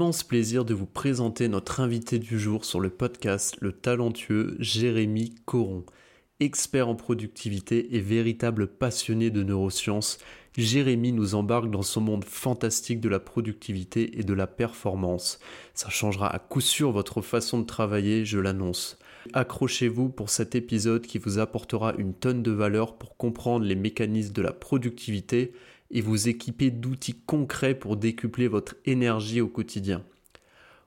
L'immense plaisir de vous présenter notre invité du jour sur le podcast, le talentueux Jérémy Coron. Expert en productivité et véritable passionné de neurosciences, Jérémy nous embarque dans son monde fantastique de la productivité et de la performance. Ça changera à coup sûr votre façon de travailler, je l'annonce. Accrochez-vous pour cet épisode qui vous apportera une tonne de valeur pour comprendre les mécanismes de la productivité et vous équiper d'outils concrets pour décupler votre énergie au quotidien.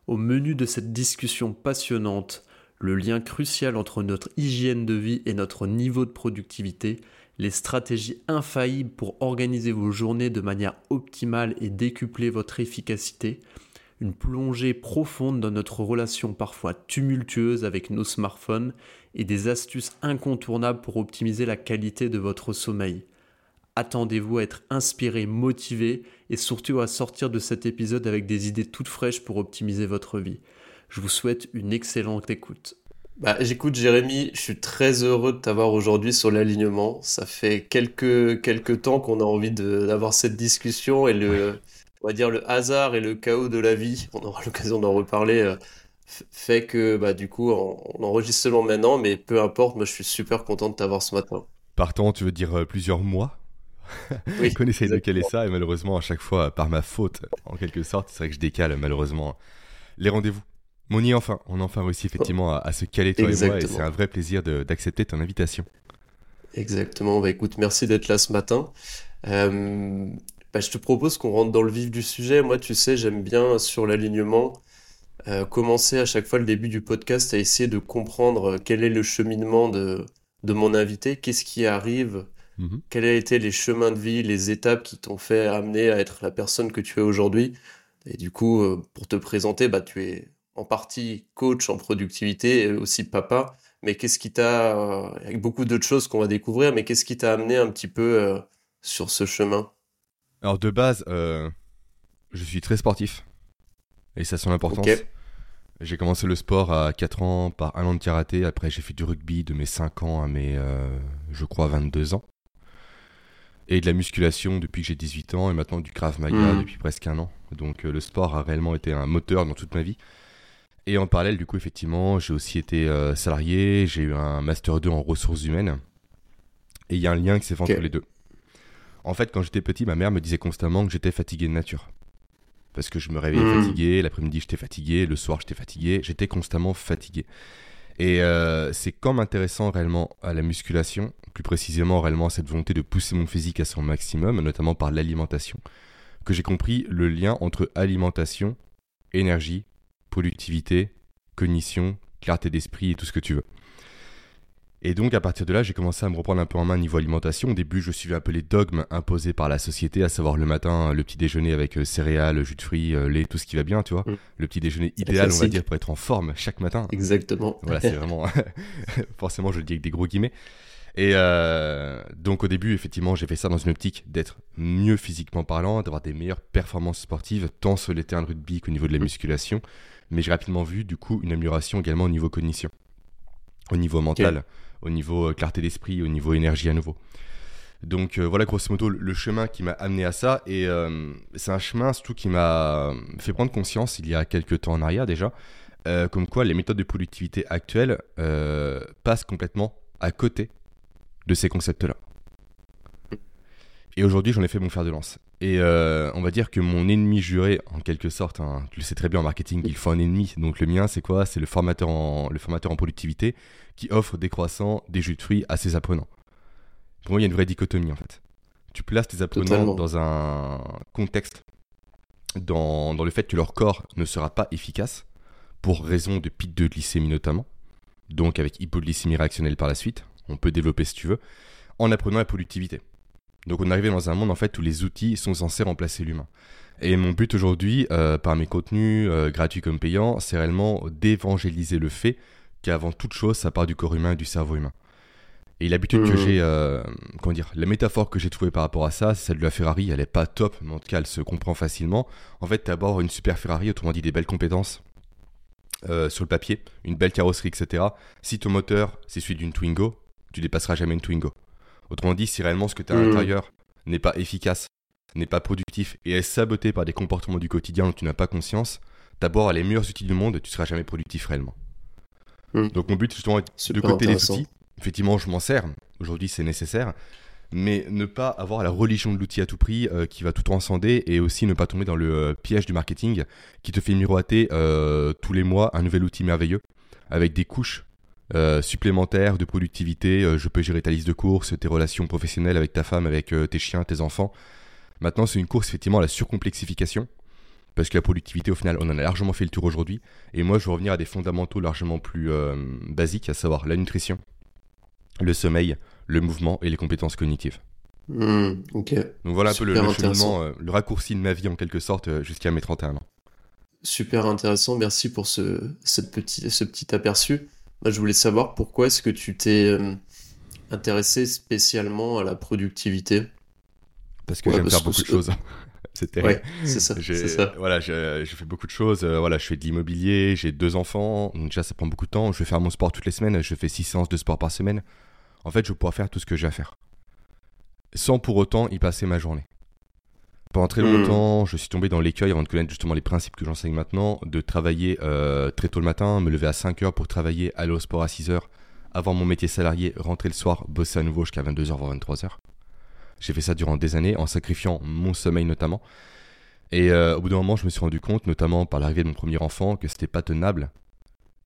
Au menu de cette discussion passionnante, le lien crucial entre notre hygiène de vie et notre niveau de productivité, les stratégies infaillibles pour organiser vos journées de manière optimale et décupler votre efficacité, une plongée profonde dans notre relation parfois tumultueuse avec nos smartphones et des astuces incontournables pour optimiser la qualité de votre sommeil. Attendez-vous à être inspiré, motivé et surtout à sortir de cet épisode avec des idées toutes fraîches pour optimiser votre vie. Je vous souhaite une excellente écoute. Bah, j'écoute Jérémy, je suis très heureux de t'avoir aujourd'hui sur l'alignement. Ça fait quelques, quelques temps qu'on a envie d'avoir cette discussion et le, on va dire le hasard et le chaos de la vie, on aura l'occasion d'en reparler, euh, fait que bah, du coup on, enregistre seulement maintenant, mais peu importe, moi je suis super content de t'avoir ce matin. Partant, tu veux dire euh, plusieurs mois? oui, qu'on essaye de caler ça et malheureusement à chaque fois par ma faute en quelque sorte c'est vrai que je décale malheureusement les rendez-vous. Est enfin. On a enfin réussi effectivement à, se caler toi et moi et c'est un vrai plaisir d'accepter ton invitation. Exactement. Bah écoute merci d'être là ce matin. Euh, bah, je te propose qu'on rentre dans le vif du sujet. Moi tu sais j'aime bien sur l'alignement euh, commencer à chaque fois le début du podcast à essayer de comprendre quel est le cheminement de, de mon invité qu'est-ce qui arrive Mhm. Quels ont été les chemins de vie, les étapes qui t'ont fait amener à être la personne que tu es aujourd'hui? Et du coup, euh, pour te présenter, bah, tu es en partie coach en productivité et aussi papa. Mais qu'est-ce qui t'a, euh, avec beaucoup d'autres choses qu'on va découvrir, mais qu'est-ce qui t'a amené un petit peu euh, sur ce chemin? Alors de base, je suis très sportif. Et ça a son importance. J'ai commencé le sport à 4 ans par un an de karaté. Après, j'ai fait du rugby de mes 5 ans à mes, je crois, 22 ans et de la musculation depuis que j'ai 18 ans et maintenant du Krav Maga mmh. depuis presque un an. Donc euh, le sport a réellement été un moteur dans toute ma vie. Et en parallèle, du coup, effectivement, j'ai aussi été euh, salarié, j'ai eu un Master 2 en ressources humaines. Et il y a un lien qui s'est fait entre les deux. En fait, quand j'étais petit, ma mère me disait constamment que j'étais fatigué de nature. Parce que je me réveillais mmh. fatigué, l'après-midi j'étais fatigué, le soir j'étais fatigué, j'étais constamment fatigué. Et euh, c'est comme intéressant réellement à la musculation, plus précisément réellement à cette volonté de pousser mon physique à son maximum, notamment par l'alimentation, que j'ai compris le lien entre alimentation, énergie, productivité, cognition, clarté d'esprit et tout ce que tu veux. Et donc à partir de là, j'ai commencé à me reprendre un peu en main niveau alimentation. Au début, je suivais un peu les dogmes imposés par la société, à savoir le matin, le petit déjeuner avec euh, céréales, jus de fruits, euh, lait, tout ce qui va bien, tu vois. Mm. Le petit déjeuner idéal, on va dire, pour être en forme chaque matin. Exactement. Voilà, c'est vraiment... Forcément, je le dis avec des gros guillemets. Et euh, donc au début, effectivement, j'ai fait ça dans une optique d'être mieux physiquement parlant, d'avoir des meilleures performances sportives, tant sur les terrains de rugby qu'au niveau de la mm. musculation. Mais j'ai rapidement vu, du coup, une amélioration également au niveau cognition, au niveau mental au niveau euh, clarté d'esprit, au niveau énergie à nouveau. Donc euh, voilà grosso modo le chemin qui m'a amené à ça et euh, c'est un chemin surtout qui m'a fait prendre conscience il y a quelques temps en arrière déjà comme quoi les méthodes de productivité actuelles passent complètement à côté de ces concepts-là. Et aujourd'hui j'en ai fait mon fer de lance. Et on va dire que mon ennemi juré, en quelque sorte, hein, tu le sais très bien en marketing, il faut un ennemi. Donc le mien, c'est quoi? C'est le formateur en, le formateur en productivité qui offre des croissants, des jus de fruits à ses apprenants. Pour moi, il y a une vraie dichotomie en fait. Tu places tes apprenants dans un contexte, dans, le fait que leur corps ne sera pas efficace, pour raison de pic de glycémie notamment, donc avec hypoglycémie réactionnelle par la suite, on peut développer si tu veux, en apprenant la productivité. Donc on est arrivé dans un monde en fait où les outils sont censés remplacer l'humain. Et mon but aujourd'hui, euh, par mes contenus, euh, gratuits comme payants, c'est réellement d'évangéliser le fait qu'avant toute chose, ça part du corps humain et du cerveau humain. Et l'habitude que mmh. j'ai, euh, comment dire, la métaphore que j'ai trouvée par rapport à ça, c'est celle de la Ferrari. Elle est pas top, mais en tout cas, elle se comprend facilement. En fait, d'abord une super Ferrari, autrement dit des belles compétences sur le papier, une belle carrosserie, etc. Si ton moteur, c'est celui d'une Twingo, tu dépasseras jamais une Twingo. Autrement dit, si réellement ce que tu as à mmh. l'intérieur n'est pas efficace, n'est pas productif et est saboté par des comportements du quotidien dont tu n'as pas conscience, d'abord, les meilleurs outils du monde, tu seras jamais productif réellement. Hmm. Donc mon but justement est de côté les outils. Effectivement, je m'en sers. Aujourd'hui, c'est nécessaire. Mais ne pas avoir la religion de l'outil à tout prix euh, qui va tout transcender et aussi ne pas tomber dans le euh, piège du marketing qui te fait miroiter euh, tous les mois un nouvel outil merveilleux avec des couches supplémentaires de productivité. je peux gérer ta liste de courses, tes relations professionnelles avec ta femme, avec tes chiens, tes enfants. Maintenant, c'est une course effectivement à la surcomplexification. Parce que la productivité, au final, on en a largement fait le tour aujourd'hui. Et moi, je veux revenir à des fondamentaux largement plus euh, basiques, à savoir la nutrition, le sommeil, le mouvement et les compétences cognitives. Hmm, ok. Donc voilà un peu le, cheminement, euh, le raccourci de ma vie en quelque sorte euh, jusqu'à mes 31 ans. Super intéressant, merci pour ce, cette petit, ce petit aperçu. Moi, je voulais savoir pourquoi est-ce que tu t'es intéressé spécialement à la productivité parce que j'aime faire beaucoup de choses. C'était. Ouais, c'est ça, ça. Voilà, je, fais beaucoup de choses. Euh, voilà, je fais de l'immobilier, j'ai deux enfants. Déjà, ça prend beaucoup de temps. Je vais faire mon sport toutes les semaines. Je fais six séances de sport par semaine. En fait, je pourrais faire tout ce que j'ai à faire. Sans pour autant y passer ma journée. Pendant très hmm. longtemps, je suis tombé dans l'écueil, avant de connaître justement les principes que j'enseigne maintenant, de travailler euh, très tôt le matin, me lever à 5 heures pour travailler, aller au sport à 6 heures, avoir mon métier salarié, rentrer le soir, bosser à nouveau jusqu'à 22h, voire 23h. J'ai fait ça durant des années en sacrifiant mon sommeil notamment. Et euh, au bout d'un moment, je me suis rendu compte, notamment par l'arrivée de mon premier enfant, que c'était pas tenable.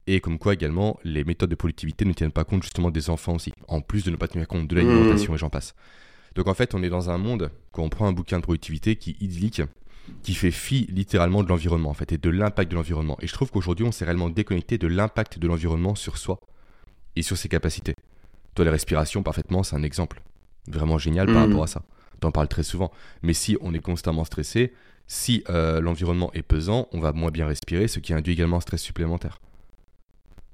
Et comme quoi également, les méthodes de productivité ne tiennent pas compte justement des enfants aussi, en plus de ne pas tenir compte de l'alimentation mmh. et j'en passe. Donc en fait, on est dans un monde, quand on prend un bouquin de productivité qui est idyllique, qui fait fi littéralement de l'environnement en fait, et de l'impact de l'environnement. Et je trouve qu'aujourd'hui, on s'est réellement déconnecté de l'impact de l'environnement sur soi et sur ses capacités. Toi, la respiration, parfaitement, c'est un exemple vraiment génial par mm. rapport à ça. T'en parles très souvent. Mais si on est constamment stressé, si euh, l'environnement est pesant, on va moins bien respirer, ce qui induit également un stress supplémentaire.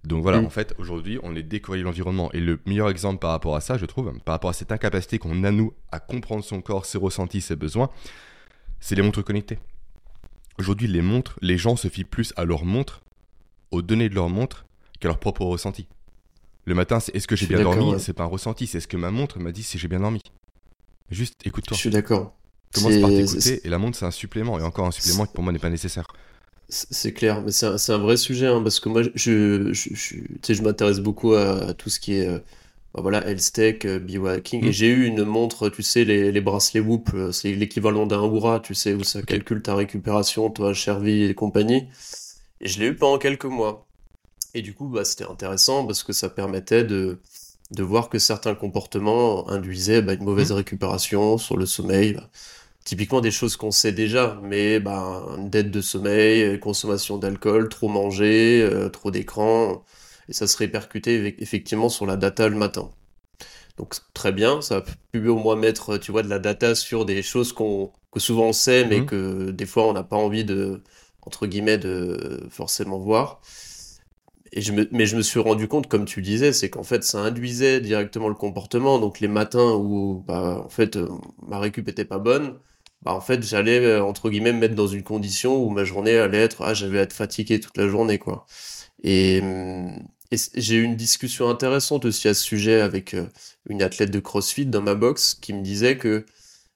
Donc voilà, mm. en fait, aujourd'hui, on est décorrélé l'environnement. Et le meilleur exemple par rapport à ça, je trouve, par rapport à cette incapacité qu'on a, nous, à comprendre son corps, ses ressentis, ses besoins, c'est les montres connectées. Aujourd'hui, les montres, les gens se fient plus à leurs montres, aux données de leurs montres, qu'à leurs propres ressentis. Le matin, c'est est-ce que j'ai bien dormi? C'est pas un ressenti, c'est ce que ma montre m'a dit si j'ai bien dormi. Juste écoute-toi. Je suis d'accord. Commence par t'écouter et la montre c'est un supplément et encore un supplément qui pour moi n'est pas nécessaire. C'est clair, mais c'est un, vrai sujet hein, parce que moi je, je, je, je m'intéresse beaucoup à, tout ce qui est euh, bah voilà, health tech, euh, biohacking et mm. j'ai eu une montre, tu sais, les, les bracelets Whoop, euh, c'est l'équivalent d'un Oura, tu sais, où ça calcule ta récupération, toi, Chervie et compagnie. Et je l'ai eu pendant quelques mois. Et du coup, bah, c'était intéressant parce que ça permettait de, de voir que certains comportements induisaient bah, une mauvaise mmh. récupération sur le sommeil. Typiquement des choses qu'on sait déjà, mais bah, dette de sommeil, consommation d'alcool, trop manger, euh, trop d'écran, et ça se répercutait effectivement sur la data le matin. Donc très bien, ça a pu au moins mettre, tu vois, de la data sur des choses qu'on que souvent on sait, mais mmh. que des fois on n'a pas envie de, entre guillemets, de forcément voir je mais je me suis rendu compte, comme tu disais, c'est qu'en fait, ça induisait directement le comportement. Donc les matins où, bah, en fait, euh, ma récup était pas bonne, bah, en fait, j'allais euh, entre guillemets me mettre dans une condition où ma journée allait être, ah, j'avais être fatigué toute la journée, quoi. Et, et j'ai eu une discussion intéressante aussi à ce sujet avec euh, une athlète de CrossFit dans ma box qui me disait que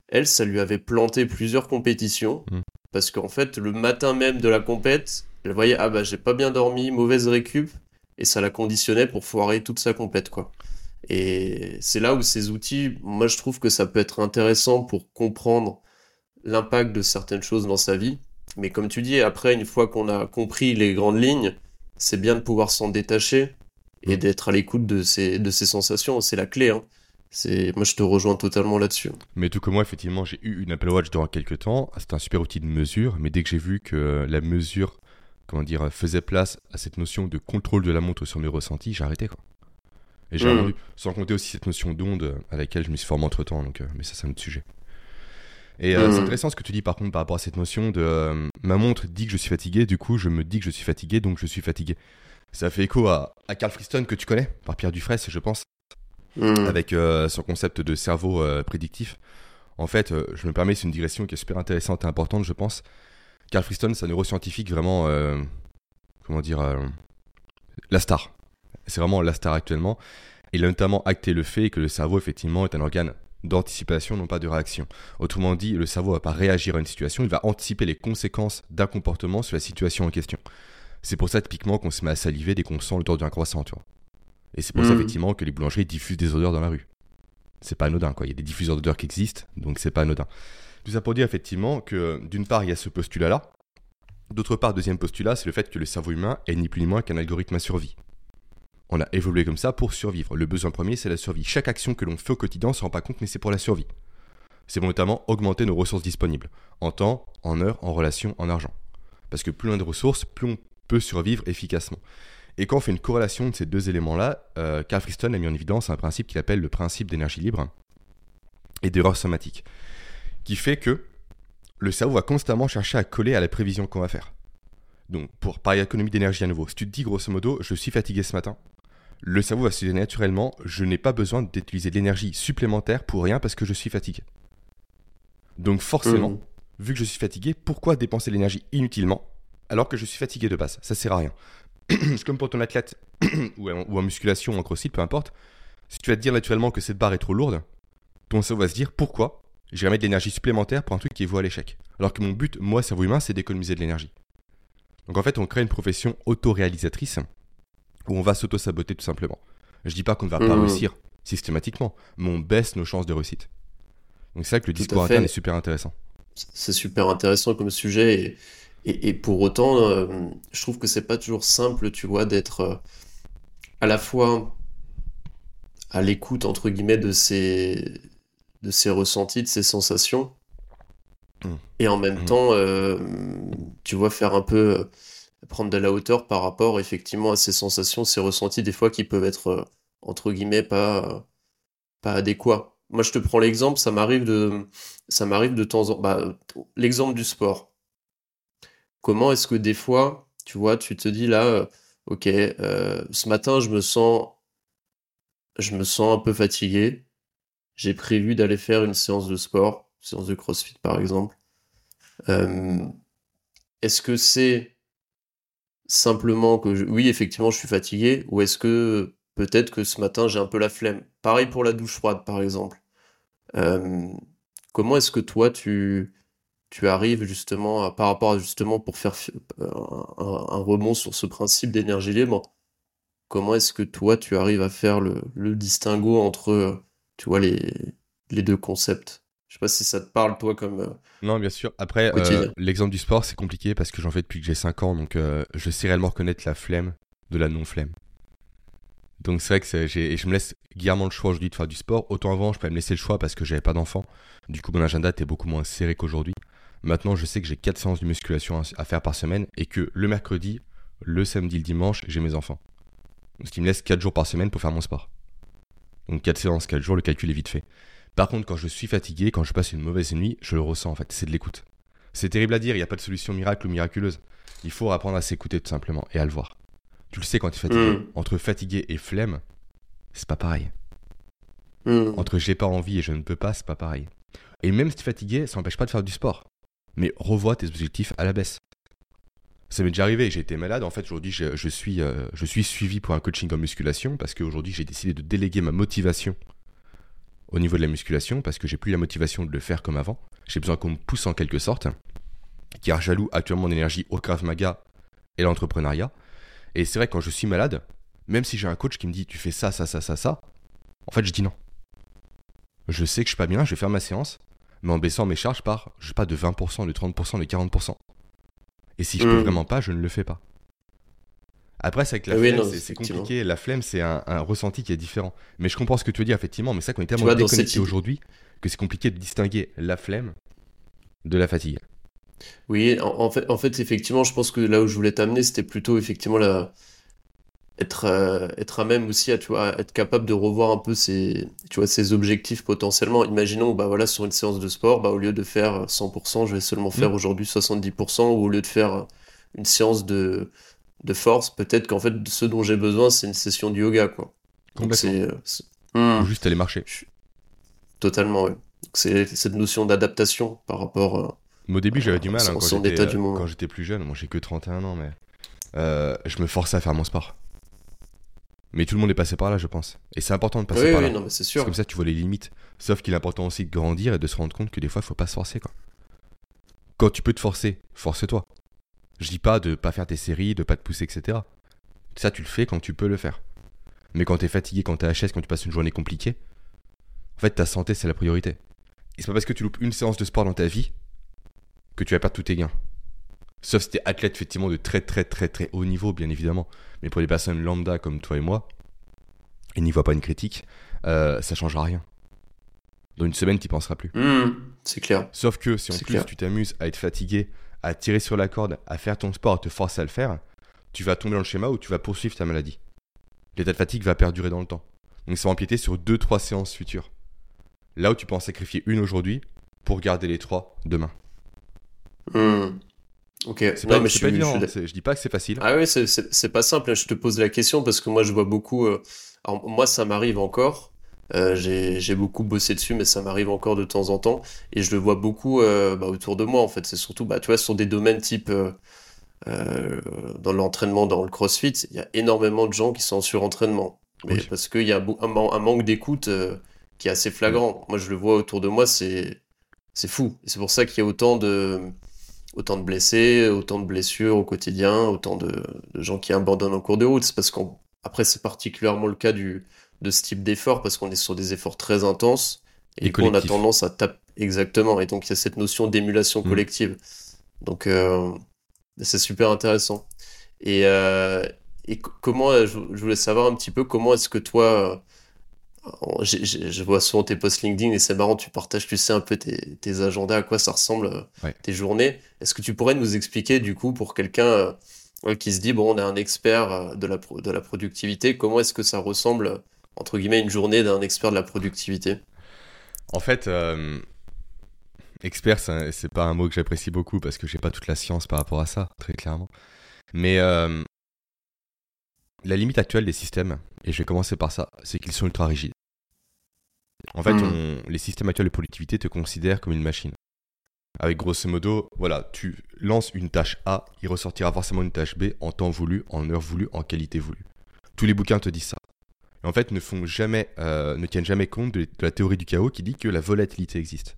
elle, ça lui avait planté plusieurs compétitions mmh. parce qu'en fait, le matin même de la compète, elle voyait, ah bah j'ai pas bien dormi, mauvaise récup, et ça la conditionnait pour foirer toute sa compète, quoi. Et c'est là où ces outils, moi je trouve que ça peut être intéressant pour comprendre l'impact de certaines choses dans sa vie. Mais comme tu dis, après, une fois qu'on a compris les grandes lignes, c'est bien de pouvoir s'en détacher et mm. d'être à l'écoute de ces, de ces sensations. C'est la clé. Hein. C'est moi je te rejoins totalement là-dessus. Mais tout comme moi effectivement j'ai eu une Apple Watch durant quelques temps. C'est un super outil de mesure, mais dès que j'ai vu que la mesure comment dire, faisait place à cette notion de contrôle de la montre sur mes ressentis, j'ai arrêté quoi. Et j'ai mmh. sans compter aussi cette notion d'onde à laquelle je me suis formé entre temps, donc, euh, mais ça c'est un autre sujet. Et euh, c'est intéressant ce que tu dis par contre par rapport à cette notion de euh, ma montre dit que je suis fatigué, du coup je me dis que je suis fatigué, donc je suis fatigué. Ça fait écho à, à Carl Friston que tu connais, par Pierre Dufresne, je pense, mm. avec euh, son concept de cerveau prédictif. En fait, je me permets, c'est une digression qui est super intéressante et importante, je pense. Carl Friston, c'est un neuroscientifique vraiment, comment dire, la star. C'est vraiment la star actuellement. Il a notamment acté le fait que le cerveau, effectivement, est un organe d'anticipation, non pas de réaction. Autrement dit, le cerveau ne va pas réagir à une situation, il va anticiper les conséquences d'un comportement sur la situation en question. C'est pour ça typiquement qu'on se met à saliver dès qu'on sent l'odeur d'un croissant, tu vois. Et c'est pour ça hmm. effectivement que les boulangeries diffusent des odeurs dans la rue. C'est pas anodin, quoi. Il y a des diffuseurs d'odeurs qui existent, donc c'est pas anodin. Tout ça pour dire effectivement que d'une part, il y a ce postulat-là. D'autre part, deuxième postulat, c'est le fait que le cerveau humain est ni plus ni moins qu'un algorithme à survie. On a évolué comme ça pour survivre. Le besoin premier, c'est la survie. Chaque action que l'on fait au quotidien, on ne se rend pas compte, mais c'est pour la survie. C'est pour notamment augmenter nos ressources disponibles, en temps, en heures, en relation, en argent. Parce que plus on a de ressources, plus on peut survivre efficacement. Et quand on fait une corrélation de ces deux éléments-là, euh, Carl Friston a mis en évidence un principe qu'il appelle le principe d'énergie libre et d'erreur somatique, qui fait que le cerveau va constamment chercher à coller à la prévision qu'on va faire. Donc, pour parler d'économie d'énergie à nouveau, si tu te dis grosso modo, je suis fatigué ce matin, le cerveau va se dire naturellement, je n'ai pas besoin d'utiliser de l'énergie supplémentaire pour rien parce que je suis fatigué. Donc forcément, mmh. vu que je suis fatigué, pourquoi dépenser l'énergie inutilement alors que je suis fatigué de base? Ça sert à rien. C'est comme pour ton athlète ou, en, musculation ou en crossfit, peu importe. Si tu vas te dire naturellement que cette barre est trop lourde, ton cerveau va se dire pourquoi je vais mettre de l'énergie supplémentaire pour un truc qui est voué à l'échec? Alors que mon but, moi, cerveau humain, c'est d'économiser de l'énergie. Donc en fait, on crée une profession autoréalisatrice où on va s'auto-saboter tout simplement. Je dis pas qu'on ne va pas mmh. réussir systématiquement, mais on baisse nos chances de réussite. Donc c'est ça que le discours interne est super intéressant. C'est super intéressant comme sujet et, pour autant, euh, je trouve que c'est pas toujours simple, tu vois, d'être euh, à la fois à l'écoute entre guillemets de ces de ressentis, de ces sensations, mmh. et en même mmh. temps, euh, tu vois, faire un peu prendre de la hauteur par rapport effectivement à ces sensations, ces ressentis des fois qui peuvent être euh, entre guillemets pas pas adéquats. Moi je te prends l'exemple, ça m'arrive de ça m'arrive de temps en bah, l'exemple du sport. Comment est-ce que des fois, tu vois, tu te dis là euh, OK, euh, ce matin je me sens je me sens un peu fatigué. J'ai prévu d'aller faire une séance de sport, séance de CrossFit par exemple. est-ce que c'est simplement que oui, effectivement, je suis fatigué, ou est-ce que peut-être que ce matin j'ai un peu la flemme? Pareil pour la douche froide, par exemple. Comment est-ce que toi tu tu arrives justement par rapport à justement pour faire un, un, rebond sur ce principe d'énergie libre Comment est-ce que toi tu arrives à faire le, le distinguo entre tu vois les les deux concepts? je sais pas si ça te parle, toi, comme. Euh, non, bien sûr. Après, euh, l'exemple du sport, c'est compliqué parce que j'en fais depuis que j'ai 5 ans, donc euh, je sais réellement reconnaître la flemme de la non-flemme. Donc c'est vrai que j'ai, et je me laisse guèrement le choix aujourd'hui de faire du sport. Autant avant, je pouvais me laisser le choix parce que j'avais pas d'enfant. Du coup, mon agenda était beaucoup moins serré qu'aujourd'hui. Maintenant, je sais que j'ai 4 séances de musculation à faire par semaine et que le mercredi, le samedi, le dimanche, j'ai mes enfants. Ce qui me laisse 4 jours par semaine pour faire mon sport. Donc 4 séances, 4 jours, le calcul est vite fait. Par contre, quand je suis fatigué, quand je passe une mauvaise nuit, je le ressens en fait, c'est de l'écoute. C'est terrible à dire, il n'y a pas de solution miracle ou miraculeuse. Il faut apprendre à s'écouter tout simplement et à le voir. Tu le sais quand tu es fatigué. Mm. Entre fatigué et flemme, c'est pas pareil. Mm. Entre j'ai pas envie et je ne peux pas, c'est pas pareil. Et même si tu es fatigué, ça n'empêche pas de faire du sport. Mais revois tes objectifs à la baisse. Ça m'est déjà arrivé, j'ai été malade. En fait, aujourd'hui, je, suis, euh, je suis suivi pour un coaching en musculation parce qu'aujourd'hui, j'ai décidé de déléguer ma motivation au niveau de la musculation parce que j'ai plus la motivation de le faire comme avant. J'ai besoin qu'on me pousse en quelque sorte. Car jaloux actuellement mon énergie au Krav Maga et l'entrepreneuriat. Et c'est vrai, quand je suis malade, même si j'ai un coach qui me dit tu fais ça, ça, ça, ça, ça, en fait je dis non. Je sais que je suis pas bien, je vais faire ma séance, mais en baissant mes charges par, je sais pas, de 20%, de 30%, de 40%. Et si je peux hmm. vraiment pas, je ne le fais pas. Après, c'est que la flemme, c'est compliqué. La flemme, c'est un, ressenti qui est différent. Mais je comprends ce que tu veux dire, effectivement. Mais c'est ça qu'on est tellement déconnecté aujourd'hui que c'est compliqué de distinguer la flemme de la fatigue. Oui, en, fait, en fait, effectivement, je pense que là où je voulais t'amener, c'était plutôt effectivement la, être, euh, être à même aussi à, tu vois, être capable de revoir un peu ses, tu vois, ses objectifs potentiellement. Imaginons, bah voilà, sur une séance de sport, bah, au lieu de faire 100%, je vais seulement faire mm. aujourd'hui 70%, ou au lieu de faire une séance de, de force, peut-être qu'en fait, ce dont j'ai besoin, c'est une session de yoga, quoi. Donc c'est, euh, hmm. juste aller marcher. Totalement, ouais. C'est cette notion d'adaptation par rapport. Euh, mais au début, j'avais du mal hein, quand j'étais plus jeune. Moi, j'ai que 31 ans, mais je me forçais à faire mon sport. Mais tout le monde est passé par là, je pense. Et c'est important de passer par là. Oui, non, c'est sûr. comme ça, tu vois les limites. Sauf qu'il est important aussi de grandir et de se rendre compte que des fois, il faut pas se forcer, quoi. Quand tu peux te forcer, force-toi. Je dis pas de pas faire tes séries, de pas te pousser, etc. Ça, tu le fais quand tu peux le faire. Mais quand t'es fatigué, quand t'es HS, quand tu passes une journée compliquée, en fait, ta santé, c'est la priorité. Et c'est pas parce que tu loupes une séance de sport dans ta vie que tu vas perdre tous tes gains. Sauf si t'es athlète, effectivement, de très, très, très, très haut niveau, bien évidemment. Mais pour les personnes lambda comme toi et moi, et n'y voit pas une critique, euh, ça changera rien. Dans une semaine, t'y penseras plus. Mmh, c'est clair. Sauf que si en plus tu t'amuses à être fatigué, à tirer sur la corde, à faire ton sport, à te forcer à le faire, tu vas tomber dans le schéma où tu vas poursuivre ta maladie. L'état de fatigue va perdurer dans le temps. Donc ça va empiéter sur 2-3 séances futures. Là où tu peux en sacrifier une aujourd'hui pour garder les 3 demain. Hmm. Ok, c'est pas, mais je, évident, je... dis pas que c'est facile. Ah oui, c'est pas simple. Hein. Je te pose la question parce que moi je vois beaucoup. Euh, moi ça m'arrive encore. Euh, j'ai beaucoup bossé dessus, mais ça m'arrive encore de temps en temps. Et je le vois beaucoup euh, bah, autour de moi, en fait. C'est surtout, bah, tu vois, sur des domaines type euh, dans l'entraînement, dans le crossfit, il y a énormément de gens qui sont en surentraînement. Mais parce qu'il y a un, un manque d'écoute qui est assez flagrant. Moi, je le vois autour de moi, c'est c'est fou. C'est pour ça qu'il y a autant de autant de blessés, autant de blessures au quotidien, autant de, de gens qui abandonnent en cours de route. C'est parce qu'après, c'est particulièrement le cas du, de ce type d'effort parce qu'on est sur des efforts très intenses et, qu'on a tendance à taper exactement et donc il y a cette notion d'émulation mm. collective donc euh, c'est super intéressant et, euh, et comment euh, je, voulais savoir un petit peu comment est-ce que toi je vois souvent tes posts LinkedIn et c'est marrant, tu partages, tu sais, un peu tes, tes agendas, à quoi ça ressemble, tes journées. Est-ce que tu pourrais nous expliquer, du coup, pour quelqu'un qui se dit, bon, on est un expert de la, de la productivité, comment est-ce que ça ressemble entre guillemets, une journée d'un expert de la productivité En fait, euh, expert, c'est pas un mot que j'apprécie beaucoup parce que j'ai pas toute la science par rapport à ça, très clairement. Mais euh, la limite actuelle des systèmes, et je vais commencer par ça, c'est qu'ils sont ultra rigides. En fait, hmm. les systèmes actuels de productivité te considèrent comme une machine. Avec grosso modo, voilà, tu lances une tâche A, il ressortira forcément une tâche B en temps voulu, en heure voulue, en qualité voulue. Tous les bouquins te disent ça en fait ne font jamais, euh, ne tiennent jamais compte de, la théorie du chaos qui dit que la volatilité existe.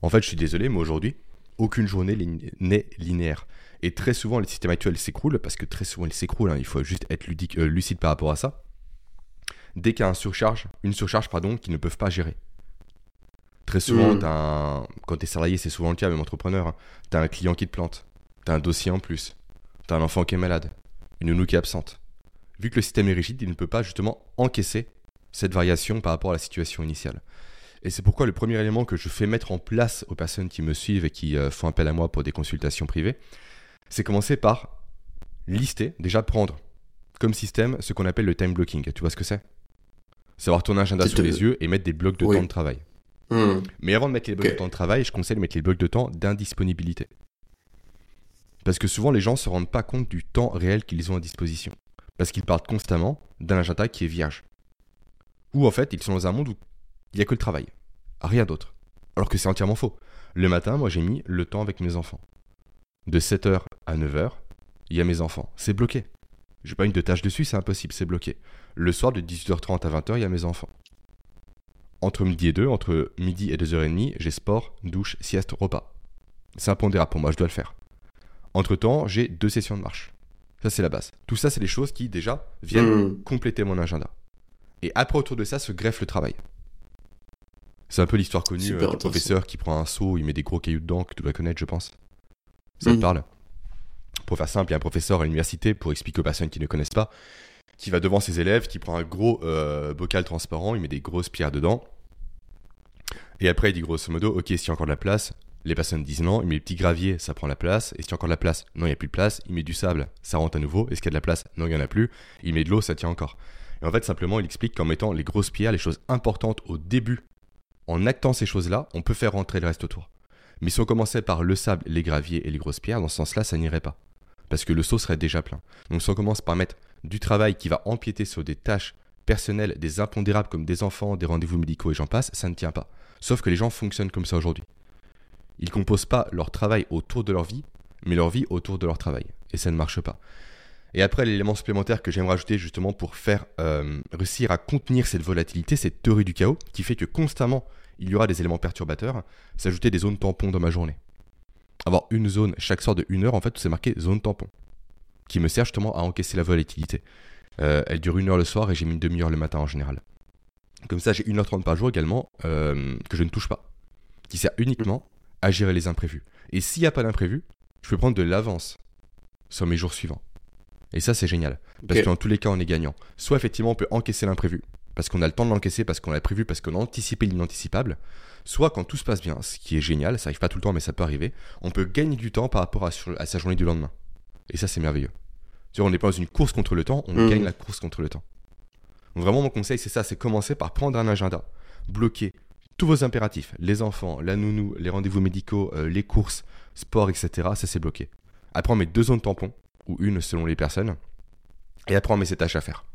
En fait, je suis désolé, mais aujourd'hui, aucune journée n'est linéaire. Et très souvent, les systèmes actuels s'écroulent, parce que très souvent ils s'écroulent, hein, il faut juste être ludique, euh, lucide par rapport à ça, dès qu'il y a surcharge, une surcharge pardon, qu'ils ne peuvent pas gérer. Très souvent, mmh. quand tu es salarié, c'est souvent le cas, même entrepreneur, hein, tu as un client qui te plante, tu as un dossier en plus, tu as un enfant qui est malade, une nounou qui est absente, vu que le système est rigide, il ne peut pas justement encaisser cette variation par rapport à la situation initiale. Et c'est pourquoi le premier élément que je fais mettre en place aux personnes qui me suivent et qui euh, font appel à moi pour des consultations privées, c'est commencer par lister, déjà prendre comme système ce qu'on appelle le time blocking. Tu vois ce que c'est? Savoir ton agenda sous les yeux et mettre des blocs de temps de travail. Hmm. Mais avant de mettre les blocs de temps de travail, je conseille de mettre les blocs de temps d'indisponibilité. Parce que souvent les gens ne se rendent pas compte du temps réel qu'ils ont à disposition parce qu'ils partent constamment d'un agenda qui est vierge. Ou en fait, ils sont dans un monde où il n'y a que le travail, rien d'autre. Alors que c'est entièrement faux. Le matin, moi j'ai mis le temps avec mes enfants. De 7h à 9h, il y a mes enfants. C'est bloqué. J'ai pas une de tâche dessus, c'est impossible, c'est bloqué. Le soir, de 18h30 à 20h, il y a mes enfants. Entre midi et 2, entre midi et 2h30, j'ai sport, douche, sieste, repas. C'est impondérable pour moi, je dois le faire. Entre temps, j'ai deux sessions de marche. Ça, c'est la base. Tout ça, c'est les choses qui, déjà, viennent hmm. compléter mon agenda. Et après, autour de ça, se greffe le travail. C'est un peu l'histoire connue euh, du professeur qui prend un seau, il met des gros cailloux dedans, que tu dois connaître, je pense. Ça te hmm. parle? Pour faire simple, il y a un professeur à l'université, pour expliquer aux personnes qui ne connaissent pas, qui va devant ses élèves, qui prend un gros euh, bocal transparent, il met des grosses pierres dedans. Et après, il dit grosso modo, ok, s'il y a encore de la place, Les personnes disent non, il met les petits graviers, ça prend la place. Est-ce qu'il y a encore de la place Non, il n'y a plus de place. Il met du sable, ça rentre à nouveau. Est-ce qu'il y a de la place Non, il n'y en a plus. Il met de l'eau, ça tient encore. Et en fait, simplement, il explique qu'en mettant les grosses pierres, les choses importantes au début, en actant ces choses-là, on peut faire rentrer le reste autour. Mais si on commençait par le sable, les graviers et les grosses pierres, dans ce sens-là, ça n'irait pas. Parce que le seau serait déjà plein. Donc si on commence par mettre du travail qui va empiéter sur des tâches personnelles, des impondérables comme des enfants, des rendez-vous médicaux et j'en passe, ça ne tient pas. Sauf que les gens fonctionnent comme ça aujourd'hui. Ils composent pas leur travail autour de leur vie, mais leur vie autour de leur travail. Et ça ne marche pas. Et après, l'élément supplémentaire que j'aimerais ajouter justement pour faire euh, réussir à contenir cette volatilité, cette théorie du chaos, qui fait que constamment il y aura des éléments perturbateurs, s'ajouter des zones tampons dans ma journée. Avoir une zone chaque soir de une heure, en fait, c'est marqué zone tampon, qui me sert justement à encaisser la volatilité. Euh, elle dure une heure le soir et j'ai mis une demi-heure le matin en général. Comme ça, j'ai 1h30 par jour également euh, que je ne touche pas, qui sert uniquement à gérer les imprévus. Et s'il n'y a pas d'imprévu, je peux prendre de l'avance sur mes jours suivants. Et ça, c'est génial. Parce que dans tous les cas, on est gagnant. Soit effectivement, on peut encaisser l'imprévu, parce qu'on a le temps de l'encaisser, parce qu'on l'a prévu, parce qu'on a anticipé l'inanticipable. Soit quand tout se passe bien, ce qui est génial, ça arrive pas tout le temps, mais ça peut arriver, on peut gagner du temps par rapport à, sa journée du lendemain. Et ça, c'est merveilleux. Tu on n'est pas dans une course contre le temps, on mmh. gagne la course contre le temps. Donc vraiment, mon conseil, c'est ça, c'est commencer par prendre un agenda, bloquer tous vos impératifs, les enfants, la nounou, les rendez-vous médicaux, euh, les courses, sport, etc. Ça, c'est bloqué. Après, on met deux zones tampons, ou une selon les personnes, et après, on met ses tâches à faire.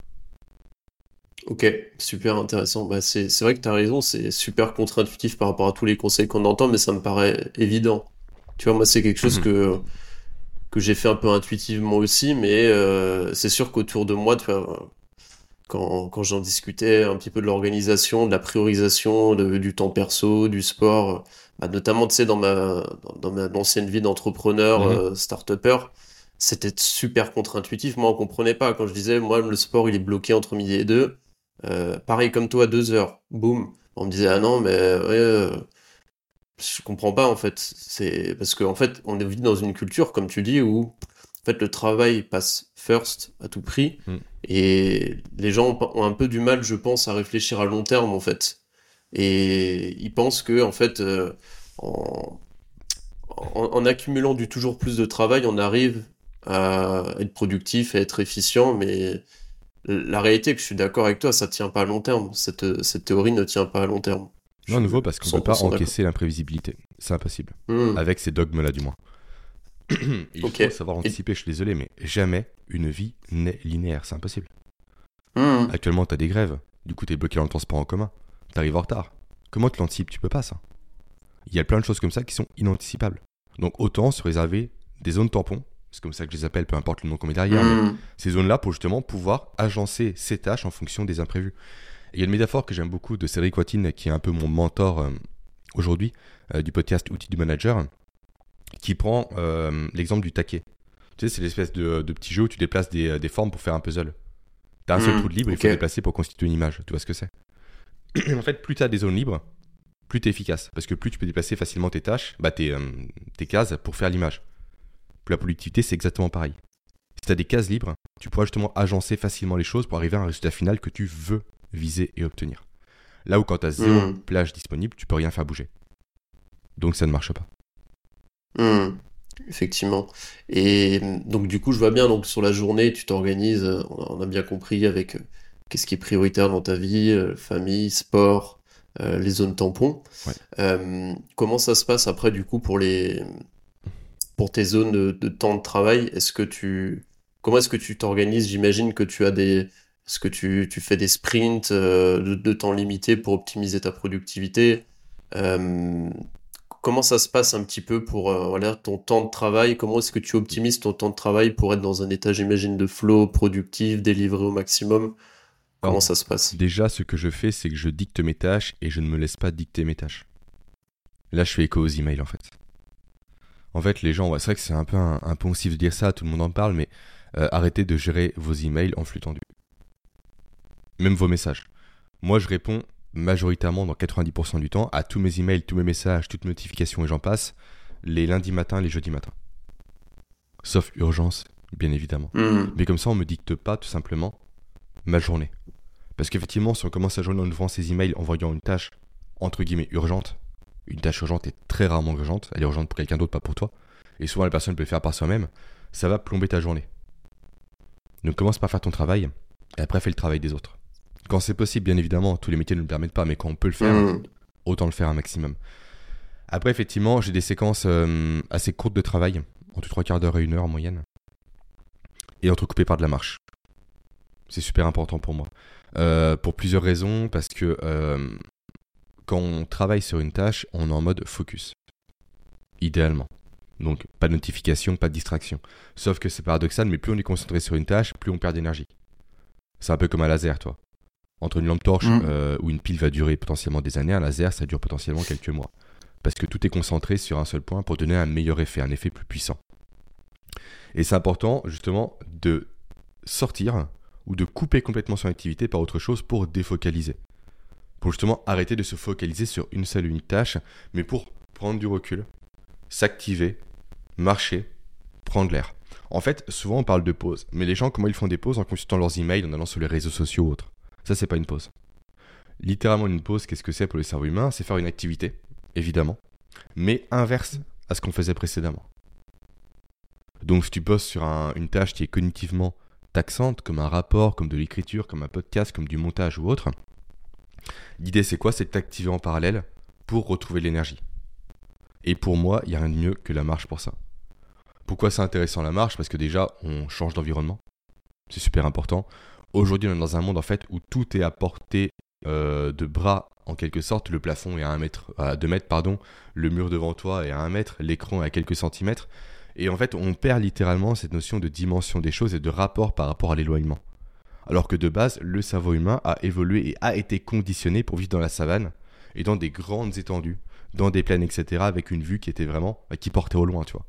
Ok, super intéressant. Bah, c'est vrai que tu as raison, c'est super contre-intuitif par rapport à tous les conseils qu'on entend, mais ça me paraît évident. Tu vois, moi, c'est quelque chose mhm. que, que j'ai fait un peu intuitivement aussi, mais euh, c'est sûr qu'autour de moi, tu vois, quand, quand j'en discutais un petit peu de l'organisation, de la priorisation, du temps perso, du sport, bah, notamment, tu sais, dans ma, dans, ma ancienne vie d'entrepreneur, mhm. euh, start-upper, c'était super contre-intuitif. Moi, on comprenait pas. Quand je disais, moi, le sport, il est bloqué entre midi et deux. Euh, pareil comme toi, deux heures, boum. On me disait ah non mais ouais, euh, je comprends pas en fait. C'est parce qu'en en fait on vit dans une culture comme tu dis où en fait le travail passe first à tout prix mm. et les gens ont un peu du mal, je pense, à réfléchir à long terme en fait. Et ils pensent que en fait euh, en, en, accumulant du toujours plus de travail, on arrive à être productif, à être efficient, mais la réalité, que je suis d'accord avec toi, ça tient pas à long terme. Cette, cette théorie ne tient pas à long terme. Non, nouveau parce qu'on ne peut pas encaisser l'imprévisibilité. C'est impossible. Hmm. Avec ces dogmes-là, du moins. Il faut savoir anticiper, je suis désolé, mais jamais une vie n'est linéaire. C'est impossible. Hmm. Actuellement, tu as des grèves. Du coup, tu es bloqué dans le transport en commun. Tu arrives en retard. Comment tu l'anticipes? Tu peux pas, ça. Il y a plein de choses comme ça qui sont inanticipables. Donc, autant se réserver des zones tampons c'est comme ça que je les appelle, peu importe le nom qu'on met derrière, mm. ces zones-là pour justement pouvoir agencer ces tâches en fonction des imprévus. il y a une métaphore que j'aime beaucoup de Cédric Watine, qui est un peu mon mentor euh, aujourd'hui, euh, du podcast Outils du Manager, qui prend euh, l'exemple du taquet. Tu sais, c'est l'espèce de, petit jeu où tu déplaces des, formes pour faire un puzzle. Tu as un seul mm. trou de libre, il faut déplacer pour constituer une image. Tu vois ce que c'est? En fait, plus tu as des zones libres, plus tu es efficace. Parce que plus tu peux déplacer facilement tes tâches, bah, tes, tes cases pour faire l'image la productivité, c'est exactement pareil. Si tu as des cases libres, tu pourras justement agencer facilement les choses pour arriver à un résultat final que tu veux viser et obtenir. Là où quand tu as zéro hmm. plage disponible, tu peux rien faire bouger. Donc ça ne marche pas. Hmm. Effectivement. Et donc du coup, je vois bien, donc sur la journée, tu t'organises, on a bien compris avec euh, qu'est-ce qui est prioritaire dans ta vie, euh, famille, sport, euh, les zones tampons. comment ça se passe après du coup pour les, pour tes zones de, temps de travail, est-ce que tu comment est-ce que tu t'organises? J'imagine que tu as des est-ce que tu, tu fais des sprints euh, de, temps limité pour optimiser ta productivité euh, Comment ça se passe un petit peu pour euh, voilà, ton temps de travail? Comment est-ce que tu optimises ton temps de travail pour être dans un état, j'imagine, de flow productif, délivré au maximum? Comment ça se passe? Déjà, ce que je fais, c'est que je dicte mes tâches et je ne me laisse pas dicter mes tâches. Là, je fais écho aux emails en fait. En fait, les gens, c'est vrai que c'est un peu impensif de dire ça, tout le monde en parle, mais euh, arrêtez de gérer vos emails en flux tendu. Même vos messages. Moi, je réponds majoritairement dans 90% du temps à tous mes emails, tous mes messages, toutes notifications et j'en passe, les lundis matins, les jeudis matins. Sauf urgence, bien évidemment. Hmm. Mais comme ça, on me dicte pas tout simplement ma journée. Parce qu'effectivement, si on commence à journée en ouvrant ses emails en voyant une tâche entre guillemets urgente, Une tâche urgente est très rarement urgente, elle est urgente pour quelqu'un d'autre, pas pour toi. Et souvent la personne peut le faire par soi-même, ça va plomber ta journée. Donc commence par faire ton travail, et après fais le travail des autres. Quand c'est possible, bien évidemment, tous les métiers ne le permettent pas, mais quand on peut le faire, mmh. autant le faire un maximum. Après, effectivement, j'ai des séquences euh, assez courtes de travail, entre trois quarts d'heure et une heure en moyenne, et entrecoupées par de la marche. C'est super important pour moi. Euh, pour plusieurs raisons, parce que euh, quand on travaille sur une tâche, on est en mode focus. Idéalement. Donc pas de notification, pas de distraction. Sauf que c'est paradoxal, mais plus on est concentré sur une tâche, plus on perd d'énergie. C'est un peu comme un laser, toi. Entre une lampe torche mm. euh, où une pile va durer potentiellement des années, un laser, ça dure potentiellement quelques mois. Parce que tout est concentré sur un seul point pour donner un meilleur effet, un effet plus puissant. Et c'est important, justement, de sortir ou de couper complètement son activité par autre chose pour défocaliser. Pour justement arrêter de se focaliser sur une seule unique tâche, mais pour prendre du recul, s'activer, marcher, prendre l'air. En fait, souvent on parle de pause, mais les gens, comment ils font des pauses en consultant leurs emails, en allant sur les réseaux sociaux ou autres? Ça, c'est pas une pause. Littéralement, une pause, qu'est-ce que c'est pour le cerveau humain C'est faire une activité, évidemment, mais inverse à ce qu'on faisait précédemment. Donc, si tu poses sur une tâche qui est cognitivement taxante, comme un rapport, comme de l'écriture, comme un podcast, comme du montage ou autre, l'idée c'est quoi? C'est de t'activer en parallèle pour retrouver l'énergie. Et pour moi, il n'y a rien de mieux que la marche pour ça. Pourquoi c'est intéressant la marche? Parce que déjà, on change d'environnement. C'est super important. Aujourd'hui, on est dans un monde en fait où tout est à portée euh, de bras en quelque sorte. Le plafond est à 1 mètre, à 2 mètres, pardon. Le mur devant toi est à 1 mètre. L'écran est à quelques centimètres. Et en fait, on perd littéralement cette notion de dimension des choses et de rapport par rapport à l'éloignement. Alors que de base, le cerveau humain a évolué et a été conditionné pour vivre dans la savane et dans des grandes étendues, dans des plaines, etc., avec une vue qui était vraiment, qui portait au loin, tu vois.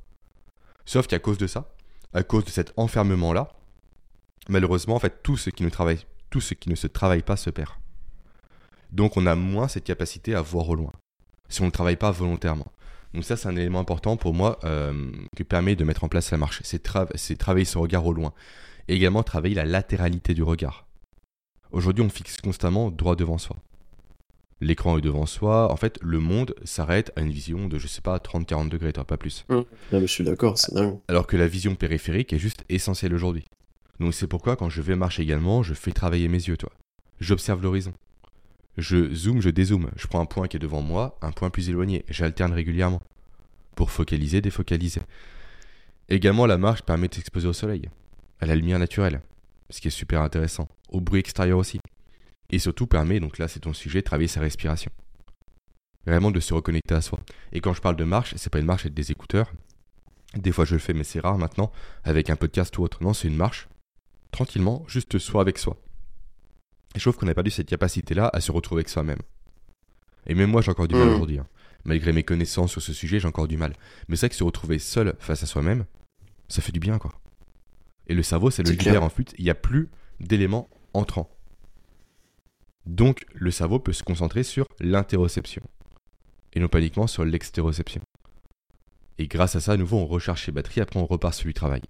Sauf qu'à cause de ça, à cause de cet enfermement-là, malheureusement, en fait, tout ce qui ne travaille, tout ce qui ne se travaille pas se perd. Donc on a moins cette capacité à voir au loin, si on ne travaille pas volontairement. Donc ça, c'est un élément important pour moi euh, qui permet de mettre en place la marche. C'est travailler son regard au loin. Et également travailler la latéralité du regard. Aujourd'hui, on fixe constamment droit devant soi. L'écran est devant soi. En fait, le monde s'arrête à une vision de, je sais pas, 30-40 degrés, pas plus. Mmh. je suis d'accord, c'est dingue. Alors que la vision périphérique est juste essentielle aujourd'hui. Donc c'est pourquoi quand je vais marcher également, je fais travailler mes yeux, toi. J'observe l'horizon. Je zoome, je dézoome. Je prends un point qui est devant moi, un point plus éloigné. J'alterne régulièrement. Pour focaliser, défocaliser. Également, la marche permet de s'exposer au soleil, à la lumière naturelle, ce qui est super intéressant, au bruit extérieur aussi. Et surtout permet, donc là c'est ton sujet, de travailler sa respiration. Vraiment de se reconnecter à soi. Et quand je parle de marche, c'est pas une marche avec des écouteurs. Des fois je le fais, mais c'est rare maintenant, avec un podcast ou autre. Non, c'est une marche, tranquillement, juste soi avec soi. Et je trouve qu'on n'a pas perdu cette capacité-là à se retrouver avec soi-même. Et même moi, j'ai encore du mal mmh. aujourd'hui. Hein. Malgré mes connaissances sur ce sujet, j'ai encore du mal. Mais c'est vrai que se retrouver seul face à soi-même, ça fait du bien, quoi. Et le cerveau, c'est le libère en fait. Il n'y a plus d'éléments entrants. Donc, le cerveau peut se concentrer sur l'interoception. Et non pas uniquement sur l'extéroception. Et grâce à ça, à nouveau, on recharge ses batteries, après on repart sur du travail.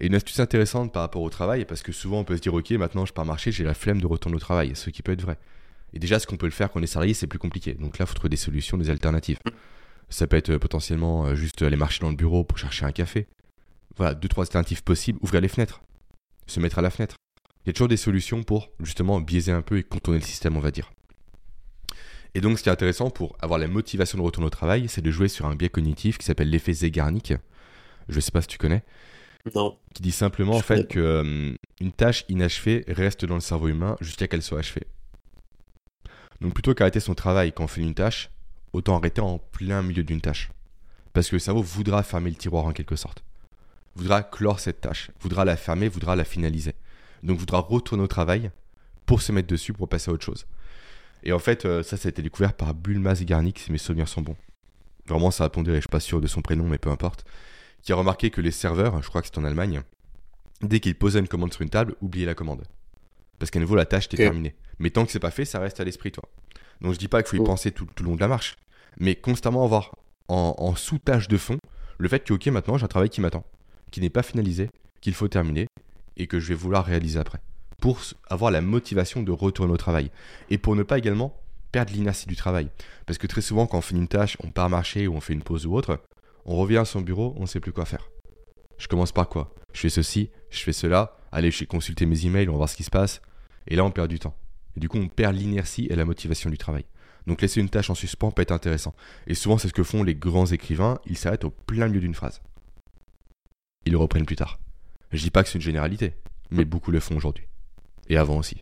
Et une astuce intéressante par rapport au travail, parce que souvent on peut se dire, ok, maintenant je pars marcher, j'ai la flemme de retourner au travail, ce qui peut être vrai. Et déjà, ce qu'on peut le faire quand on est salarié, c'est plus compliqué. Donc là, il faut trouver des solutions, des alternatives. Ça peut être euh, potentiellement euh, juste aller marcher dans le bureau pour chercher un café. Voilà, deux, trois alternatives possibles. Ouvrir les fenêtres. Se mettre à la fenêtre. Il y a toujours des solutions pour justement biaiser un peu et contourner le système, on va dire. Et donc, ce qui est intéressant pour avoir la motivation de retourner au travail, c'est de jouer sur un biais cognitif qui s'appelle l'effet Zeigarnik. Je ne sais pas si tu connais. Non. Qui dit simplement en fait que euh, une tâche inachevée reste dans le cerveau humain jusqu'à qu'elle soit achevée. Donc plutôt qu'arrêter son travail quand on fait une tâche, autant arrêter en plein milieu d'une tâche. Parce que le cerveau voudra fermer le tiroir en quelque sorte. Voudra clore cette tâche, voudra la fermer, voudra la finaliser. Donc voudra retourner au travail pour se mettre dessus pour passer à autre chose. Et en fait, euh, ça, ça a été découvert par Bulma Zigarnik, si mes souvenirs sont bons. Vraiment, ça a pondéré, je suis pas sûr de son prénom, mais peu importe qui a remarqué que les serveurs, je crois que c'est en Allemagne, dès qu'ils posaient une commande sur une table, oubliaient la commande. Parce qu'à nouveau, la tâche était terminée. Mais tant que c'est pas fait, ça reste à l'esprit, toi. Donc je dis pas qu'il faut y oh. penser tout, le long de la marche, mais constamment avoir en, sous-tâche de fond le fait que, ok, maintenant j'ai un travail qui m'attend, qui n'est pas finalisé, qu'il faut terminer et que je vais vouloir réaliser après. Pour avoir la motivation de retourner au travail. Et pour ne pas également perdre l'inertie du travail. Parce que très souvent, quand on fait une tâche, on part marcher ou on fait une pause ou autre, on revient à son bureau, on ne sait plus quoi faire. Je commence par quoi? Je fais ceci, je fais cela, allez, je vais consulter mes emails, on va voir ce qui se passe. Et là, on perd du temps. Et du coup, on perd l'inertie et la motivation du travail. Donc laisser une tâche en suspens peut être intéressant. Et souvent, c'est ce que font les grands écrivains, ils s'arrêtent au plein milieu d'une phrase. Ils le reprennent plus tard. Je dis pas que c'est une généralité, mais beaucoup le font aujourd'hui. Et avant aussi.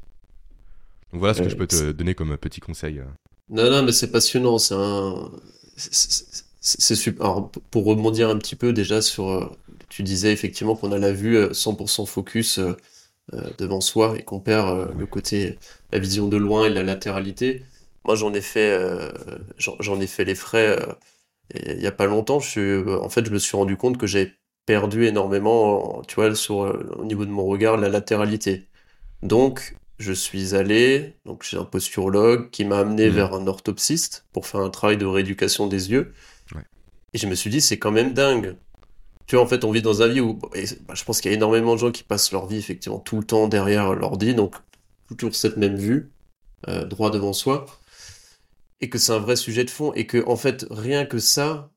Donc voilà ce que je peux te donner comme petit conseil. Euh. Non, non, mais c'est passionnant. C'est un. C'est super. Alors, pour rebondir un petit peu déjà sur. Euh, tu disais effectivement qu'on a la vue 100% euh, focus devant soi et qu'on perd le côté. la vision de loin et la latéralité. Moi, j'en ai fait. j'en ai fait les frais il y a pas longtemps. Je suis, en fait, je me suis rendu compte que j'ai perdu énormément, tu vois, sur, au niveau de mon regard, la latéralité. Donc, je suis allé, donc j'ai un posturologue qui m'a amené mmh. vers un orthopsiste pour faire un travail de rééducation des yeux. Et je me suis dit, c'est quand même dingue. Tu vois, en fait, on vit dans un vie où, bah, je pense qu'il y a énormément de gens qui passent leur vie effectivement tout le temps derrière l'ordi, donc toujours cette même vue, euh, droit devant soi, et que c'est un vrai sujet de fond, et que en fait, rien que ça,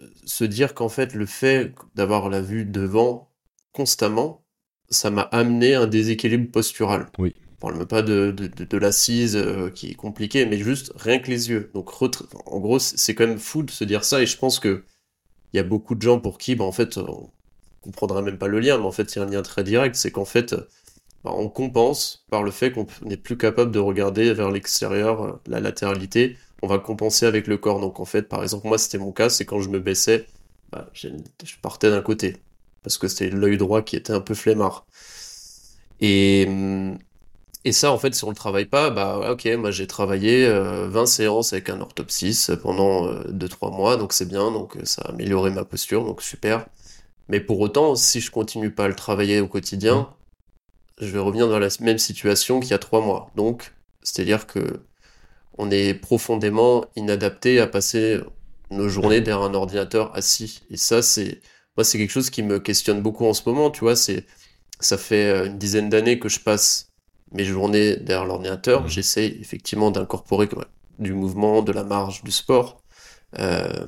euh, se dire qu'en fait, le fait d'avoir la vue devant constamment, ça m'a amené un déséquilibre postural. Oui parle même pas de, de, l'assise euh, qui est compliquée, mais juste rien que les yeux. Donc en gros, c'est quand même fou de se dire ça, et je pense que il y a beaucoup de gens pour qui, bah, en fait, on comprendra même pas le lien, mais en fait, il y a un lien très direct, c'est qu'en fait, bah, on compense par le fait qu'on n'est plus capable de regarder vers l'extérieur, euh, la latéralité, on va compenser avec le corps. Donc en fait, par exemple, moi, c'était mon cas, c'est quand je me baissais, bah, je partais d'un côté, parce que c'était l'œil droit qui était un peu flemmard. Et, hum, et ça, en fait, si on le travaille pas, bah ok, moi j'ai travaillé 20 euh, séances avec un orthopsiste pendant 2-3 euh, mois, donc c'est bien, donc euh, ça a amélioré ma posture, donc super. Mais pour autant, si je continue pas à le travailler au quotidien, mmh. je vais revenir dans la même situation qu'il y a 3 mois. Donc, c'est-à-dire que on est profondément inadapté à passer nos journées derrière un ordinateur assis. Et ça, c'est moi, c'est quelque chose qui me questionne beaucoup en ce moment. Tu vois, c'est ça fait une dizaine d'années que je passe mes journées derrière l'ordinateur, mmh. j'essaie effectivement d'incorporer du mouvement, de la marge, du sport. Euh,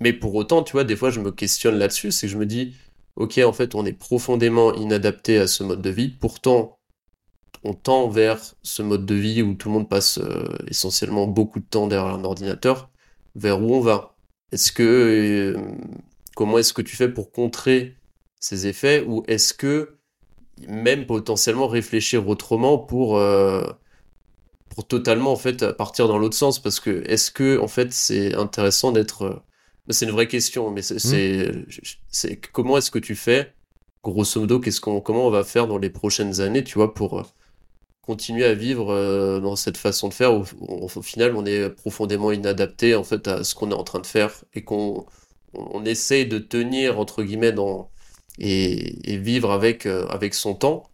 mais pour autant, tu vois, des fois, je me questionne là-dessus, c'est que je me dis, ok, en fait, on est profondément inadapté à ce mode de vie. Pourtant, on tend vers ce mode de vie où tout le monde passe euh, essentiellement beaucoup de temps derrière un ordinateur. Vers où on va? Est-ce que euh, comment est-ce que tu fais pour contrer ces effets? Ou est-ce que même potentiellement réfléchir autrement pour euh, pour totalement en fait partir dans l'autre sens parce que est-ce que en fait c'est intéressant d'être euh, c'est une vraie question mais c'est mmh. c'est comment est-ce que tu fais grosso modo qu'est-ce qu'on comment on va faire dans les prochaines années tu vois pour euh, continuer à vivre dans cette façon de faire où, au final on est profondément inadapté en fait à ce qu'on est en train de faire et qu'on on essaye de tenir entre guillemets dans et, vivre avec, euh, avec son temps.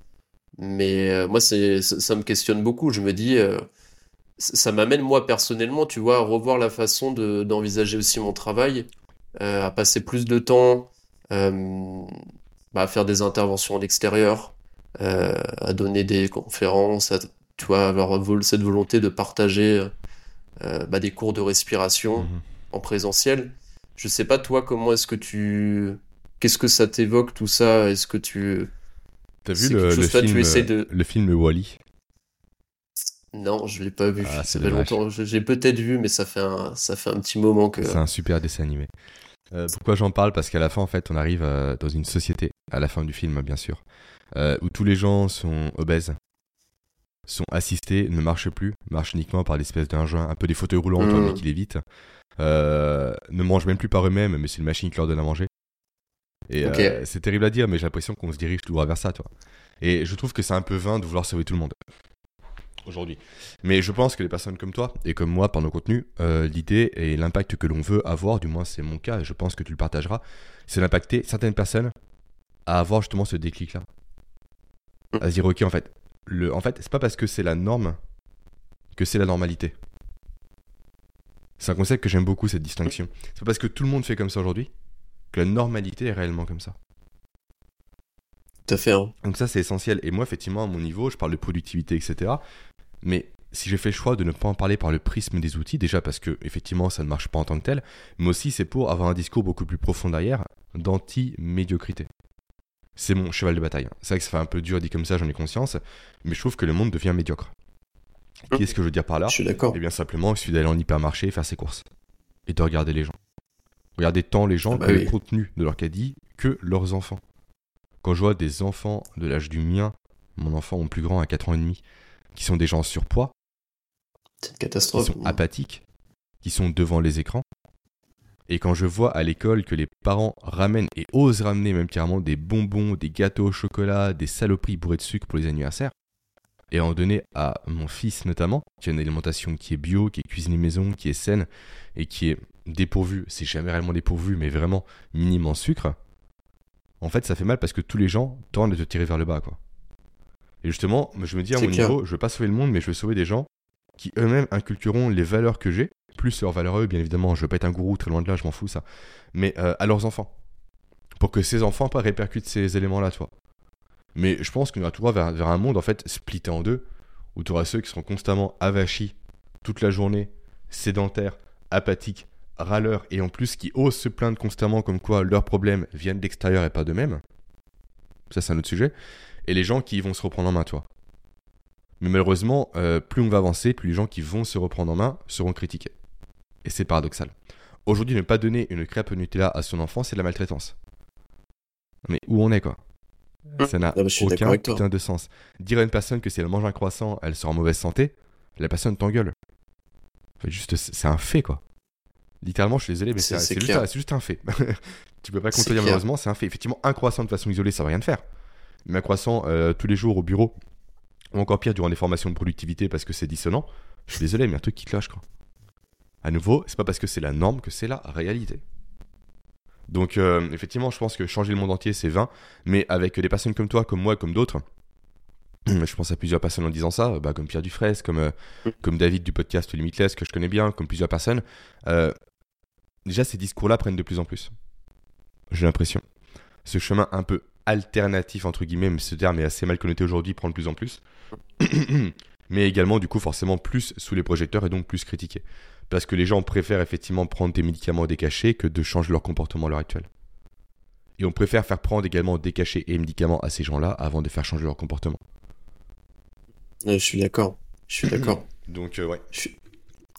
Mais euh, moi, c'est, ça me questionne beaucoup. Je me dis, euh, ça m'amène moi personnellement, tu vois, à revoir la façon de, d'envisager aussi mon travail, à passer plus de temps, bah, à faire des interventions en extérieur, à donner des conférences, à, tu vois, avoir cette volonté de partager bah, des cours de respiration mmh en présentiel. Je sais pas toi comment est-ce que tu Qu'est-ce que ça t'évoque tout ça? Est-ce que tu. T'as vu le, film, le film Wally Non, je l'ai pas vu. Ah, ça fait longtemps. J'ai peut-être vu, mais ça fait un, ça fait un petit moment que. C'est un super dessin animé. Euh, pourquoi j'en parle? Parce qu'à la fin, en fait, on arrive euh, dans une société, à la fin du film, bien sûr, euh, où tous les gens sont obèses, sont assistés, ne marchent plus, marchent uniquement par l'espèce d'un joint, un peu des fauteuils roulants, mmh. mais qui l'évitent, ne mangent même plus par eux-mêmes, mais c'est une machine qui leur donne à manger. Et euh, c'est terrible à dire, mais j'ai l'impression qu'on se dirige tout droit vers ça, toi. Et je trouve que c'est un peu vain de vouloir sauver tout le monde aujourd'hui. Mais je pense que les personnes comme toi et comme moi, par nos contenus, euh, l'idée et l'impact que l'on veut avoir, du moins c'est mon cas, et je pense que tu le partageras, c'est d'impacter certaines personnes à avoir justement ce déclic-là. Mm. À se dire, ok, en fait, le, en fait, c'est pas parce que c'est la norme que c'est la normalité. C'est un concept que j'aime beaucoup, cette distinction. C'est pas parce que tout le monde fait comme ça aujourd'hui que la normalité est réellement comme ça. Tout à fait. Hein. Donc ça, c'est essentiel. Et moi, effectivement, à mon niveau, je parle de productivité, etc. Mais si j'ai fait le choix de ne pas en parler par le prisme des outils, déjà parce que effectivement ça ne marche pas en tant que tel, mais aussi c'est pour avoir un discours beaucoup plus profond derrière, d'anti-médiocrité. C'est mon cheval de bataille. C'est vrai que ça fait un peu dur dit comme ça, j'en ai conscience, mais je trouve que le monde devient médiocre. Qu'est-ce que je veux dire par là? Je suis d'accord. Eh bien simplement, il suffit d'aller en hypermarché et faire ses courses. Et de regarder les gens. Regardez tant les gens Ah bah que oui. le contenu de leur caddie que leurs enfants. Quand je vois des enfants de l'âge du mien, mon enfant mon plus grand à 4 ans et demi, qui sont des gens en surpoids, C'est une qui sont apathiques, qui sont devant les écrans. Et quand je vois à l'école que les parents ramènent et osent ramener même carrément des bonbons, des gâteaux au chocolat, des saloperies bourrées de sucre pour les anniversaires, et en donner à mon fils notamment, qui a une alimentation qui est bio, qui est cuisinée maison, qui est saine et qui est dépourvue, c'est jamais réellement dépourvu, mais vraiment minime en sucre, en fait ça fait mal parce que tous les gens tendent à te tirer vers le bas. quoi. Et justement, je me dis à mon clair. niveau, je veux pas sauver le monde, mais je veux sauver des gens qui eux-mêmes inculqueront les valeurs que j'ai, plus leurs valeurs eux, bien évidemment, je veux pas être un gourou, très loin de là, je m'en fous ça, mais euh, à leurs enfants. Pour que ces enfants pas répercutent ces éléments-là, toi. Mais je pense qu'on ira tout droit vers, vers un monde, en fait, splitté en deux, où tu auras ceux qui seront constamment avachis toute la journée, sédentaires, apathiques, râleurs, et en plus qui osent se plaindre constamment comme quoi leurs problèmes viennent de l'extérieur et pas d'eux-mêmes. Ça, c'est un autre sujet. Et les gens qui vont se reprendre en main, toi. Mais malheureusement, euh, plus on va avancer, plus les gens qui vont se reprendre en main seront critiqués. Et c'est paradoxal. Aujourd'hui, ne pas donner une crêpe Nutella à son enfant, c'est de la maltraitance. Mais où on est, quoi? Ça n'a Ah bah, aucun putain de sens. Dire à une personne que si elle mange un croissant, elle sera en mauvaise santé, la personne t'engueule. En fait, juste, c'est un fait, quoi. Littéralement, je suis désolé, mais C'est- juste, un- c'est juste un fait. tu peux pas contredire, malheureusement, c'est un fait. Effectivement, un croissant de façon isolée, ça va rien faire. Mais un croissant euh, tous les jours au bureau, ou encore pire, durant des formations de productivité parce que c'est dissonant, je suis désolé, mais un truc qui cloche, quoi. À nouveau, c'est pas parce que c'est la norme que c'est la réalité. Donc, euh, effectivement, je pense que changer le monde entier, c'est vain, mais avec des personnes comme toi, comme moi, comme d'autres, je pense à plusieurs personnes en disant ça, bah, comme Pierre Dufresne, comme, euh, comme David du podcast Limitless, que je connais bien, comme plusieurs personnes. euh, déjà, ces discours-là prennent de plus en plus. J'ai l'impression. Ce chemin un peu alternatif, entre guillemets, mais ce terme est assez mal connoté aujourd'hui, prend de plus en plus. mais également, du coup, forcément plus sous les projecteurs et donc plus critiqué. Parce que les gens préfèrent effectivement prendre des médicaments décachés que de changer leur comportement à l'heure actuelle. Et on préfère faire prendre également des cachets et médicaments à ces gens-là avant de faire changer leur comportement. Ouais, je suis d'accord. Je suis d'accord. Donc, euh, ouais.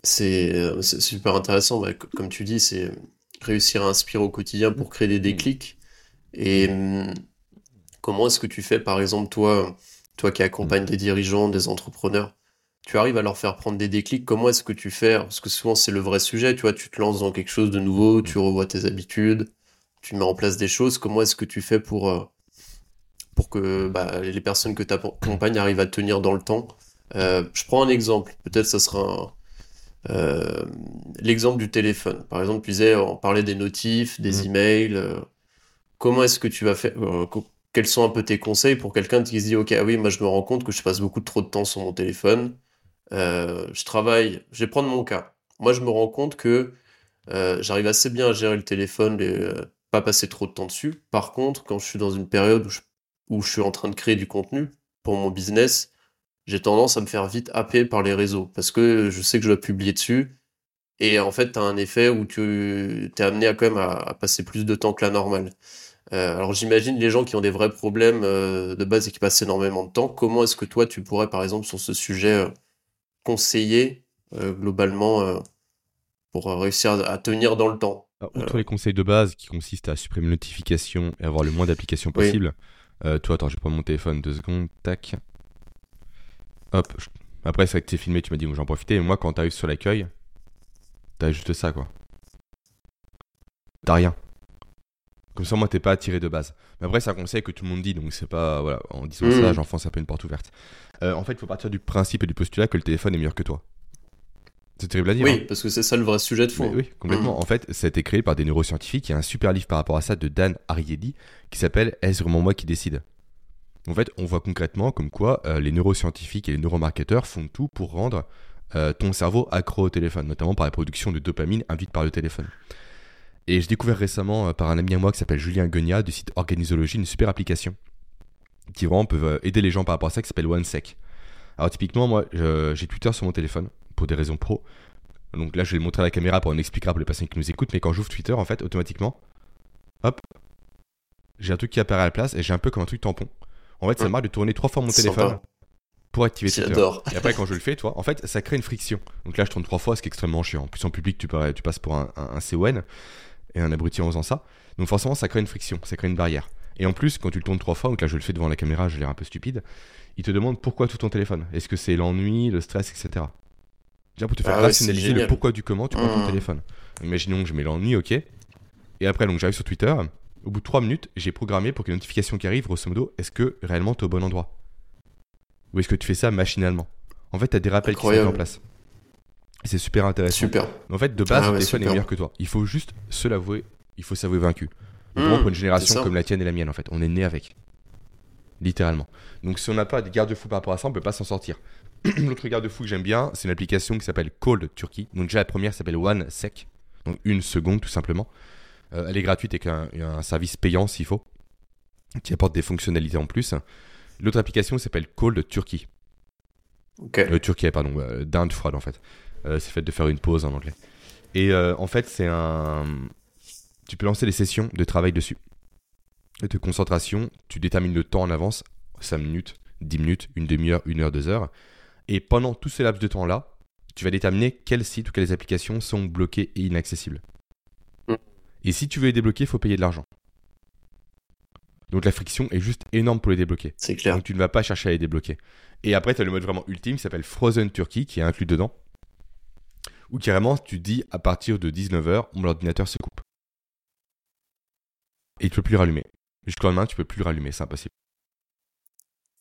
C'est super intéressant. Bah, co- comme tu dis, c'est réussir à inspirer au quotidien pour créer des déclics. Et hum, comment est-ce que tu fais, par exemple, toi, toi qui accompagnes des dirigeants, des entrepreneurs, tu arrives à leur faire prendre des déclics, comment est-ce que tu fais? Parce que souvent, c'est le vrai sujet, tu vois, tu te lances dans quelque chose de nouveau, tu revois tes habitudes, tu mets en place des choses. Comment est-ce que tu fais pour, euh, pour que bah, les personnes que tu accompagnes arrivent à tenir dans le temps? Euh, je prends un exemple, peut-être ça sera un, euh, l'exemple du téléphone. Par exemple, tu disais, on parlait des notifs, des Mhm. emails. euh, comment est-ce que tu vas faire, euh, quels sont un peu tes conseils pour quelqu'un qui se dit, OK, ah oui, moi je me rends compte que je passe beaucoup trop de temps sur mon téléphone. Je travaille, je vais prendre mon cas. Moi, je me rends compte que j'arrive assez bien à gérer le téléphone, et pas passer trop de temps dessus. Par contre, quand je suis dans une période où je, où je suis en train de créer du contenu pour mon business, j'ai tendance à me faire vite happer par les réseaux parce que je sais que je dois publier dessus. Et en fait, tu as un effet où tu es amené à quand même à, à passer plus de temps que la normale. Euh, alors j'imagine les gens qui ont des vrais problèmes euh, de base et qui passent énormément de temps, comment est-ce que toi tu pourrais par exemple sur ce sujet euh, conseiller globalement pour réussir à, tenir dans le temps? Alors, outre les conseils de base qui consistent à supprimer les notifications et avoir le moins d'applications possible, toi, attends, je vais prendre mon téléphone deux secondes, tac. Hop. Après, c'est vrai que t'es filmé, tu m'as dit, j'en profiter. Mais moi, quand t'arrives sur l'accueil, t'as juste ça, quoi. T'as rien. Comme ça, moi, t'es pas attiré de base. Mais après, c'est un conseil que tout le monde dit, donc c'est pas. Voilà, en disant ça, j'enfonce un peu une porte ouverte. Euh, en fait, il faut partir du principe et du postulat que le téléphone est meilleur que toi. C'est terrible à dire. Oui, hein. parce que c'est ça le vrai sujet de fond. Mais oui, complètement. En fait, ça a été créé par des neuroscientifiques. Il y a un super livre par rapport à ça de Dan Ariely qui s'appelle Est-ce vraiment moi qui décide? En fait, on voit concrètement comme quoi euh, les neuroscientifiques et les neuromarketeurs font tout pour rendre euh, ton cerveau accro au téléphone, notamment par la production de dopamine induite par le téléphone. Et j'ai découvert récemment euh, par un ami à moi qui s'appelle Julien Gonia du site Organisologie une super application qui vraiment peut aider les gens par rapport à ça qui s'appelle OneSec. Alors typiquement, moi, j'ai Twitter sur mon téléphone pour des raisons pro. Donc là, je vais le montrer à la caméra pour en expliquer pour les personnes qui nous écoutent. Mais quand j'ouvre Twitter, en fait, automatiquement, hop, j'ai un truc qui apparaît à la place et j'ai un peu comme un truc tampon. En fait, ça hum. marche de tourner trois fois mon téléphone pour activer Twitter. Et après, quand je le fais, toi, en fait, ça crée une friction. Donc là, je tourne trois fois, ce qui est extrêmement chiant. En plus, en public, tu, tu passes pour un, un, CON et un abruti en faisant ça. Donc forcément, ça crée une friction, ça crée une barrière. Et en plus, quand tu le tournes trois fois, donc là, je le fais devant la caméra, je l'air un peu stupide, il te demande pourquoi tout ton téléphone. Est-ce que c'est l'ennui, le stress, etc. Déjà, pour te faire ah rationaliser le pourquoi du comment, tu prends ton mmh. téléphone. Imaginons que je mets l'ennui, ok. Et après, donc j'arrive sur Twitter. Au bout de trois minutes, j'ai programmé pour que les notifications qui arrivent, grosso modo, est-ce que réellement tu es au bon endroit? Ou est-ce que tu fais ça machinalement? En fait, tu as des rappels qui sont en place. C'est super intéressant. Super. En fait, de base, ah le téléphone est meilleur que toi. Il faut juste se l'avouer, il faut s'avouer vaincu. Mmh, pour une génération comme la tienne et la mienne, en fait. On est né avec. Littéralement. Donc si on n'a pas de garde-fous par rapport à ça, on peut pas s'en sortir. L'autre garde-fou que j'aime bien, c'est une application qui s'appelle Cold Turkey. Donc déjà la première s'appelle OneSec, donc une seconde tout simplement. Euh, elle est gratuite et a un, service payant s'il faut, qui apporte des fonctionnalités en plus. L'autre application s'appelle Cold Turkey. Ok. Euh, Turkey, pardon, euh, d'Inde froide en fait. c'est fait de faire une pause en anglais. Et en fait, c'est un. Tu peux lancer des sessions de travail dessus. De concentration, tu détermines le temps en avance, 5 minutes, 10 minutes, une demi-heure, une heure, deux heures. Et pendant tous ces laps de temps-là, tu vas déterminer quels sites ou quelles applications sont bloqués et inaccessibles. Et si tu veux les débloquer, il faut payer de l'argent. Donc la friction est juste énorme pour les débloquer. C'est clair. Donc tu ne vas pas chercher à les débloquer. Et après, tu as le mode vraiment ultime qui s'appelle Frozen Turkey qui est inclus dedans. Où carrément, tu dis à partir de 19h, mon ordinateur se coupe. Et tu peux plus rallumer. Jusqu'au lendemain, tu peux plus rallumer, c'est impossible.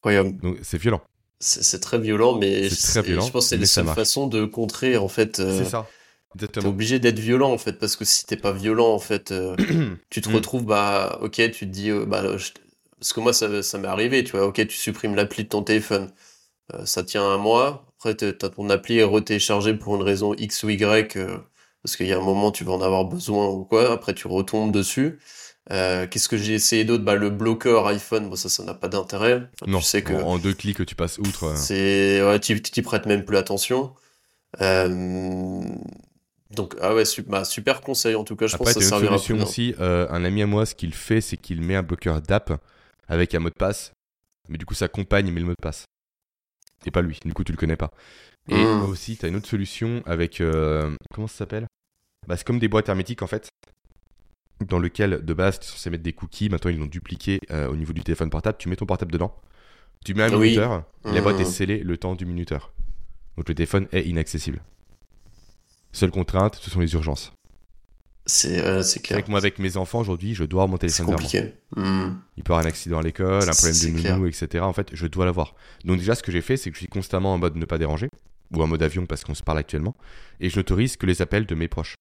Incroyable. Donc c'est violent. C'est très violent, mais très violent, je pense que c'est la seule façon de contrer en fait. Euh, c'est ça. T'es obligé d'être violent en fait, parce que si t'es pas violent en fait, euh, tu te mm. retrouves bah ok, tu te dis euh, bah parce que moi ça, ça m'est arrivé, tu vois, ok, tu supprimes l'appli de ton téléphone, ça tient un mois, après t'as ton appli est retéléchargé pour une raison X ou Y, parce qu'il y a un moment tu vas en avoir besoin ou quoi, après tu retombes dessus. Euh, qu'est-ce que j'ai essayé d'autre? Bah, Le bloqueur iPhone, bon, ça, ça n'a pas d'intérêt. non, tu sais que en deux clics, tu passes outre. Euh. C'est, ouais, tu prêtes même plus attention. Euh... Donc, ah ouais, bah, super conseil en tout cas. Je Après, pense que ça une solution aussi. Euh, un ami à moi, ce qu'il fait, c'est qu'il met un bloqueur d'app avec un mot de passe. Mais du coup, sa compagne met le mot de passe. Et pas lui. Du coup, tu le connais pas. Et mmh. aussi, tu as une autre solution avec. comment ça s'appelle? Bah, C'est comme des boîtes hermétiques en fait dans lequel de base tu es censé mettre des cookies, maintenant ils l'ont dupliqué euh, au niveau du téléphone portable, tu mets ton portable dedans, tu mets un minuteur, la boîte est mmh. scellée le temps du minuteur. Donc le téléphone est inaccessible. Seule contrainte, ce sont les urgences. C'est euh, clair. Avec moi, avec mes enfants aujourd'hui, je dois avoir mon téléphone C'est compliqué. Mmh. Il peut y avoir un accident à l'école, un problème de nounou, etc. En fait, je dois l'avoir. Donc déjà, ce que j'ai fait, c'est que je suis constamment en mode ne pas déranger, ou en mode avion parce qu'on se parle actuellement, et je n'autorise que les appels de mes proches.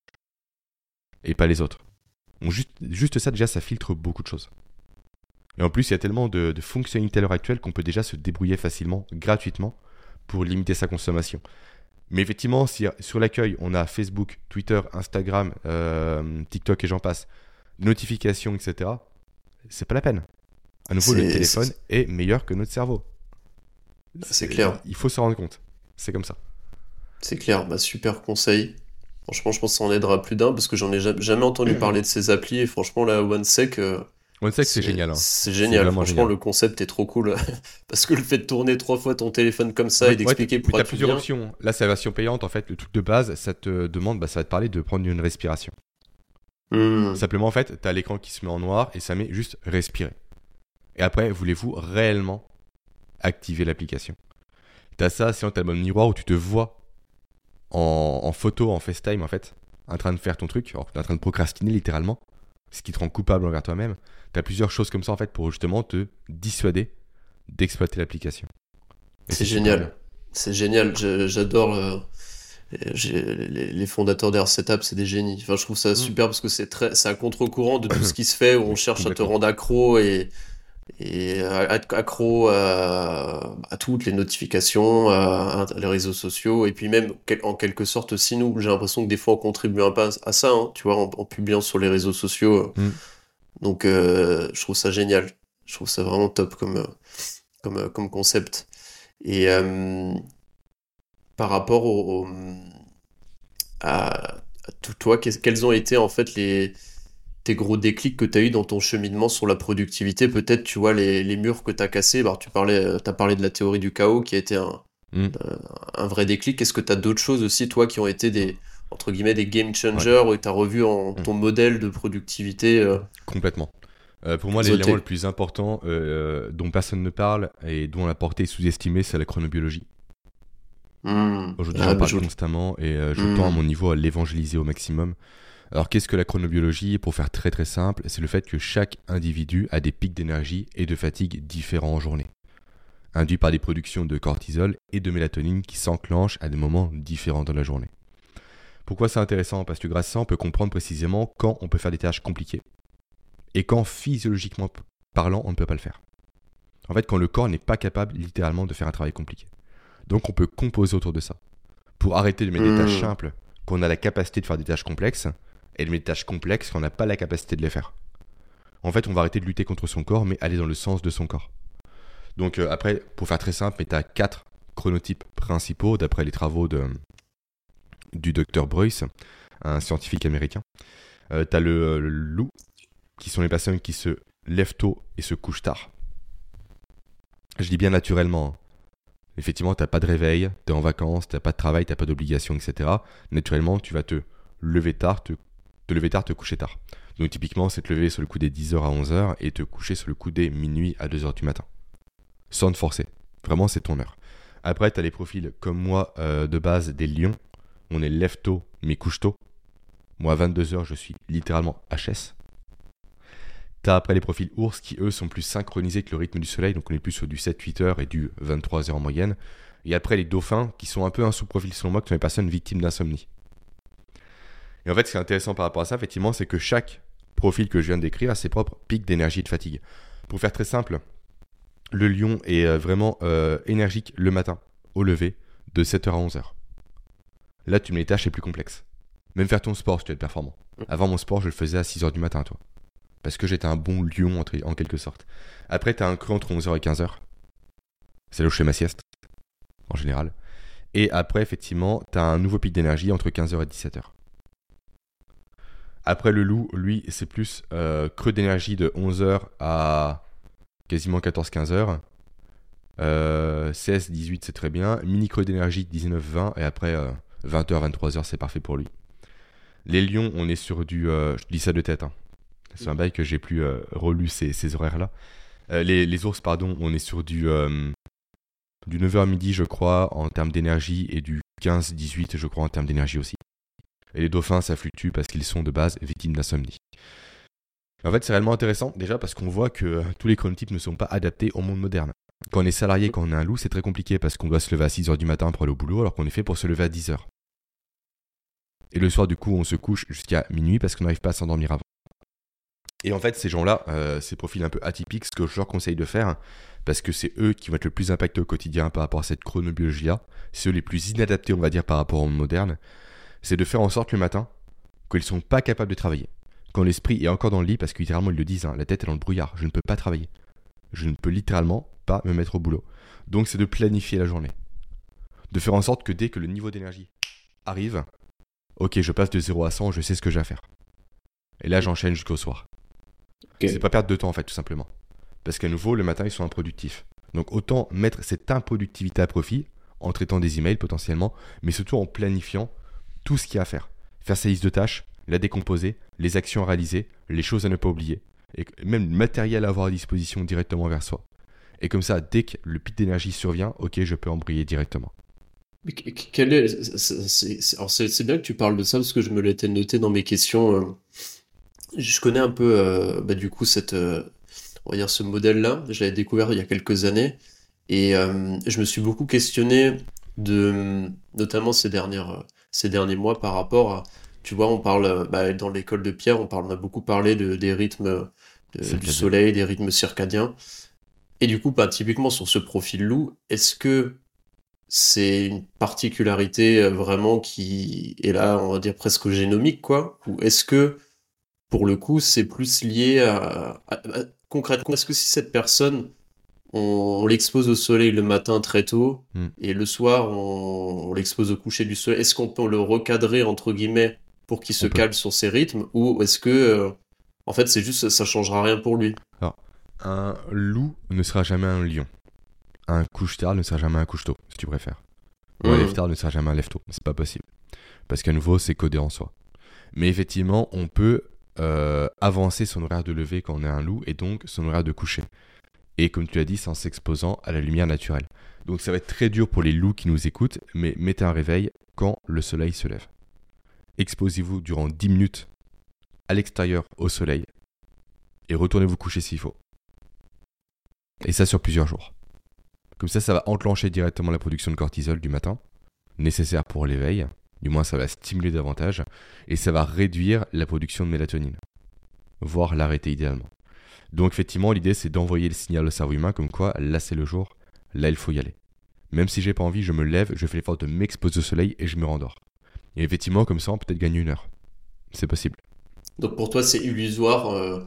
Et pas les autres juste, ça, déjà, ça filtre beaucoup de choses. Et en plus, il y a tellement de, fonctionnalités à l'heure actuelle qu'on peut déjà se débrouiller facilement, gratuitement, pour limiter sa consommation. Mais effectivement, si sur l'accueil, on a Facebook, Twitter, Instagram, euh, TikTok et j'en passe, notifications, etc., c'est pas la peine. À nouveau, le téléphone est... meilleur que notre cerveau. C'est clair. Il faut se rendre compte. C'est comme ça. C'est clair. Bah, super conseil. Franchement, je pense que ça en aidera plus d'un parce que j'en ai jamais entendu parler de ces applis et franchement, la OneSec. Euh, OneSec, c'est génial. Hein. C'est génial. Franchement, le concept est trop cool. parce que le fait de tourner trois fois ton téléphone comme ça et d'expliquer pourquoi. Tu as plusieurs options. Là, c'est la version payante. En fait, le truc de base, ça te demande, bah, ça va te parler de prendre une respiration. Hmm. Simplement, en fait, tu as l'écran qui se met en noir et ça met juste respirer. Et après, voulez-vous réellement activer l'application? Tu as ça, sinon tu as le mode miroir où tu te vois en, photo, en FaceTime en fait, en train de faire ton truc, en train de procrastiner littéralement, ce qui te rend coupable envers toi-même. Tu as plusieurs choses comme ça en fait pour justement te dissuader d'exploiter l'application. C'est génial. C'est génial. J'adore euh, les, fondateurs d'Air Setup, c'est des génies. Enfin, je trouve ça mm. super parce que c'est très, c'est à contre-courant de tout ce qui se fait où on cherche à te rendre accro et, et être accro à, toutes les notifications, à, les réseaux sociaux, et puis même en quelque sorte aussi nous, j'ai l'impression que des fois on contribue un peu à ça, hein, tu vois, en, publiant sur les réseaux sociaux. Mm. Donc euh, je trouve ça génial, je trouve ça vraiment top comme, comme, comme concept. Et par rapport au, à, toi, quels ont été en fait les tes gros déclics que tu as eu dans ton cheminement sur la productivité Peut-être, tu vois, les, les murs que tu as cassés. Bah, tu parlais, as parlé de la théorie du chaos qui a été un, mm. un, vrai déclic. Est-ce que tu as d'autres choses aussi, toi, qui ont été des, entre guillemets, des game changers où tu as revu en, mm. ton modèle de productivité euh? Complètement. Euh, pour moi, l'élément le plus important euh, dont personne ne parle et dont la portée est sous-estimée, c'est la chronobiologie. Mm. Aujourd'hui, j'en ah, parle constamment et je tends à mon niveau à l'évangéliser au maximum. Alors qu'est-ce que la chronobiologie Pour faire très très simple, c'est le fait que chaque individu a des pics d'énergie et de fatigue différents en journée, induits par des productions de cortisol et de mélatonine qui s'enclenchent à des moments différents dans la journée. Pourquoi c'est intéressant? Parce que grâce à ça, on peut comprendre précisément quand on peut faire des tâches compliquées et quand physiologiquement parlant, on ne peut pas le faire. En fait, quand le corps n'est pas capable littéralement de faire un travail compliqué. Donc on peut composer autour de ça. Pour arrêter de mettre des tâches mmh. simples, qu'on a la capacité de faire des tâches complexes, et des tâches complexes qu'on n'a pas la capacité de les faire. En fait, on va arrêter de lutter contre son corps, mais aller dans le sens de son corps. Donc euh, après, pour faire très simple, tu as quatre chronotypes principaux d'après les travaux de, du docteur Bruce, un scientifique américain. Euh, tu as le, loup, qui sont les personnes qui se lèvent tôt et se couchent tard. Je dis bien naturellement. Hein. Effectivement, tu n'as pas de réveil, tu es en vacances, tu n'as pas de travail, tu n'as pas d'obligation, etc. Naturellement, tu vas te lever tard, te te lever tard, te coucher tard. Donc typiquement, c'est te lever sur le coup des 10h à 11h et te coucher sur le coup des minuit à 2h du matin. Sans te forcer. Vraiment, c'est ton heure. Après, tu as les profils comme moi euh, de base des lions. On est lève tôt, mais couche tôt. Moi, à 22h, je suis littéralement HS. T'as après les profils ours qui, eux, sont plus synchronisés que le rythme du soleil. Donc on est plus sur du 7-8 heures et du 23 h en moyenne. Et après les dauphins qui sont un peu un sous-profil selon moi, qui sont les personnes victimes d'insomnie. Et en fait, ce qui est intéressant par rapport à ça, effectivement, c'est que chaque profil que je viens de décrire a ses propres pics d'énergie et de fatigue. Pour faire très simple, le lion est euh, vraiment euh, énergique le matin, au lever, de 7h à 11h. Là, tu mets les tâches les plus complexes. Même faire ton sport, si tu veux être performant. Avant mon sport, je le faisais à 6h du matin, toi. Parce que j'étais un bon lion, en quelque sorte. Après, tu as un creux entre 11h et 15h. C'est là où je fais ma sieste, en général. Et après, effectivement, tu as un nouveau pic d'énergie entre 15h et 17h. Après le loup, lui, c'est plus euh, creux d'énergie de 11h à quasiment 14-15h. 16, 18, c'est très bien. Mini creux d'énergie 19, 20. Et après 20h, euh, 23h, c'est parfait pour lui. Les lions, on est sur du. Euh, je dis ça de tête. Hein. C'est un bail que j'ai plus relu ces, horaires-là. Les, ours, pardon, on est sur du, du 9h à midi, je crois, en termes d'énergie, et du 15-18, je crois, en termes d'énergie aussi. Et les dauphins, ça fluctue parce qu'ils sont de base victimes d'insomnie. En fait, c'est réellement intéressant, déjà parce qu'on voit que euh, tous les chronotypes ne sont pas adaptés au monde moderne. Quand on est salarié, quand on est un loup, c'est très compliqué parce qu'on doit se lever à 6h du matin pour aller au boulot alors qu'on est fait pour se lever à 10h. Et le soir, du coup, on se couche jusqu'à minuit parce qu'on n'arrive pas à s'endormir avant. Et en fait, ces gens-là, euh, ces profils un peu atypiques, ce que je leur conseille de faire, parce que c'est eux qui vont être le plus impactés au quotidien par rapport à cette chronobiologie-là, c'est eux les plus inadaptés, on va dire, par rapport au monde moderne, c'est de faire en sorte le matin qu'ils ne sont pas capables de travailler. Quand l'esprit est encore dans le lit, parce que littéralement ils le disent, hein, la tête est dans le brouillard, je ne peux pas travailler. Je ne peux littéralement pas me mettre au boulot. Donc c'est de planifier la journée. De faire en sorte que dès que le niveau d'énergie arrive, ok, je passe de 0 à 100, je sais ce que j'ai à faire. Et là j'enchaîne jusqu'au soir. C'est pas perdre de temps en fait, tout simplement. Parce qu'à nouveau, le matin, ils sont improductifs. Donc autant mettre cette improductivité à profit en traitant des emails potentiellement, mais surtout en planifiant tout ce qu'il y a à faire. Faire sa liste de tâches, la décomposer, les actions à réaliser, les choses à ne pas oublier, et même le matériel à avoir à disposition directement vers soi. Et comme ça, dès que le pic d'énergie survient, ok, je peux embrayer directement. c'est, bien que tu parles de ça parce que je me l'étais noté dans mes questions. Euh. Je connais un peu, euh, bah, du coup, cette, euh, on va dire ce modèle-là. Je l'avais découvert il y a quelques années et je me suis beaucoup questionné de, notamment ces dernières, ces derniers mois par rapport à, tu vois, on parle, bah, dans l'école de Pierre, on, parle, on a beaucoup parlé de, des rythmes du soleil, des rythmes circadiens. Et du coup, bah, typiquement sur ce profil loup, est-ce que c'est une particularité euh, vraiment qui est là, on va dire presque génomique, quoi? Ou est-ce que, pour le coup, c'est plus lié à, concrètement, est-ce que si cette personne on, l'expose au soleil le matin très tôt Hmm. et le soir on, on l'expose au coucher du soleil. Est-ce qu'on peut le recadrer entre guillemets pour qu'il se cale sur ses rythmes ou est-ce que euh, en fait c'est juste ça changera rien pour lui? Un loup ne sera jamais un lion. Un couche-tard ne sera jamais un couche-tôt, si tu préfères. Ou un Hmm. lève-tard ne sera jamais un lève-tôt. C'est pas possible. Parce qu'à nouveau, c'est codé en soi. Mais effectivement, on peut euh, avancer son horaire de lever quand on est un loup et donc son horaire de coucher. Et comme tu l'as dit, c'est en s'exposant à la lumière naturelle. Donc ça va être très dur pour les loups qui nous écoutent, mais mettez un réveil quand le soleil se lève. Exposez-vous durant 10 minutes à l'extérieur au soleil et retournez vous coucher s'il faut. Et ça sur plusieurs jours. Comme ça, ça va enclencher directement la production de cortisol du matin, nécessaire pour l'éveil. Du moins, ça va stimuler davantage. Et ça va réduire la production de mélatonine. Voire l'arrêter idéalement. Donc, effectivement, l'idée, c'est d'envoyer le signal au cerveau humain comme quoi, là, c'est le jour, là, il faut y aller. Même si j'ai pas envie, je me lève, je fais l'effort de m'exposer au soleil et je me rendors. Et effectivement, comme ça, on peut peut-être gagner une heure. C'est possible. Donc pour toi, c'est illusoire. euh,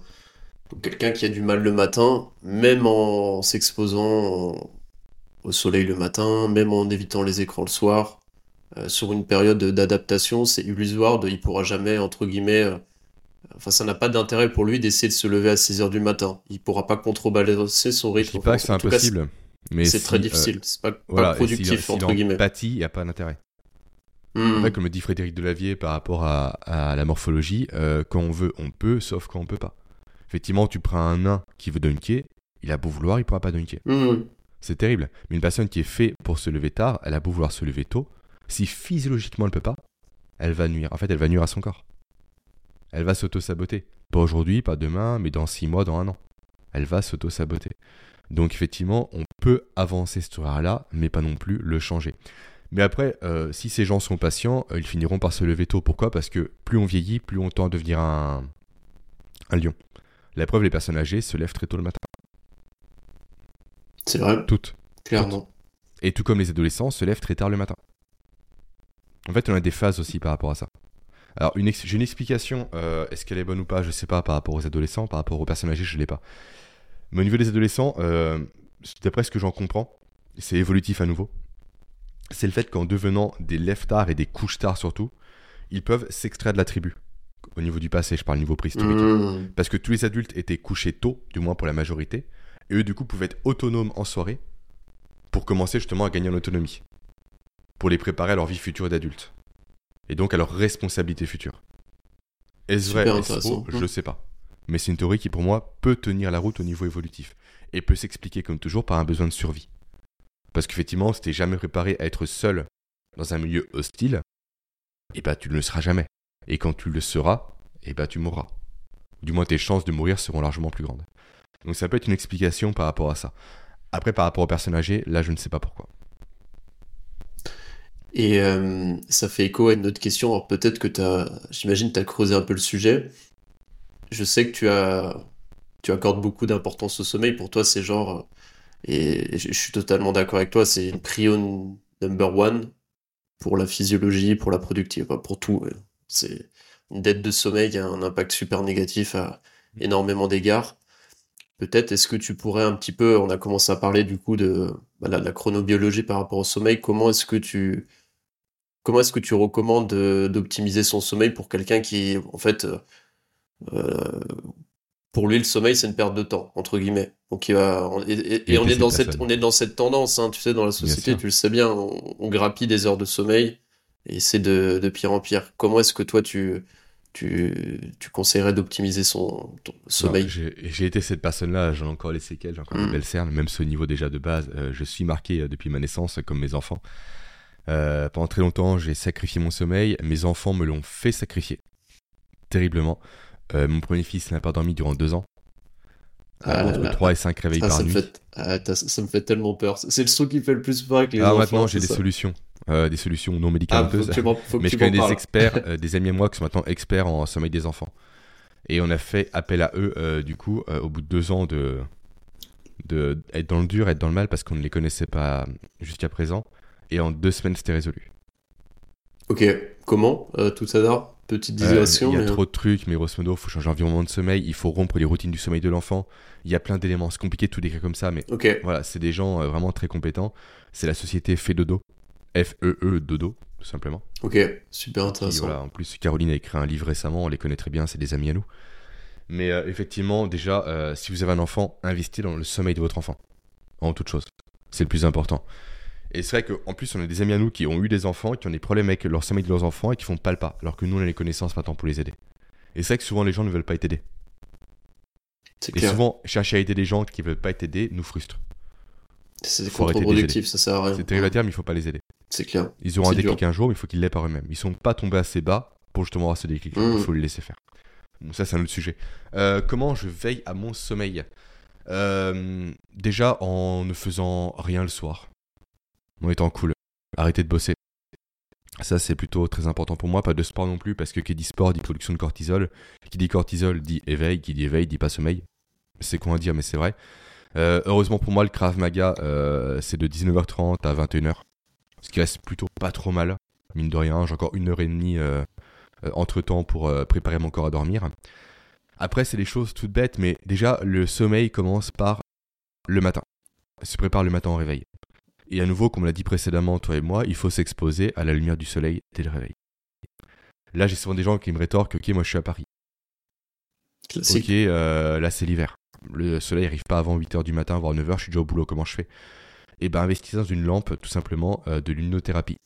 quelqu'un qui a du mal le matin, même en s'exposant au soleil le matin, même en évitant les écrans le soir, euh, sur une période d'adaptation, c'est illusoire. De, il pourra jamais, entre guillemets, euh, enfin ça n'a pas d'intérêt pour lui d'essayer de se lever à 6 heures du matin. Il pourra pas contrebalancer son Je rythme. dis pas que c'est cas, impossible. mais C'est si, très euh, difficile. C'est pas, voilà, productif, s'il entre en guillemets. il n'y a pas d'intérêt. Hmm. En fait, comme le dit Frédéric Delavier par rapport à, à la morphologie, euh, quand on veut, on peut, sauf quand on peut pas. Effectivement, tu prends un nain qui veut dunker, il a beau vouloir, il pourra pas dunker. Hmm. C'est terrible. Mais une personne qui est faite pour se lever tard, elle a beau vouloir se lever tôt, si physiologiquement elle peut pas, elle va nuire. En fait, elle va nuire à son corps. Elle va s'auto-saboter. Pas aujourd'hui, pas demain, mais dans six mois, dans un an. Elle va s'auto-saboter. Donc effectivement, on peut avancer cet horaire-là, mais pas non plus le changer. Mais après, euh, si ces gens sont patients, euh, ils finiront par se lever tôt. Pourquoi? Parce que plus on vieillit, plus on tend à devenir un, un lion. La preuve, les personnes âgées se lèvent très tôt le matin. C'est vrai, Toutes. clairement. Et tout comme les adolescents se lèvent très tard le matin. En fait, on a des phases aussi par rapport à ça. Alors, une j'ai une explication, euh, est-ce qu'elle est bonne ou pas, je sais pas, par rapport aux adolescents, par rapport aux personnes âgées, je l'ai pas. Mais au niveau des adolescents, euh, d'après ce que j'en comprends, c'est évolutif à nouveau. C'est le fait qu'en devenant des lève-tard et des couches-tard surtout, ils peuvent s'extraire de la tribu. Au niveau du passé, je parle niveau préhistorique. Hmm. Parce que tous les adultes étaient couchés tôt, du moins pour la majorité, et eux du coup pouvaient être autonomes en soirée pour commencer justement à gagner en autonomie, pour les préparer à leur vie future d'adulte, et donc à leur responsabilité future. Est-ce vrai, est-ce faux? Je ne sais pas. Mais c'est une théorie qui pour moi peut tenir la route au niveau évolutif, et peut s'expliquer comme toujours par un besoin de survie. Parce qu'effectivement, si t'es jamais préparé à être seul dans un milieu hostile, et bah tu ne le seras jamais. Et quand tu le seras, et bah tu mourras. Du moins tes chances de mourir seront largement plus grandes. Donc ça peut être une explication par rapport à ça. Après, par rapport aux personnes âgées, là je ne sais pas pourquoi. Et euh, ça fait écho à une autre question. Alors peut-être que tu as, j'imagine, tu as creusé un peu le sujet. Je sais que tu as, tu accordes beaucoup d'importance au sommeil. Pour toi, c'est genre, euh, et je suis totalement d'accord avec toi, c'est une prio number one pour la physiologie, pour la productivité, pour tout. C'est une dette de sommeil a un impact super négatif à énormément d'égards. Peut-être est-ce que tu pourrais un petit peu, on a commencé à parler du coup de bah, la chronobiologie par rapport au sommeil. Comment est-ce que tu Comment est-ce que tu recommandes de- d'optimiser son sommeil pour quelqu'un qui, en fait, euh, euh, pour lui, le sommeil, c'est une perte de temps, entre guillemets. Donc, il va, et, et- et Et on est dans cette, on est dans cette tendance, hein, tu sais, dans la société, tu le sais bien, on, on grappille des heures de sommeil et c'est de, de pire en pire. Comment est-ce que toi, tu, tu, tu conseillerais d'optimiser son ton sommeil? J'ai été cette personne-là, j'en ai encore les séquelles, j'ai encore Mm. de belles cernes, même ce niveau déjà de base. euh, je suis marqué euh, depuis ma naissance euh, comme mes enfants. Euh, pendant très longtemps, j'ai sacrifié mon sommeil. Mes enfants me l'ont fait sacrifier. Terriblement. Euh, mon premier fils n'a pas dormi durant deux ans. Ah là entre là. 3 et 5 réveils Ah, par ça me nuit. fait, ah, ça me fait tellement peur. C'est le son qui fait le plus peur avec les Ah, enfants. maintenant, j'ai des ça. solutions. Euh, des solutions non Ah, faut médicamenteuses. faut Mais je connais des experts, euh, des amis à moi qui sont maintenant experts en sommeil des enfants. Et on a fait appel à eux, euh, du coup, euh, au bout de deux ans de, de être dans le dur, être dans le mal, parce qu'on ne les connaissait pas jusqu'à présent. Et en deux semaines, c'était résolu. Ok, comment, euh, tout ça d'art petite digression. Il y a trop de trucs, mais grosso modo, il faut changer l'environnement de sommeil, il faut rompre les routines du sommeil de l'enfant. Il y a plein d'éléments. C'est compliqué de tout décrire comme ça, mais voilà, c'est des gens vraiment très compétents. C'est la société Fedodo. F-E-E Dodo, tout simplement. Ok, super intéressant. voilà, en plus, Caroline a écrit un livre récemment, on les connaît très bien, c'est des amis à nous. Mais effectivement, déjà, si vous avez un enfant, investissez dans le sommeil de votre enfant. En toute chose. C'est le plus important. Et c'est vrai qu'en plus, on a des amis à nous qui ont eu des enfants, qui ont des problèmes avec leur sommeil de leurs enfants et qui font pas le pas, alors que nous, on a les connaissances maintenant pour les aider. Et c'est vrai que souvent, les gens ne veulent pas être aidés. Et souvent, chercher à aider des gens qui ne veulent pas être aidés nous frustre. C'est contre-productif, ça sert à rien. C'est terrible à dire, mais il faut pas les aider. C'est clair. Ils auront un déclic un jour, mais il faut qu'ils l'aient par eux-mêmes. Ils sont pas tombés assez bas pour justement avoir ce déclic. Il mmh. faut le laisser faire. Bon, ça, c'est un autre sujet. Euh, comment je veille à mon sommeil? Euh, Déjà en ne faisant rien le soir. En étant cool arrêter de bosser. Ça, c'est plutôt très important pour moi. Pas de sport non plus, parce que qui dit sport dit production de cortisol. Qui dit cortisol dit éveil. Qui dit éveil dit pas sommeil. C'est con à dire, mais c'est vrai. Euh, heureusement pour moi, le Krav Maga, euh, c'est de 19h30 à 21h. Ce qui reste plutôt pas trop mal. Mine de rien, j'ai encore une heure et demie euh, entre temps pour préparer mon corps à dormir. Après, c'est des choses toutes bêtes, mais déjà, le sommeil commence par le matin. Se prépare le matin au réveil. Et à nouveau, comme on l'a dit précédemment, toi et moi, il faut s'exposer à la lumière du soleil dès le réveil. Là, j'ai souvent des gens qui me rétorquent Ok, moi je suis à Paris. Ok, euh, là c'est l'hiver. Le soleil n'arrive pas avant 8h du matin, voire 9h, je suis déjà au boulot, comment je fais? Et eh ben, investissez dans une lampe, tout simplement, euh, de luminothérapie.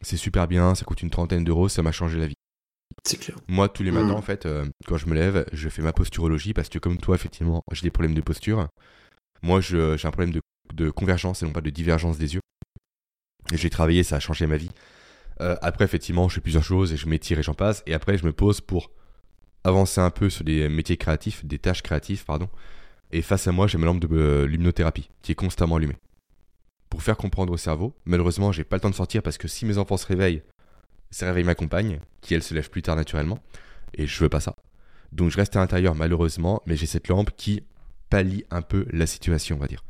C'est super bien, ça coûte une trentaine d'euros, ça m'a changé la vie. C'est clair. Moi, tous les matins, mmh. en fait, euh, quand je me lève, je fais ma posturologie parce que, comme toi, effectivement, j'ai des problèmes de posture. Moi, j'ai un problème de de convergence et non pas de divergence des yeux. Et j'ai travaillé, ça a changé ma vie. Euh, après, effectivement, je fais plusieurs choses et je m'étire et j'en passe. Et après, je me pose pour avancer un peu sur des métiers créatifs, des tâches créatives, pardon. Et face à moi, j'ai ma lampe de euh, luminothérapie qui est constamment allumée. Pour faire comprendre au cerveau, malheureusement, j'ai pas le temps de sortir parce que si mes enfants se réveillent, ça réveille ma compagne, qui elle se lève plus tard naturellement. Et je veux pas ça. Donc je reste à l'intérieur malheureusement, mais j'ai cette lampe qui pallie un peu la situation, on va dire.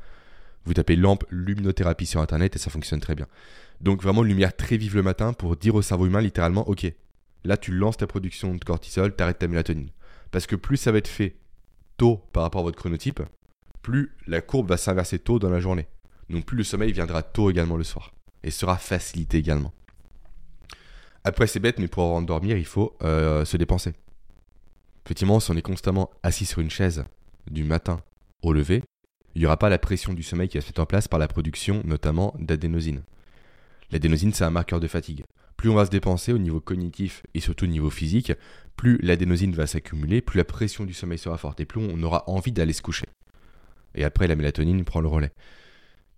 Vous tapez lampe luminothérapie sur internet et ça fonctionne très bien. Donc vraiment une lumière très vive le matin pour dire au cerveau humain littéralement ok, là tu lances ta production de cortisol, t'arrêtes ta mélatonine. Parce que plus ça va être fait tôt par rapport à votre chronotype, plus la courbe va s'inverser tôt dans la journée. Donc plus le sommeil viendra tôt également le soir et sera facilité également. Après c'est bête mais pour endormir il faut euh, se dépenser. Effectivement si on est constamment assis sur une chaise du matin au lever, il n'y aura pas la pression du sommeil qui va se mettre en place par la production notamment d'adénosine. L'adénosine, c'est un marqueur de fatigue. Plus on va se dépenser au niveau cognitif et surtout au niveau physique, plus l'adénosine va s'accumuler, plus la pression du sommeil sera forte et plus on aura envie d'aller se coucher. Et après, la mélatonine prend le relais.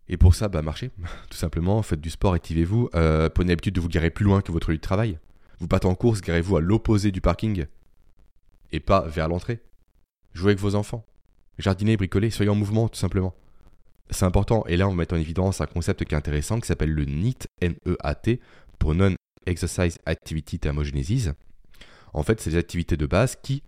Et pour ça, bah marchez, tout simplement, faites du sport, activez-vous, euh, prenez l'habitude de vous garer plus loin que votre lieu de travail. Vous partez en course, garez-vous à l'opposé du parking et pas vers l'entrée. Jouez avec vos enfants. Jardiner, bricoler, soyez en mouvement tout simplement. C'est important, et là on va mettre en évidence un concept qui est intéressant qui s'appelle le NEAT, N-E-A-T, pour Non-Exercise Activity Thermogenesis. En fait, c'est des activités de base qui,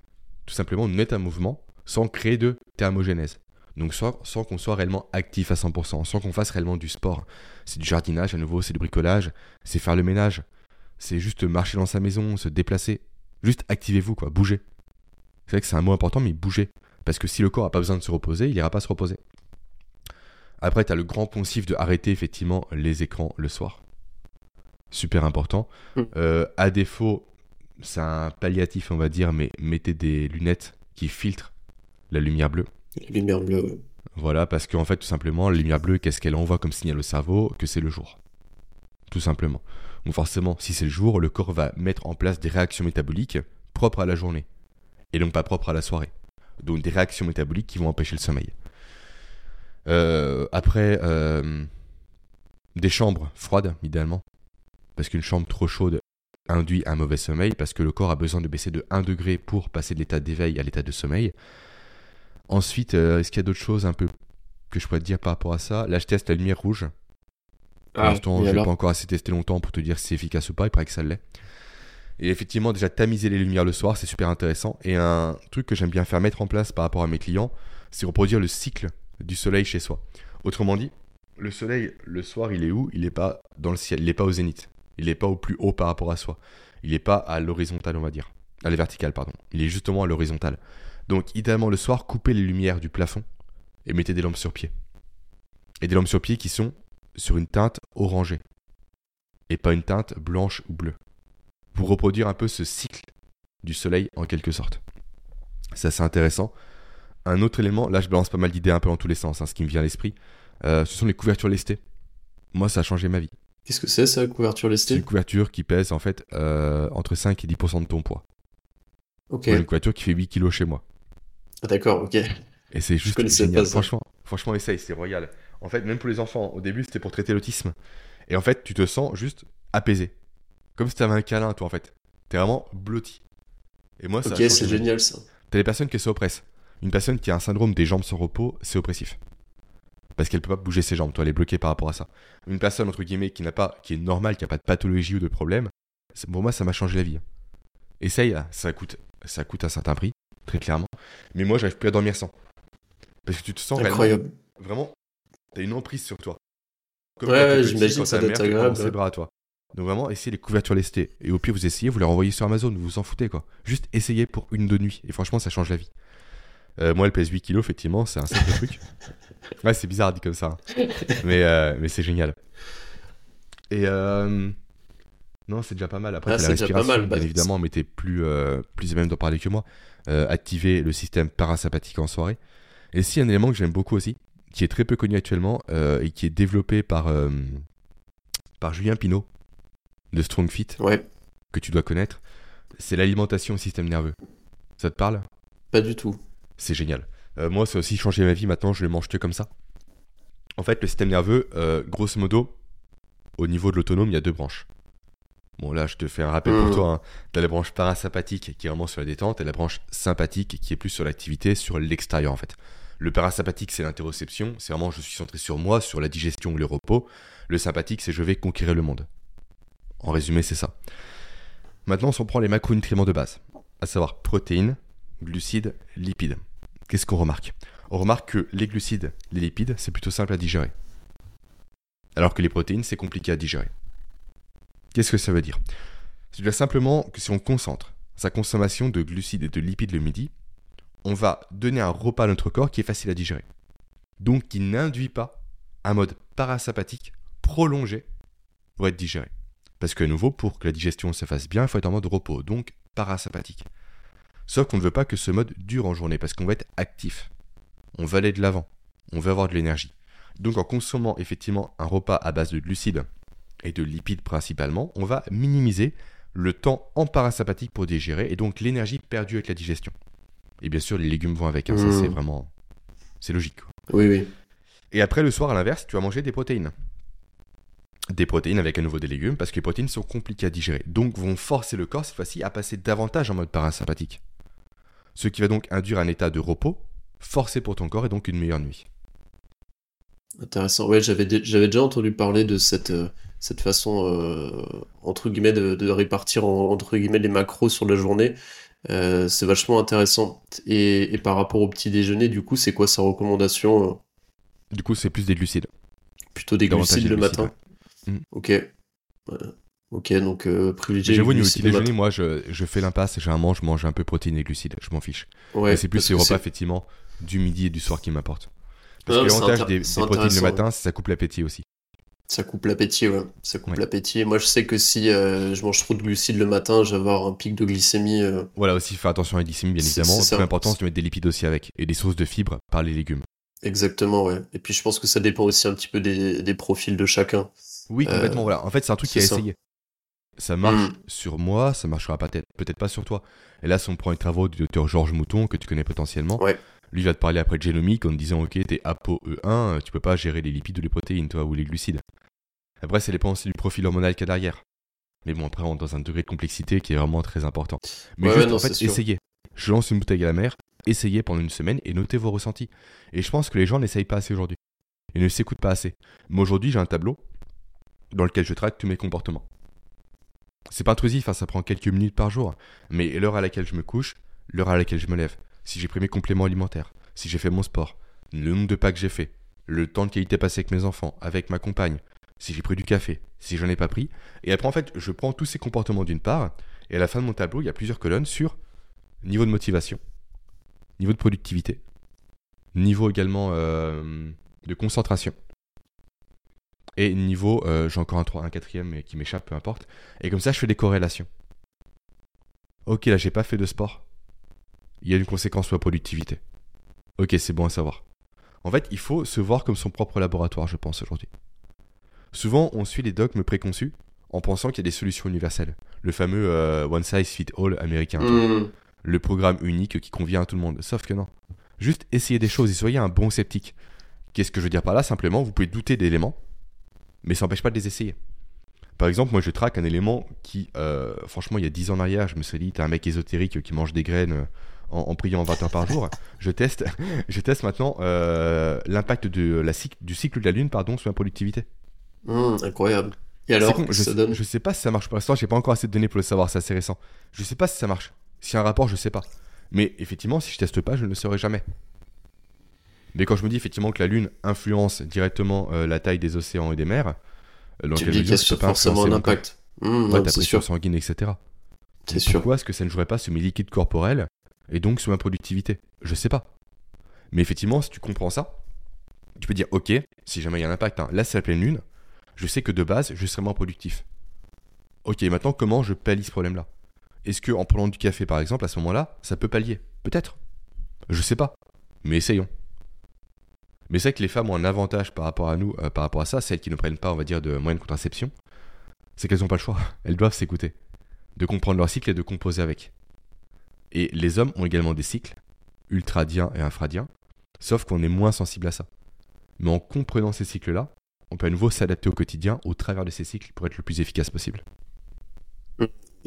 tout simplement, mettent en mouvement sans créer de thermogénèse. Donc sans, sans qu'on soit réellement actif à 100%, sans qu'on fasse réellement du sport. C'est du jardinage à nouveau, c'est du bricolage, c'est faire le ménage, c'est juste marcher dans sa maison, se déplacer. Juste activez-vous, quoi, bougez. C'est vrai que c'est un mot important, mais bougez. Parce que si le corps n'a pas besoin de se reposer, il n'ira pas se reposer. Après, tu as le grand poncif de arrêter effectivement les écrans le soir. Super important. Mm. Euh, à défaut, c'est un palliatif, on va dire, mais mettez des lunettes qui filtrent la lumière bleue. La lumière bleue, oui. Voilà, parce qu'en fait, tout simplement, la lumière bleue, qu'est-ce qu'elle envoie comme signal au cerveau Que c'est le jour? Tout simplement. Donc forcément, si c'est le jour, le corps va mettre en place des réactions métaboliques propres à la journée. Et donc pas propres à la soirée donc des réactions métaboliques qui vont empêcher le sommeil. Euh, après, euh, des chambres froides, idéalement, parce qu'une chambre trop chaude induit un mauvais sommeil, parce que le corps a besoin de baisser de 1 degré pour passer de l'état d'éveil à l'état de sommeil. Ensuite, euh, est-ce qu'il y a d'autres choses un peu que je pourrais te dire par rapport à ça? Là, je teste la lumière rouge. Pour ah, l'instant, je n'ai pas encore assez testé longtemps pour te dire si c'est efficace ou pas, il paraît que ça l'est. Et effectivement, déjà tamiser les lumières le soir, c'est super intéressant. Et un truc que j'aime bien faire mettre en place par rapport à mes clients, c'est reproduire le cycle du soleil chez soi. Autrement dit, le soleil, le soir, il est où? Il n'est pas dans le ciel, il n'est pas au zénith. Il n'est pas au plus haut par rapport à soi. il n'est pas à l'horizontale, on va dire. À la verticale, pardon. Il est justement à l'horizontale. Donc, idéalement, le soir, coupez les lumières du plafond et mettez des lampes sur pied. Et des lampes sur pied qui sont sur une teinte orangée. Et pas une teinte blanche ou bleue. Pour reproduire un peu ce cycle du soleil en quelque sorte. C'est assez intéressant. Un autre élément, là je balance pas mal d'idées un peu dans tous les sens, hein, ce qui me vient à l'esprit, euh, ce sont les couvertures lestées. Moi ça a changé ma vie. Qu'est-ce que c'est ça, couverture lestée? C'est une couverture qui pèse en fait euh, entre 5 et 10% de ton poids. Ok. Moi, une couverture qui fait 8 kilos chez moi. Ah, D'accord, ok. Et c'est juste connaissais génial. pas ça. Franchement, franchement, essaye, c'est royal. En fait, même pour les enfants, au début, c'était pour traiter l'autisme. Et en fait, tu te sens juste apaisé. Comme si t'avais un câlin, toi, en fait. T'es vraiment blotti. Et moi, ça Ok, c'est génial ça. T'as des personnes qui s'oppressent. Une personne qui a un syndrome des jambes sans repos, c'est oppressif. Parce qu'elle peut pas bouger ses jambes, toi, elle est bloquée par rapport à ça. Une personne, entre guillemets, qui n'a pas, qui est normale, qui a pas de pathologie ou de problème, pour moi, ça m'a changé la vie. Essaye, ça coûte, ça coûte un certain prix, très clairement. Mais moi, j'arrive plus à dormir sans. Parce que tu te sens Incroyable. vraiment, t'as une emprise sur toi. Comme Ouais, ouais, j'imagine ça doit être agréable, ses bras toi. Donc vraiment, essayez les couvertures lestées. Et au pire, vous essayez, vous les renvoyez sur Amazon, vous vous en foutez quoi. Juste essayez pour une de nuit. Et franchement, ça change la vie. Euh, moi, elle pèse 8 kilos, effectivement, c'est un sacré truc. Ouais, c'est bizarre dit comme ça. hein. Mais, euh, mais c'est génial. Et euh, non, c'est déjà pas mal. Après, Ah, la déjà pas respiration, mal, bah, bien évidemment, mais t'es plus, plus à même d'en parler que moi. Activer le système parasympathique en soirée. Et si un élément que j'aime beaucoup aussi, qui est très peu connu actuellement et qui est développé par, par Julien Pinault de Strong Fit, Ouais, que tu dois connaître, c'est l'alimentation au système nerveux. Ça te parle? Pas du tout. C'est génial. Euh, moi, ça a aussi changé ma vie. Maintenant, je le mange que comme ça. En fait, le système nerveux, euh, grosso modo, au niveau de l'autonome, il y a deux branches. Bon, là, je te fais un rappel pour Mhm. toi. Hein. Tu as la branche parasympathique qui est vraiment sur la détente et la branche sympathique qui est plus sur l'activité, sur l'extérieur en fait. Le parasympathique, c'est l'interoception. C'est vraiment je suis centré sur moi, sur la digestion ou le repos. Le sympathique, c'est je vais conquérir le monde. En résumé, c'est ça. Maintenant, si on prend les macronutriments de base, à savoir protéines, glucides, lipides. Qu'est-ce qu'on remarque? On remarque que les glucides, les lipides, c'est plutôt simple à digérer. Alors que les protéines, c'est compliqué à digérer. Qu'est-ce que ça veut dire? Dire simplement que si on concentre sa consommation de glucides et de lipides le midi, on va donner un repas à notre corps qui est facile à digérer. Donc qui n'induit pas un mode parasympathique prolongé pour être digéré. Parce que à nouveau, pour que la digestion se fasse bien, il faut être en mode repos, donc parasympathique. Sauf qu'on ne veut pas que ce mode dure en journée, parce qu'on va être actif. On veut aller de l'avant. On veut avoir de l'énergie. Donc en consommant effectivement un repas à base de glucides et de lipides principalement, on va minimiser le temps en parasympathique pour digérer et donc l'énergie perdue avec la digestion. Et bien sûr, les légumes vont avec, hein, ça Mmh. c'est vraiment... C'est logique. quoi. Oui, oui. Et après, le soir, à l'inverse, tu vas manger des protéines. Des protéines avec à nouveau des légumes, parce que les protéines sont compliquées à digérer. Donc vont forcer le corps, cette fois-ci, à passer davantage en mode parasympathique. Ce qui va donc induire un état de repos, forcé pour ton corps et donc une meilleure nuit. Intéressant. Ouais, j'avais dé- j'avais déjà entendu parler de cette, euh, cette façon, euh, entre guillemets, de, de répartir en- entre guillemets les macros sur la journée. Euh, c'est vachement intéressant. Et, et par rapport au petit déjeuner, du coup, c'est quoi sa recommandation? Du coup, c'est plus des glucides. Plutôt des Davantage glucides des le matin? Mm. Ok. Ouais. Ok, donc euh, privilégier les J'avoue, au niveau petit déjeuner, moi, je, je fais l'impasse, j'ai un mange, je mange un peu protéines et glucides, je m'en fiche. Ouais, Mais c'est plus que repas, effectivement, du midi et du soir qui m'importent. Parce Ah, que l'avantage des, protéines le matin, ça coupe l'appétit aussi. Ça coupe l'appétit, ouais. Ça coupe Ouais. l'appétit. Moi, je sais que si euh, je mange trop de glucides le matin, je vais avoir un pic de glycémie. euh, Voilà aussi, faire attention à la glycémie, bien évidemment. c'est important, c'est de mettre des lipides aussi avec. Et des sources de fibres par les légumes. Exactement, ouais. Et puis, je pense que ça dépend aussi un petit peu des, des profils de chacun. Oui, Euh, complètement, voilà. En fait, c'est un truc qui a ça. essayé. Ça marche Mm. sur moi, ça marchera peut-être peut-être pas sur toi. Et là, si on prend les travaux du docteur Georges Mouton, que tu connais potentiellement, Ouais. lui va te parler après de génomique en te disant Ok, t'es ApoE1, tu peux pas gérer les lipides ou les protéines, toi, ou les glucides. Après, ça dépend aussi du profil hormonal qu'il y a derrière. Mais bon, après, on rentre dans un degré de complexité qui est vraiment très important. Mais Ouais, juste, ouais, non, en fait, essayez. Je lance une bouteille à la mer, essayez pendant une semaine et notez vos ressentis. Et je pense que les gens n'essayent pas assez aujourd'hui. Ils ne s'écoutent pas assez. Mais aujourd'hui, j'ai un tableau dans lequel je traque tous mes comportements. C'est pas intrusif, hein, ça prend quelques minutes par jour. Mais l'heure à laquelle je me couche, l'heure à laquelle je me lève, si j'ai pris mes compléments alimentaires, si j'ai fait mon sport, le nombre de pas que j'ai fait, le temps de qualité passé avec mes enfants, avec ma compagne, si j'ai pris du café, si j'en ai pas pris. Et après, en fait, je prends tous ces comportements d'une part, et à la fin de mon tableau, il y a plusieurs colonnes sur niveau de motivation, niveau de productivité, niveau également euh, de concentration, et niveau, euh, j'ai encore un, 3, un quatrième qui m'échappe, peu importe. Et comme ça, je fais des corrélations. Ok, là, j'ai pas fait de sport. Il y a une conséquence sur la productivité. Ok, c'est bon à savoir. En fait, il faut se voir comme son propre laboratoire, je pense, aujourd'hui. Souvent, on suit les dogmes préconçus en pensant qu'il y a des solutions universelles. Le fameux euh, one size fit all américain. Mmh. Le programme unique qui convient à tout le monde. Sauf que non. Juste essayez des choses et soyez un bon sceptique. Qu'est-ce que je veux dire par là? Simplement, vous pouvez douter d'éléments, mais ça n'empêche pas de les essayer. Par exemple, moi je traque un élément qui, euh, franchement, il y a 10 ans en arrière, je me suis dit, t'es un mec ésotérique qui mange des graines euh, en, priant 20 heures par jour. je teste, je teste maintenant euh, l'impact de la du cycle de la Lune pardon, sur ma productivité. Mmh, incroyable. Et alors, je, ça donne... je sais pas si ça marche. Pour l'instant, j'ai pas encore assez de données pour le savoir, c'est assez récent. Je sais pas si ça marche. S'il y a un rapport, je sais pas. Mais effectivement, si je teste pas, je ne le saurai jamais. Mais quand je me dis effectivement que la Lune influence directement la taille des océans et des mers, euh, tu dis qu'il y a forcément un impact. Mmh, ouais, ta pression sanguine, etc. C'est sûr. Pourquoi est-ce que ça ne jouerait pas sur mes liquides corporels et donc sur ma productivité? Je sais pas. Mais effectivement, si tu comprends ça, tu peux dire ok, si jamais il y a un impact, hein, là c'est la pleine lune, je sais que de base, je serai moins productif. Ok, maintenant comment je pallie ce problème-là? Est-ce que en prenant du café par exemple, à ce moment-là, ça peut pallier? Peut-être. Je sais pas. Mais essayons. Mais c'est vrai que les femmes ont un avantage par rapport à nous, euh, par rapport à ça, celles qui ne prennent pas, on va dire, de moyens de contraception, c'est qu'elles n'ont pas le choix. Elles doivent s'écouter, de comprendre leur cycle et de composer avec. Et les hommes ont également des cycles, ultradiens et infradiens, sauf qu'on est moins sensible à ça. Mais en comprenant ces cycles-là, on peut à nouveau s'adapter au quotidien au travers de ces cycles pour être le plus efficace possible.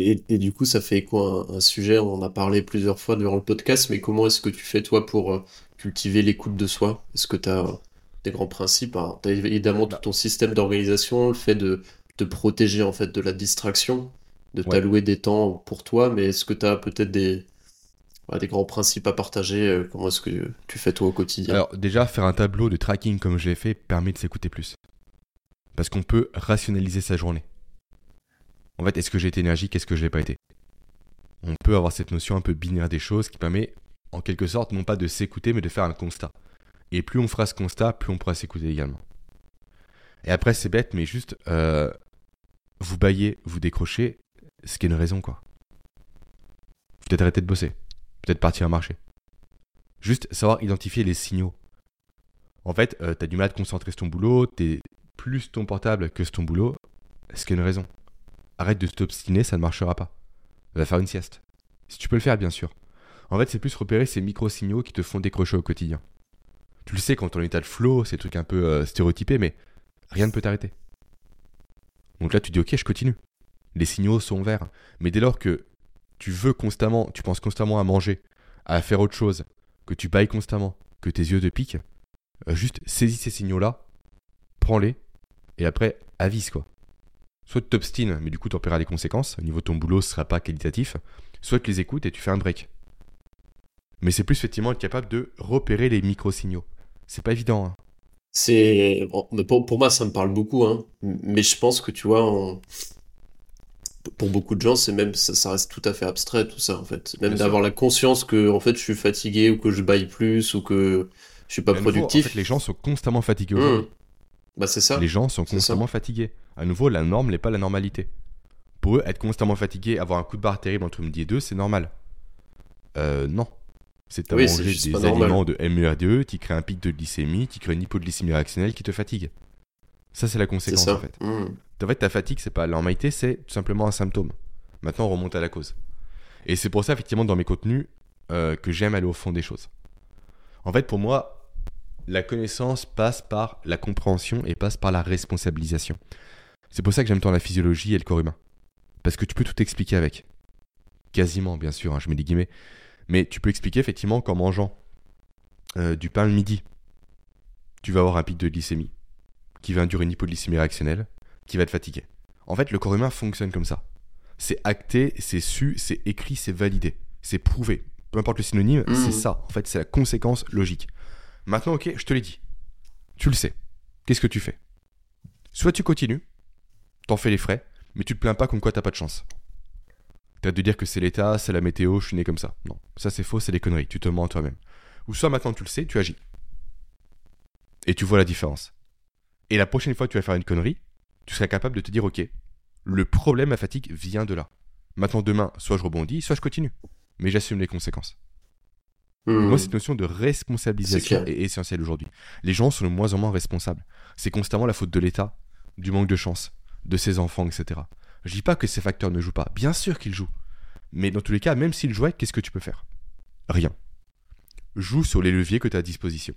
Et, du coup, ça fait quoi un, sujet On en a parlé plusieurs fois durant le podcast, mais comment est-ce que tu fais toi pour euh, cultiver l'écoute de soi? Est-ce que tu as euh, des grands principes Tu as évidemment tout ton système d'organisation, le fait de te protéger en fait de la distraction, de t'allouer des temps pour toi, mais est-ce que tu as peut-être des, des grands principes à partager euh, Comment est-ce que tu fais toi au quotidien? Alors déjà, faire un tableau de tracking comme j'ai fait permet de s'écouter plus. Parce qu'on peut rationaliser sa journée. En fait, est-ce que j'ai été énergique, est-ce que je l'ai pas été? On peut avoir cette notion un peu binaire des choses qui permet, en quelque sorte, non pas de s'écouter, mais de faire un constat. Et plus on fera ce constat, plus on pourra s'écouter également. Et après, c'est bête, mais juste, euh, vous baillez, vous décrochez, ce qui est une raison, quoi. Peut-être arrêter de bosser, peut-être partir à marcher. Juste savoir identifier les signaux. En fait, euh, tu as du mal à concentrer sur ton boulot, t'es plus ton portable que sur ton boulot, ce qui est une raison arrête de t'obstiner, ça ne marchera pas. Va faire une sieste. Si tu peux le faire, bien sûr. En fait, c'est plus repérer ces micro-signaux qui te font décrocher au quotidien. Tu le sais, quand on est état de flow, c'est trucs un peu euh, stéréotypés, mais rien ne peut t'arrêter. Donc là, tu dis, ok, je continue. Les signaux sont verts. Mais dès lors que tu veux constamment, tu penses constamment à manger, à faire autre chose, que tu bailles constamment, que tes yeux te piquent, euh, juste saisis ces signaux-là, prends-les, et après, avise quoi soit tu t'obstines, mais du coup tu en paieras les conséquences, au niveau de ton boulot ce sera pas qualitatif, soit tu les écoutes et tu fais un break. Mais c'est plus effectivement être capable de repérer les micro-signaux. C'est pas évident. Hein. C'est pour, moi ça me parle beaucoup, hein. mais je pense que tu vois, pour beaucoup de gens, c'est même ça, reste tout à fait abstrait tout ça en fait. Même d'avoir la conscience que en fait je suis fatigué ou que je baille plus ou que je suis pas productif. les gens sont constamment fatigués mmh. Bah c'est ça. Les gens sont constamment fatigués. À nouveau, la norme n'est pas la normalité. Pour eux, être constamment fatigué, avoir un coup de barre terrible entre midi et deux, c'est normal. Euh, non. C'est à manger des aliments de MERDE qui créent un pic de glycémie, qui créent une hypoglycémie réactionnelle qui te fatigue. Ça, c'est la conséquence en fait. Mmh. En fait, ta fatigue, c'est pas la normalité, c'est tout simplement un symptôme. Maintenant, on remonte à la cause. Et c'est pour ça, effectivement, dans mes contenus, euh, que j'aime aller au fond des choses. En fait, pour moi, la connaissance passe par la compréhension et passe par la responsabilisation. C'est pour ça que j'aime tant la physiologie et le corps humain. Parce que tu peux tout expliquer avec. Quasiment, bien sûr, hein, je mets des guillemets. Mais tu peux expliquer effectivement qu'en mangeant euh, du pain le midi, tu vas avoir un pic de glycémie, qui va induire une hypoglycémie réactionnelle, qui va te fatiguer. En fait, le corps humain fonctionne comme ça. C'est acté, c'est su, c'est écrit, c'est validé, c'est prouvé. Peu importe le synonyme, c'est mmh. ça. En fait, c'est la conséquence logique. Maintenant, ok, je te l'ai dit. Tu le sais. Qu'est-ce que tu fais? Soit tu continues, t'en fais les frais, mais tu te plains pas comme quoi t'as pas de chance. T'as de dire que c'est l'état, c'est la météo, je suis né comme ça. Non, ça c'est faux, c'est des conneries, tu te mens toi-même. Ou soit maintenant tu le sais, tu agis. Et tu vois la différence. Et la prochaine fois que tu vas faire une connerie, tu seras capable de te dire ok, le problème, à fatigue vient de là. Maintenant demain, soit je rebondis, soit je continue. Mais j'assume les conséquences. Moi, cette notion de responsabilisation est, essentielle aujourd'hui. Les gens sont de moins en moins responsables. C'est constamment la faute de l'État, du manque de chance, de ses enfants, etc. Je dis pas que ces facteurs ne jouent pas. Bien sûr qu'ils jouent. Mais dans tous les cas, même s'ils jouaient, qu'est-ce que tu peux faire? Rien. Joue sur les leviers que tu as à disposition.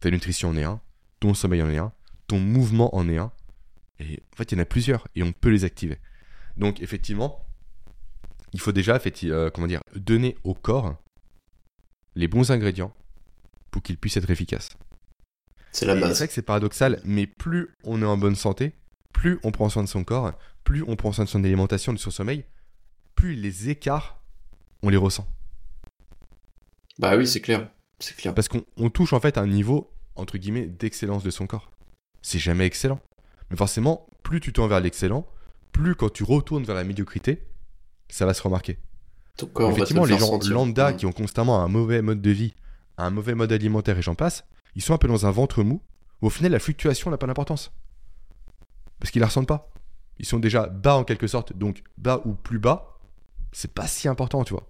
Ta nutrition en est un, ton sommeil en est un, ton mouvement en est un. Et en fait, il y en a plusieurs et on peut les activer. Donc, effectivement, il faut déjà euh, comment dire, donner au corps les bons ingrédients pour qu'il puisse être efficace. C'est la base. C'est vrai que c'est paradoxal, mais plus on est en bonne santé, plus on prend soin de son corps, plus on prend soin de son alimentation, de son sommeil, plus les écarts, on les ressent. Bah oui, c'est clair. C'est clair. Parce qu'on touche en fait un niveau, entre guillemets, d'excellence de son corps. C'est jamais excellent. Mais forcément, plus tu tends vers l'excellent, plus quand tu retournes vers la médiocrité, ça va se remarquer. Effectivement, les gens lambda mm. qui ont constamment un mauvais mode de vie, un mauvais mode alimentaire et j'en passe, ils sont un peu dans un ventre mou. Où au final, la fluctuation n'a pas d'importance. Parce qu'ils la ressentent pas. Ils sont déjà bas en quelque sorte, donc bas ou plus bas, c'est pas si important, tu vois.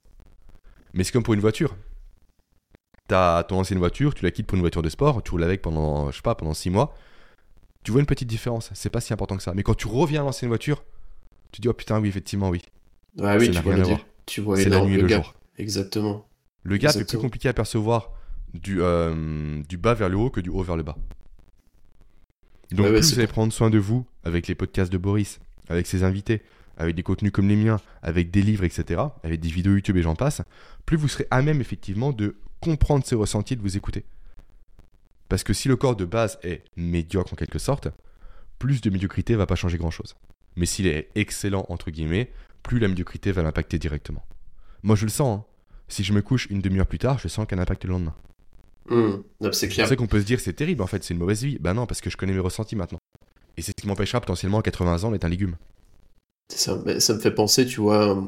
Mais c'est comme pour une voiture. T'as ton ancienne voiture, tu la quittes pour une voiture de sport, tu roules avec pendant, je sais pas, pendant 6 mois. Tu vois une petite différence, c'est pas si important que ça. Mais quand tu reviens à l'ancienne voiture, tu dis, oh putain, oui, effectivement, oui. Ouais, oui, tu vois, rien tu vois c'est la nuit et le, jour. Exactement. Le gap est plus compliqué à percevoir du, euh, du bas vers le haut que du haut vers le bas. Donc plus vous allez prendre soin de vous avec les podcasts de Boris, avec ses invités, avec des contenus comme les miens, avec des livres, etc., avec des vidéos YouTube et j'en passe, plus vous serez à même effectivement de comprendre ses ressentis, de vous écouter. Parce que si le corps de base est médiocre en quelque sorte, plus de médiocrité va pas changer grand-chose. Mais s'il est excellent, entre guillemets, plus la médiocrité va l'impacter directement. Moi, je le sens. Hein. Si je me couche une demi-heure plus tard, je sens qu'un impact le lendemain. Mmh, c'est clair. C'est qu'on peut se dire c'est terrible en fait, c'est une mauvaise vie. Bah non, parce que je connais mes ressentis maintenant. Et c'est ce qui m'empêchera potentiellement à 80 ans d'être un légume. Ça, ça me fait penser, tu vois,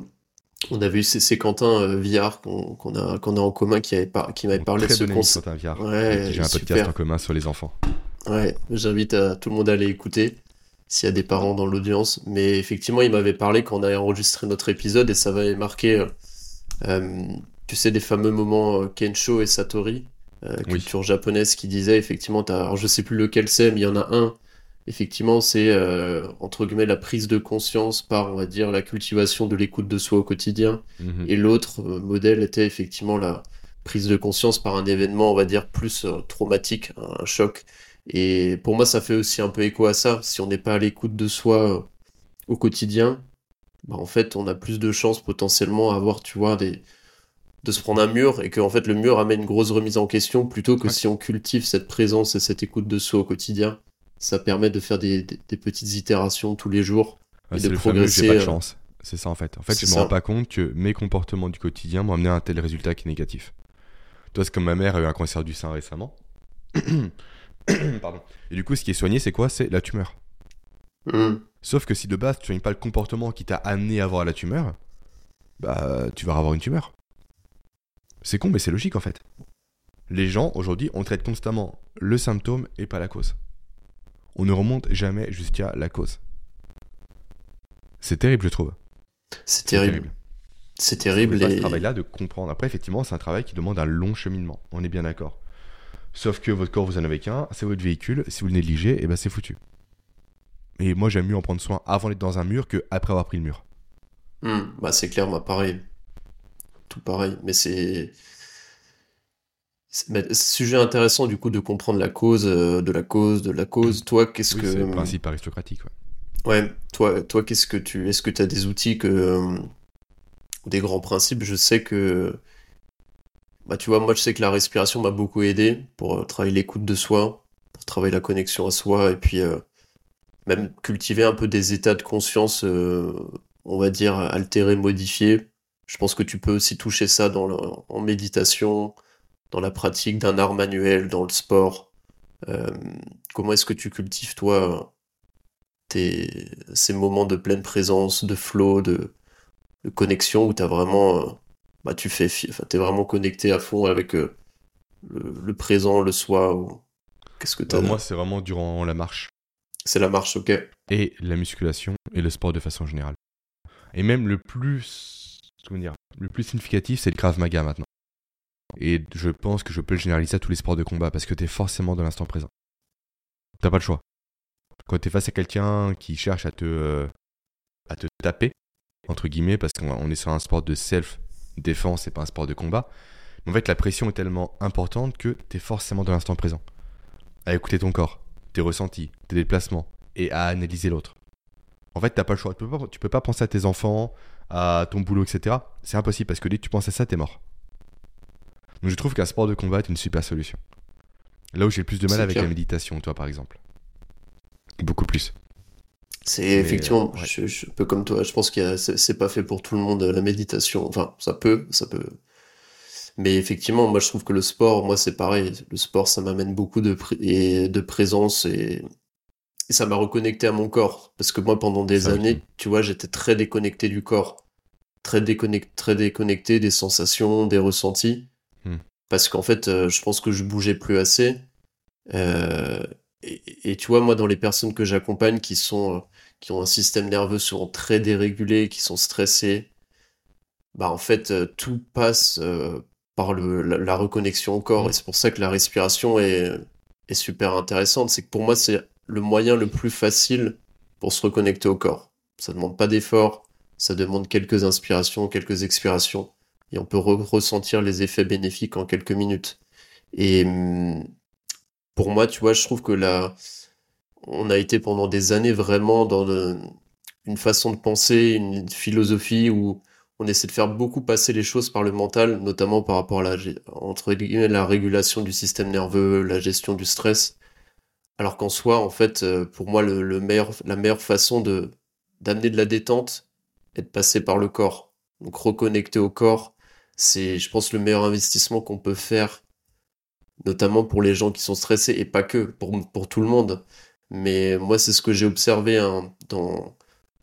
on avait eu c'est Quentin euh, Viard qu'on a, qu'on a en commun qui, avait qui m'avait parlé de ce concept. Ouais, J'ai un podcast en commun sur les enfants. Ouais, j'invite tout le monde à aller écouter s'il y a des parents dans l'audience. Mais effectivement, il m'avait parlé quand on a enregistré notre épisode et ça m'avait marqué, euh, euh, tu sais, des fameux moments euh, Kensho et Satori, culture japonaise, qui disait effectivement, as, alors je sais plus lequel c'est, mais il y en a un. Effectivement, c'est entre guillemets la prise de conscience par, on va dire, la cultivation de l'écoute de soi au quotidien. Mhm. Et l'autre modèle était effectivement la prise de conscience par un événement, on va dire, plus traumatique, un choc. Et pour moi, ça fait aussi un peu écho à ça. Si on n'est pas à l'écoute de soi euh, au quotidien, bah, en fait, on a plus de chances potentiellement à avoir, tu vois, des... de se prendre un mur et que en fait, le mur amène une grosse remise en question plutôt que si on cultive cette présence et cette écoute de soi au quotidien. Ça permet de faire des, petites itérations tous les jours et de progresser. pas de euh, chance. C'est ça en fait. En fait, je me rends pas compte que mes comportements du quotidien m'ont amené à un tel résultat qui est négatif. Toi, c'est comme ma mère a eu un cancer du sein récemment. Pardon. Et du coup, ce qui est soigné, c'est quoi? C'est la tumeur. Hmm. Sauf que si de base, tu soignes pas le comportement qui t'a amené à avoir la tumeur, bah, tu vas avoir une tumeur. C'est con, mais c'est logique en fait. Les gens, aujourd'hui, on traite constamment le symptôme et pas la cause. On ne remonte jamais jusqu'à la cause. C'est terrible, je trouve. C'est terrible. C'est terrible. C'est ce travail-là de comprendre. Après, effectivement, c'est un travail qui demande un long cheminement. On est bien d'accord. Sauf que votre corps, vous en avez qu'un, c'est votre véhicule. Si vous le négligez, et eh ben c'est foutu. Et moi, j'aime mieux en prendre soin avant d'être dans un mur que après avoir pris le mur. Hmm, bah c'est clair, moi pareil. Tout pareil. Mais c'est. Sujet intéressant du coup de comprendre la cause euh, de la cause de la cause. Toi, qu'est-ce que. C'est le principe aristocratique, ouais. Ouais, toi, toi qu'est-ce que tu. Est-ce que tu as des outils que. Euh, des grands principes? Je sais que bah, tu vois, moi, je sais que la respiration m'a beaucoup aidé pour euh, travailler l'écoute de soi, pour travailler la connexion à soi, et puis euh, même cultiver un peu des états de conscience, euh, on va dire, altérés, modifiés. Je pense que tu peux aussi toucher ça dans en méditation, dans la pratique d'un art manuel, dans le sport. comment est-ce que tu cultives, toi, ces moments de pleine présence, de flow, de, connexion où t'as vraiment, euh, bah, tu fais, enfin, t'es vraiment connecté à fond avec euh, le, présent, le soi. Ou... Qu'est-ce que bah, Moi, c'est vraiment durant la marche. C'est la marche, ok. Et la musculation et le sport de façon générale. Et même le plus, le plus significatif, c'est le Krav Maga maintenant. Et je pense que je peux le généraliser à tous les sports de combat parce que t'es forcément dans l'instant présent. T'as pas le choix. Quand t'es face à quelqu'un qui cherche à te, euh, à te taper, entre guillemets, parce qu'on est sur un sport de self-défense et pas un sport de combat, en fait, la pression est tellement importante que t'es forcément dans l'instant présent. À écouter ton corps, tes ressentis, tes déplacements et à analyser l'autre. En fait, t'as pas le choix. Tu tu peux pas penser à tes enfants, à ton boulot, etc. C'est impossible parce que dès que tu penses à ça, t'es mort. Donc je trouve qu'un sport de combat est une super solution. Là où j'ai le plus de mal avec la méditation, toi par exemple. Beaucoup plus. C'est effectivement, euh, je, un peu comme toi, je pense que c'est pas fait pour tout le monde la méditation. Enfin, ça peut, ça peut. Mais effectivement, moi je trouve que le sport, moi c'est pareil. Le sport, ça m'amène beaucoup de, et de présence et, ça m'a reconnecté à mon corps. Parce que moi pendant des années, tu vois, j'étais très déconnecté du corps. Très déconnecté, très déconnecté des sensations, des ressentis parce qu'en fait, euh, je pense que je bougeais plus assez. Euh, et, tu vois, moi, dans les personnes que j'accompagne qui sont, euh, qui ont un système nerveux souvent très dérégulé, qui sont stressés, bah en fait, tout passe par le, la, reconnexion au corps. Mmh. Et c'est pour ça que la respiration est, est super intéressante. C'est que pour moi, c'est le moyen le plus facile pour se reconnecter au corps. Ça demande pas d'effort, ça demande quelques inspirations, quelques expirations et on peut ressentir les effets bénéfiques en quelques minutes. Et hum, pour moi, tu vois, je trouve que là, on a été pendant des années vraiment dans une façon de penser, une philosophie où on essaie de faire beaucoup passer les choses par le mental, notamment par rapport à entre la régulation du système nerveux, la gestion du stress. Alors qu'en soi, en fait, euh, pour moi, la meilleure façon de d'amener de la détente est de passer par le corps. Donc reconnecter au corps, c'est, je pense, le meilleur investissement qu'on peut faire, notamment pour les gens qui sont stressés et pas que, pour, pour tout le monde. Mais moi, c'est ce que j'ai observé hein, dans,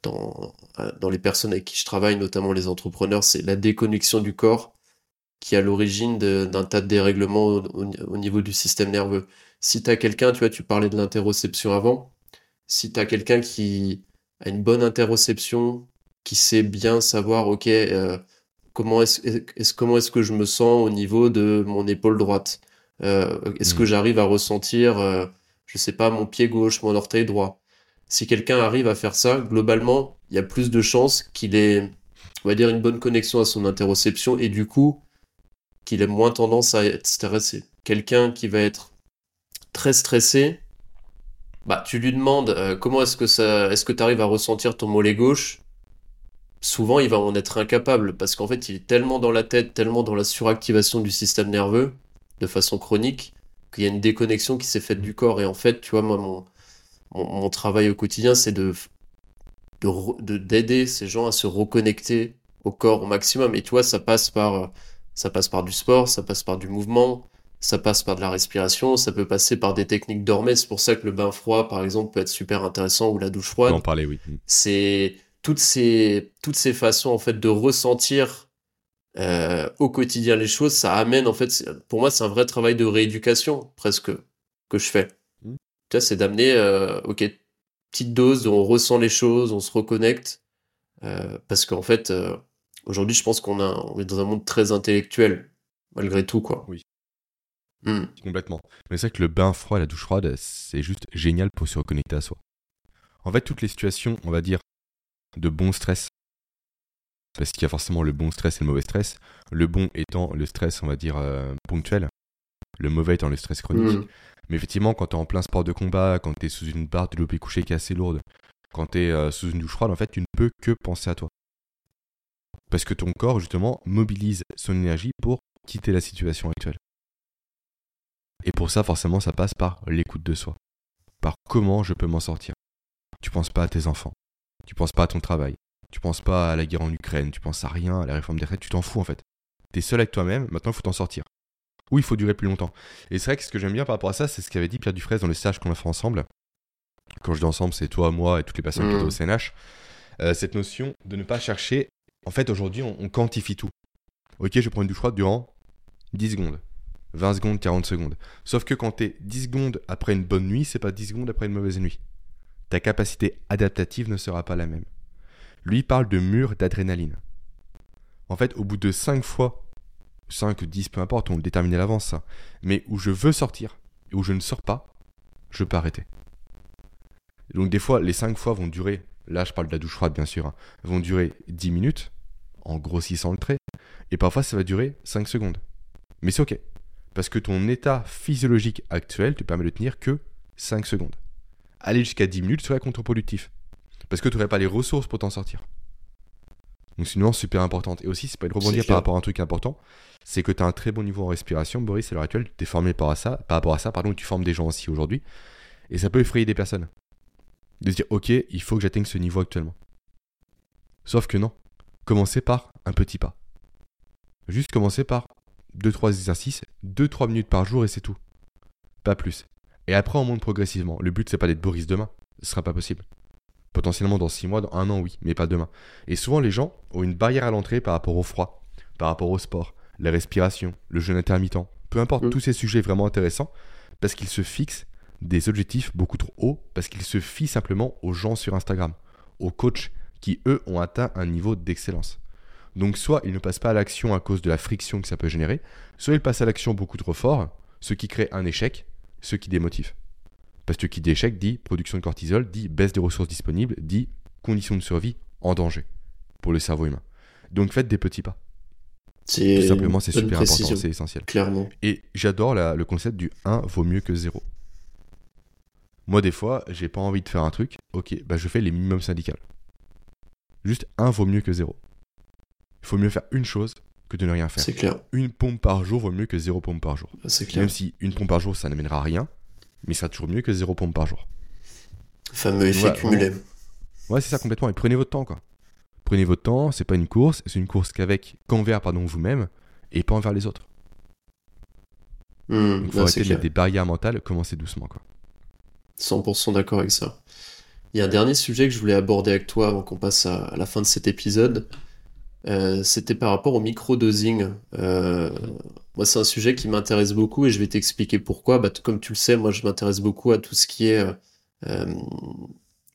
dans, euh, dans les personnes avec qui je travaille, notamment les entrepreneurs, c'est la déconnexion du corps qui est à l'origine d'un tas de dérèglements au, niveau du système nerveux. Si tu as quelqu'un, tu vois, tu parlais de l'interoception avant, si tu as quelqu'un qui a une bonne interoception, qui sait bien savoir, ok, euh, comment est-ce est comment est-ce que je me sens au niveau de mon épaule droite? Euh, Est-ce que mmh. j'arrive à ressentir, euh, je sais pas, mon pied gauche, mon orteil droit? Si quelqu'un arrive à faire ça, globalement, il y a plus de chances qu'il ait, on va dire, une bonne connexion à son interoception et du coup, qu'il ait moins tendance à être stressé. Quelqu'un qui va être très stressé, bah, tu lui demandes euh, comment est-ce que ça, est-ce que tu arrives à ressentir ton mollet gauche? Souvent il va en être incapable parce qu'en fait il est tellement dans la tête, tellement dans la suractivation du système nerveux de façon chronique qu'il y a une déconnexion qui s'est faite du corps. Et en fait, tu vois, moi, mon, mon, travail au quotidien, c'est de d'aider ces gens à se reconnecter au corps au maximum. Et tu vois, ça passe par ça passe par du sport, ça passe par du mouvement, ça passe par de la respiration, ça peut passer par des techniques dormées. C'est pour ça que le bain froid, par exemple, peut être super intéressant ou la douche froide. en parler, oui. C'est toutes ces, toutes ces façons en fait de ressentir euh, au quotidien les choses, ça amène en fait, pour moi, c'est un vrai travail de rééducation presque que je fais. Mmh. Tu vois, c'est d'amener, euh, ok, petite dose, on ressent les choses, on se reconnecte, euh, parce qu'en fait, euh, aujourd'hui, je pense qu'on a, on est dans un monde très intellectuel, malgré tout, quoi. Oui. Mmh. Complètement. Mais c'est vrai que le bain froid, la douche froide, c'est juste génial pour se reconnecter à soi. En fait, toutes les situations, on va dire, de bon stress. Parce qu'il y a forcément le bon stress et le mauvais stress. Le bon étant le stress, on va dire, euh, ponctuel. Le mauvais étant le stress chronique. Mm. Mais effectivement, quand tu es en plein sport de combat, quand tu es sous une barre de l'opé couché qui est assez lourde, quand tu es euh, sous une douche froide, en fait, tu ne peux que penser à toi. Parce que ton corps, justement, mobilise son énergie pour quitter la situation actuelle. Et pour ça, forcément, ça passe par l'écoute de soi. Par comment je peux m'en sortir. Tu penses pas à tes enfants. Tu penses pas à ton travail. Tu penses pas à la guerre en Ukraine. Tu penses à rien, à la réforme des retraites. Tu t'en fous en fait. T'es seul avec toi-même. Maintenant, il faut t'en sortir. Ou il faut durer plus longtemps. Et c'est vrai que ce que j'aime bien par rapport à ça, c'est ce qu'avait dit Pierre Dufresne dans le stage qu'on a fait ensemble. quand je dis ensemble, c'est toi, moi et toutes les personnes qui sont Mhm. au CNH, euh, cette notion de ne pas chercher. En fait, aujourd'hui, on, on quantifie tout. Ok, je prends une douche froide durant 10 secondes, 20 secondes, 40 secondes. Sauf que quand tu es 10 secondes après une bonne nuit, c'est pas 10 secondes après une mauvaise nuit. Ta capacité adaptative ne sera pas la même. Lui parle de mur d'adrénaline. En fait, au bout de 5 fois, 5, 10, peu importe, on le détermine à l'avance ça, mais où je veux sortir et où je ne sors pas, je peux arrêter. Donc des fois, les 5 fois vont durer, là je parle de la douche froide bien sûr, hein, vont durer 10 minutes, en grossissant le trait, et parfois ça va durer 5 secondes. Mais c'est ok, parce que ton état physiologique actuel te permet de tenir que 5 secondes. Aller jusqu'à 10 minutes serait contre-productif, parce que tu n'aurais pas les ressources pour t'en sortir. Donc c'est une nuance super importante. Et aussi, c'est pas de rebondir par rapport à un truc important, c'est que tu as un très bon niveau en respiration, Boris, à l'heure actuelle, tu es formé par, à ça, par rapport à ça, pardon, tu formes des gens aussi aujourd'hui, et ça peut effrayer des personnes. De se dire, ok, il faut que j'atteigne ce niveau actuellement. Sauf que non. Commencez par un petit pas. Juste commencer par 2-3 exercices, 2-3 minutes par jour et c'est tout. Pas plus. Et après, on monte progressivement. Le but, c'est pas d'être Boris demain. Ce sera pas possible. Potentiellement dans 6 mois, dans un an, oui, mais pas demain. Et souvent, les gens ont une barrière à l'entrée par rapport au froid, par rapport au sport, la respiration, le jeûne intermittent. Peu importe, Mm. tous ces sujets vraiment intéressants, parce qu'ils se fixent des objectifs beaucoup trop hauts, parce qu'ils se fient simplement aux gens sur Instagram, aux coachs qui, eux, ont atteint un niveau d'excellence. Donc, soit ils ne passent pas à l'action à cause de la friction que ça peut générer, soit ils passent à l'action beaucoup trop fort, ce qui crée un échec, ce qui démotive. Parce que qui dit échec dit production de cortisol, dit baisse des ressources disponibles, dit conditions de survie en danger pour le cerveau humain. Donc faites des petits pas. C'est Tout simplement, c'est super précision, important, c'est essentiel. Clairement. Et j'adore le concept du 1 vaut mieux que 0. Moi, des fois, j'ai pas envie de faire un truc, ok, bah je fais les minimums syndicales. Juste 1 vaut mieux que 0. Il faut mieux faire une chose que de ne rien faire. C'est clair. Une pompe par jour vaut mieux que 0 pompe par jour. C'est clair. Même si une pompe par jour, ça n'amènera à rien, mais ça sera toujours mieux que 0 pompe par jour. Fameux effet Ouais, cumulé. Ouais, c'est ça complètement. Et prenez votre temps, quoi. Prenez votre temps, c'est pas une course, c'est une course qu'avec, qu'envers, pardon, vous-même, et pas envers les autres. Donc, non, faut arrêter c'est de mettre des barrières mentales, commencez doucement, quoi. 100% d'accord avec ça. Il y a un dernier sujet que je voulais aborder avec toi avant qu'on passe à la fin de cet épisode. Euh, c'était par rapport au microdosing. Euh, moi, c'est un sujet qui m'intéresse beaucoup et je vais t'expliquer pourquoi. Bah, comme tu le sais, moi, je m'intéresse beaucoup à tout ce qui est euh,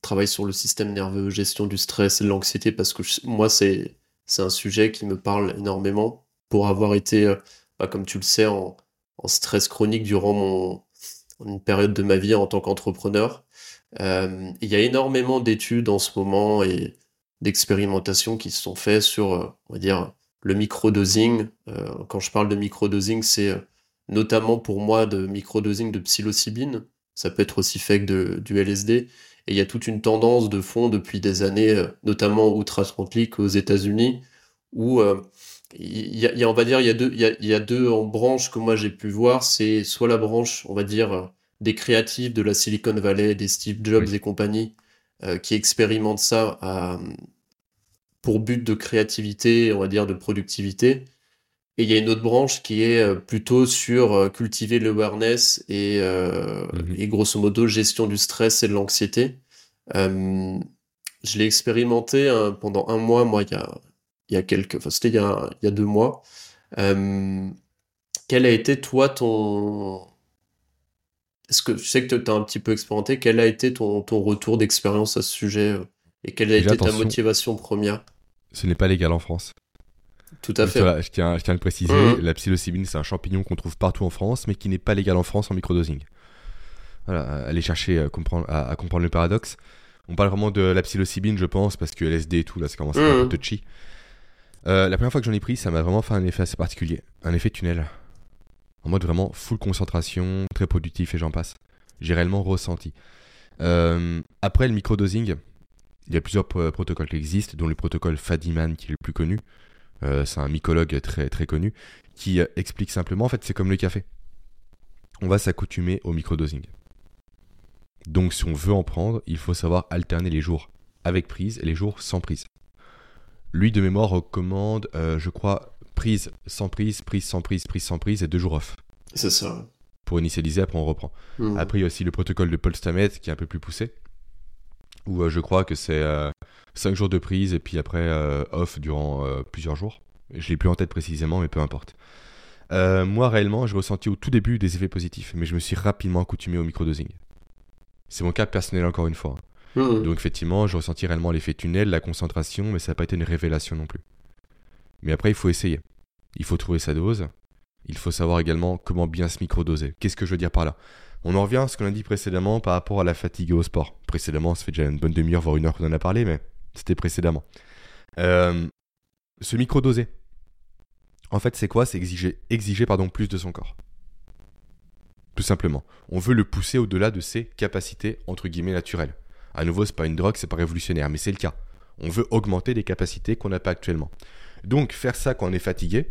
travail sur le système nerveux, gestion du stress et de l'anxiété, parce que moi, c'est un sujet qui me parle énormément pour avoir été, bah, comme tu le sais, en, stress chronique durant une période de ma vie en tant qu'entrepreneur. Il y a énormément d'études en ce moment et d'expérimentations qui se sont faites sur, euh, on va dire, le microdosing. Euh, quand je parle de microdosing, c'est euh, notamment pour moi de microdosing de psilocybine. Ça peut être aussi fait que de, du LSD. Et il y a toute une tendance de fond depuis des années, notamment outre-Atlantique aux États-Unis, où il y a, il y a, on va dire, il y a deux, il y a, il y a deux en branches que moi j'ai pu voir. C'est soit la branche, on va dire, des créatifs de la Silicon Valley, des Steve Jobs et compagnie, euh, qui expérimentent ça à- pour but de créativité, on va dire, de productivité. Et il y a une autre branche qui est euh, plutôt sur euh, cultiver l'awareness et, euh, Mhm. et grosso modo gestion du stress et de l'anxiété. Euh, je l'ai expérimenté hein, pendant un mois, moi, il y a, il y a quelques, enfin, c'était il y a, il y a deux mois. Euh, quel a été, toi, ton... Est-ce que je sais que tu as un petit peu expérimenté, quel a été ton, ton retour d'expérience à ce sujet euh, et quelle a Déjà, été ta motivation première? Ce n'est pas légal en France. Tout à fait. Voilà, je, tiens, je tiens à le préciser, Mhm. la psilocybine, c'est un champignon qu'on trouve partout en France, mais qui n'est pas légal en France en microdosing. Voilà, allez chercher à comprendre, à, à comprendre le paradoxe. On parle vraiment de la psilocybine, je pense, parce que LSD et tout, là, ça commence à être peu touchy. Euh, la première fois que j'en ai pris, ça m'a vraiment fait un effet assez particulier. Un effet tunnel. En mode vraiment full concentration, très productif et j'en passe. J'ai réellement ressenti. Euh, après le microdosing, il y a plusieurs pro- protocoles qui existent, dont le protocole Fadiman qui est le plus connu. Euh, c'est un mycologue très, très connu qui euh, explique simplement, en fait, c'est comme le café. On va s'accoutumer au microdosing. Donc, si on veut en prendre, il faut savoir alterner les jours avec prise et les jours sans prise. Lui, de mémoire, recommande, je crois, prise sans prise, prise sans prise, prise sans prise et deux jours off. C'est ça. Pour initialiser, après on reprend. Mhm. Après, il y a aussi le protocole de Paul Stamets qui est un peu plus poussé. où je crois que c'est 5 jours de prise et puis après off durant plusieurs jours. Je l'ai plus en tête précisément, mais peu importe. moi, réellement, j'ai ressenti au tout début des effets positifs, mais je me suis rapidement accoutumé au microdosing. C'est mon cas personnel encore une fois. Mmh. Donc effectivement, j'ai ressenti réellement l'effet tunnel, la concentration, mais ça n'a pas été une révélation non plus. Mais après, il faut essayer. Il faut trouver sa dose. Il faut savoir également comment bien se microdoser. Qu'est-ce que je veux dire par là? On en revient à ce qu'on a dit précédemment par rapport à la fatigue au sport. Précédemment, ça fait déjà une bonne demi-heure, voire une heure qu'on en a parlé, mais c'était précédemment. Euh, se microdoser. En fait, c'est quoi? C'est exiger, exiger pardon, plus de son corps. Tout simplement. On veut le pousser au-delà de ses capacités entre guillemets naturelles. À nouveau, c'est pas une drogue, c'est pas révolutionnaire, mais c'est le cas. On veut augmenter les capacités qu'on n'a pas actuellement. Donc, faire ça quand on est fatigué,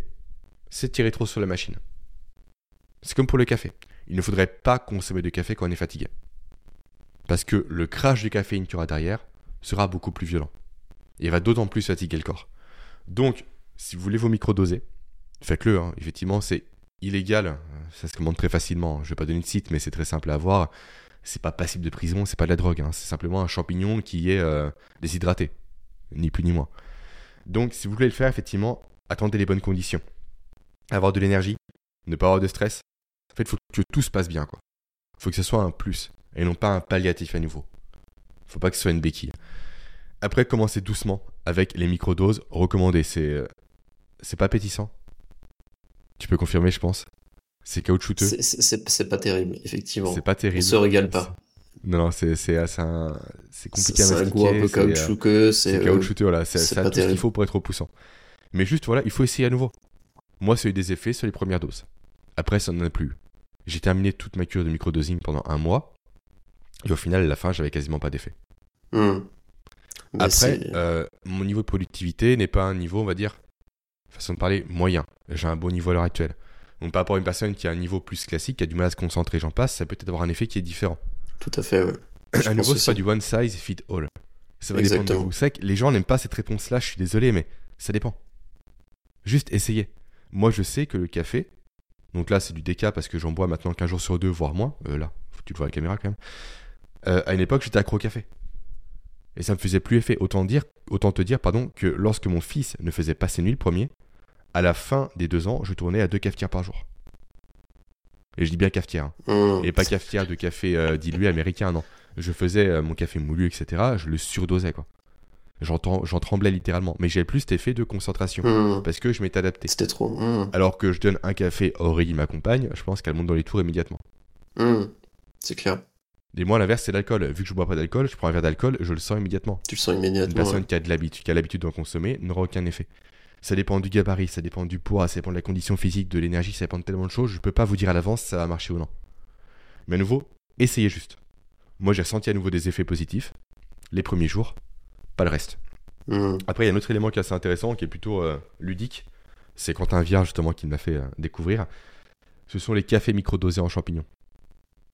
c'est tirer trop sur la machine. C'est comme pour le café. Il ne faudrait pas consommer de café quand on est fatigué. Parce que le crash de caféine qu'il y aura derrière sera beaucoup plus violent. Et va d'autant plus fatiguer le corps. Donc, si vous voulez vous microdoser, faites-le. Hein. Effectivement, c'est illégal. Ça se commande très facilement. Je ne vais pas donner de site, mais c'est très simple à avoir. C'est pas passible de prison, c'est pas de la drogue. Hein. C'est simplement un champignon qui est euh, déshydraté. Ni plus ni moins. Donc, si vous voulez le faire, effectivement, attendez les bonnes conditions. Avoir de l'énergie, ne pas avoir de stress. En fait, il faut que tout se passe bien, quoi. faut que ce soit un plus et non pas un palliatif à nouveau. faut pas que ce soit une béquille. Après, commencez doucement avec les microdoses recommandées. C'est, euh, c'est pas appétissant. Tu peux confirmer, je pense. C'est caoutchouteux. C'est pas terrible, effectivement. C'est pas terrible. On se régale pas. Non, non, c'est c'est compliqué à C'est un un peu caoutchouteux. C'est caoutchouteux, voilà. C'est tout ce qu'il faut pour être repoussant. Mais juste, voilà, il faut essayer à nouveau. Moi, ça a eu des effets sur les premières doses. Après, ça n'en a plus. J'ai terminé toute ma cure de microdosing pendant un mois. Et au final, à la fin, j'avais quasiment pas d'effet. Hmm. Après, euh, mon niveau de productivité n'est pas un niveau, on va dire, façon de parler, moyen. J'ai un bon niveau à l'heure actuelle. Donc par rapport à une personne qui a un niveau plus classique, qui a du mal à se concentrer, j'en passe, ça peut être avoir un effet qui est différent. Tout à fait, ouais. à nouveau, c'est pas du one size fit all. Ça va dépendre de vous. C'est les gens n'aiment pas cette réponse-là, je suis désolé, mais ça dépend. Juste essayez. Moi, je sais que le café, donc là, c'est du déca parce que j'en bois maintenant qu'un jour sur deux, voire moins. Euh, là, faut que tu le vois à la caméra quand même. Euh, à une époque, j'étais accro au café. Et ça me faisait plus effet. Autant, dire, autant te dire pardon, que lorsque mon fils ne faisait pas ses nuits le premier, à la fin des deux ans, je tournais à deux cafetières par jour. Et je dis bien cafetière. Hein. Mmh. Et pas cafetière de café euh, dilué américain, non. Je faisais euh, mon café moulu, etc. Je le surdosais, quoi. J'en tremblais littéralement. Mais j'avais plus cet effet de concentration. Mmh. Parce que je m'étais adapté. C'était trop. Mmh. Alors que je donne un café à Aurélie, ma compagne, je pense qu'elle monte dans les tours immédiatement. C'est clair. Et moi, l'inverse, c'est l'alcool. Vu que je bois pas d'alcool, je prends un verre d'alcool, je le sens immédiatement. Tu le sens immédiatement. Une personne qui a qui l'habitude d'en consommer, n'aura aucun effet. Ça dépend du gabarit, ça dépend du poids, ça dépend de la condition physique, de l'énergie, ça dépend de tellement de choses. Je peux pas vous dire à l'avance si ça va marcher ou non. Mais à nouveau, essayez juste. Moi, j'ai ressenti à nouveau des effets positifs. Les premiers jours, pas le reste. Hmm. Après, il y a un autre élément qui est assez intéressant, qui est plutôt euh, ludique. C'est Quentin Viard, justement, qui m'a fait euh, découvrir. Ce sont les cafés microdosés en champignons.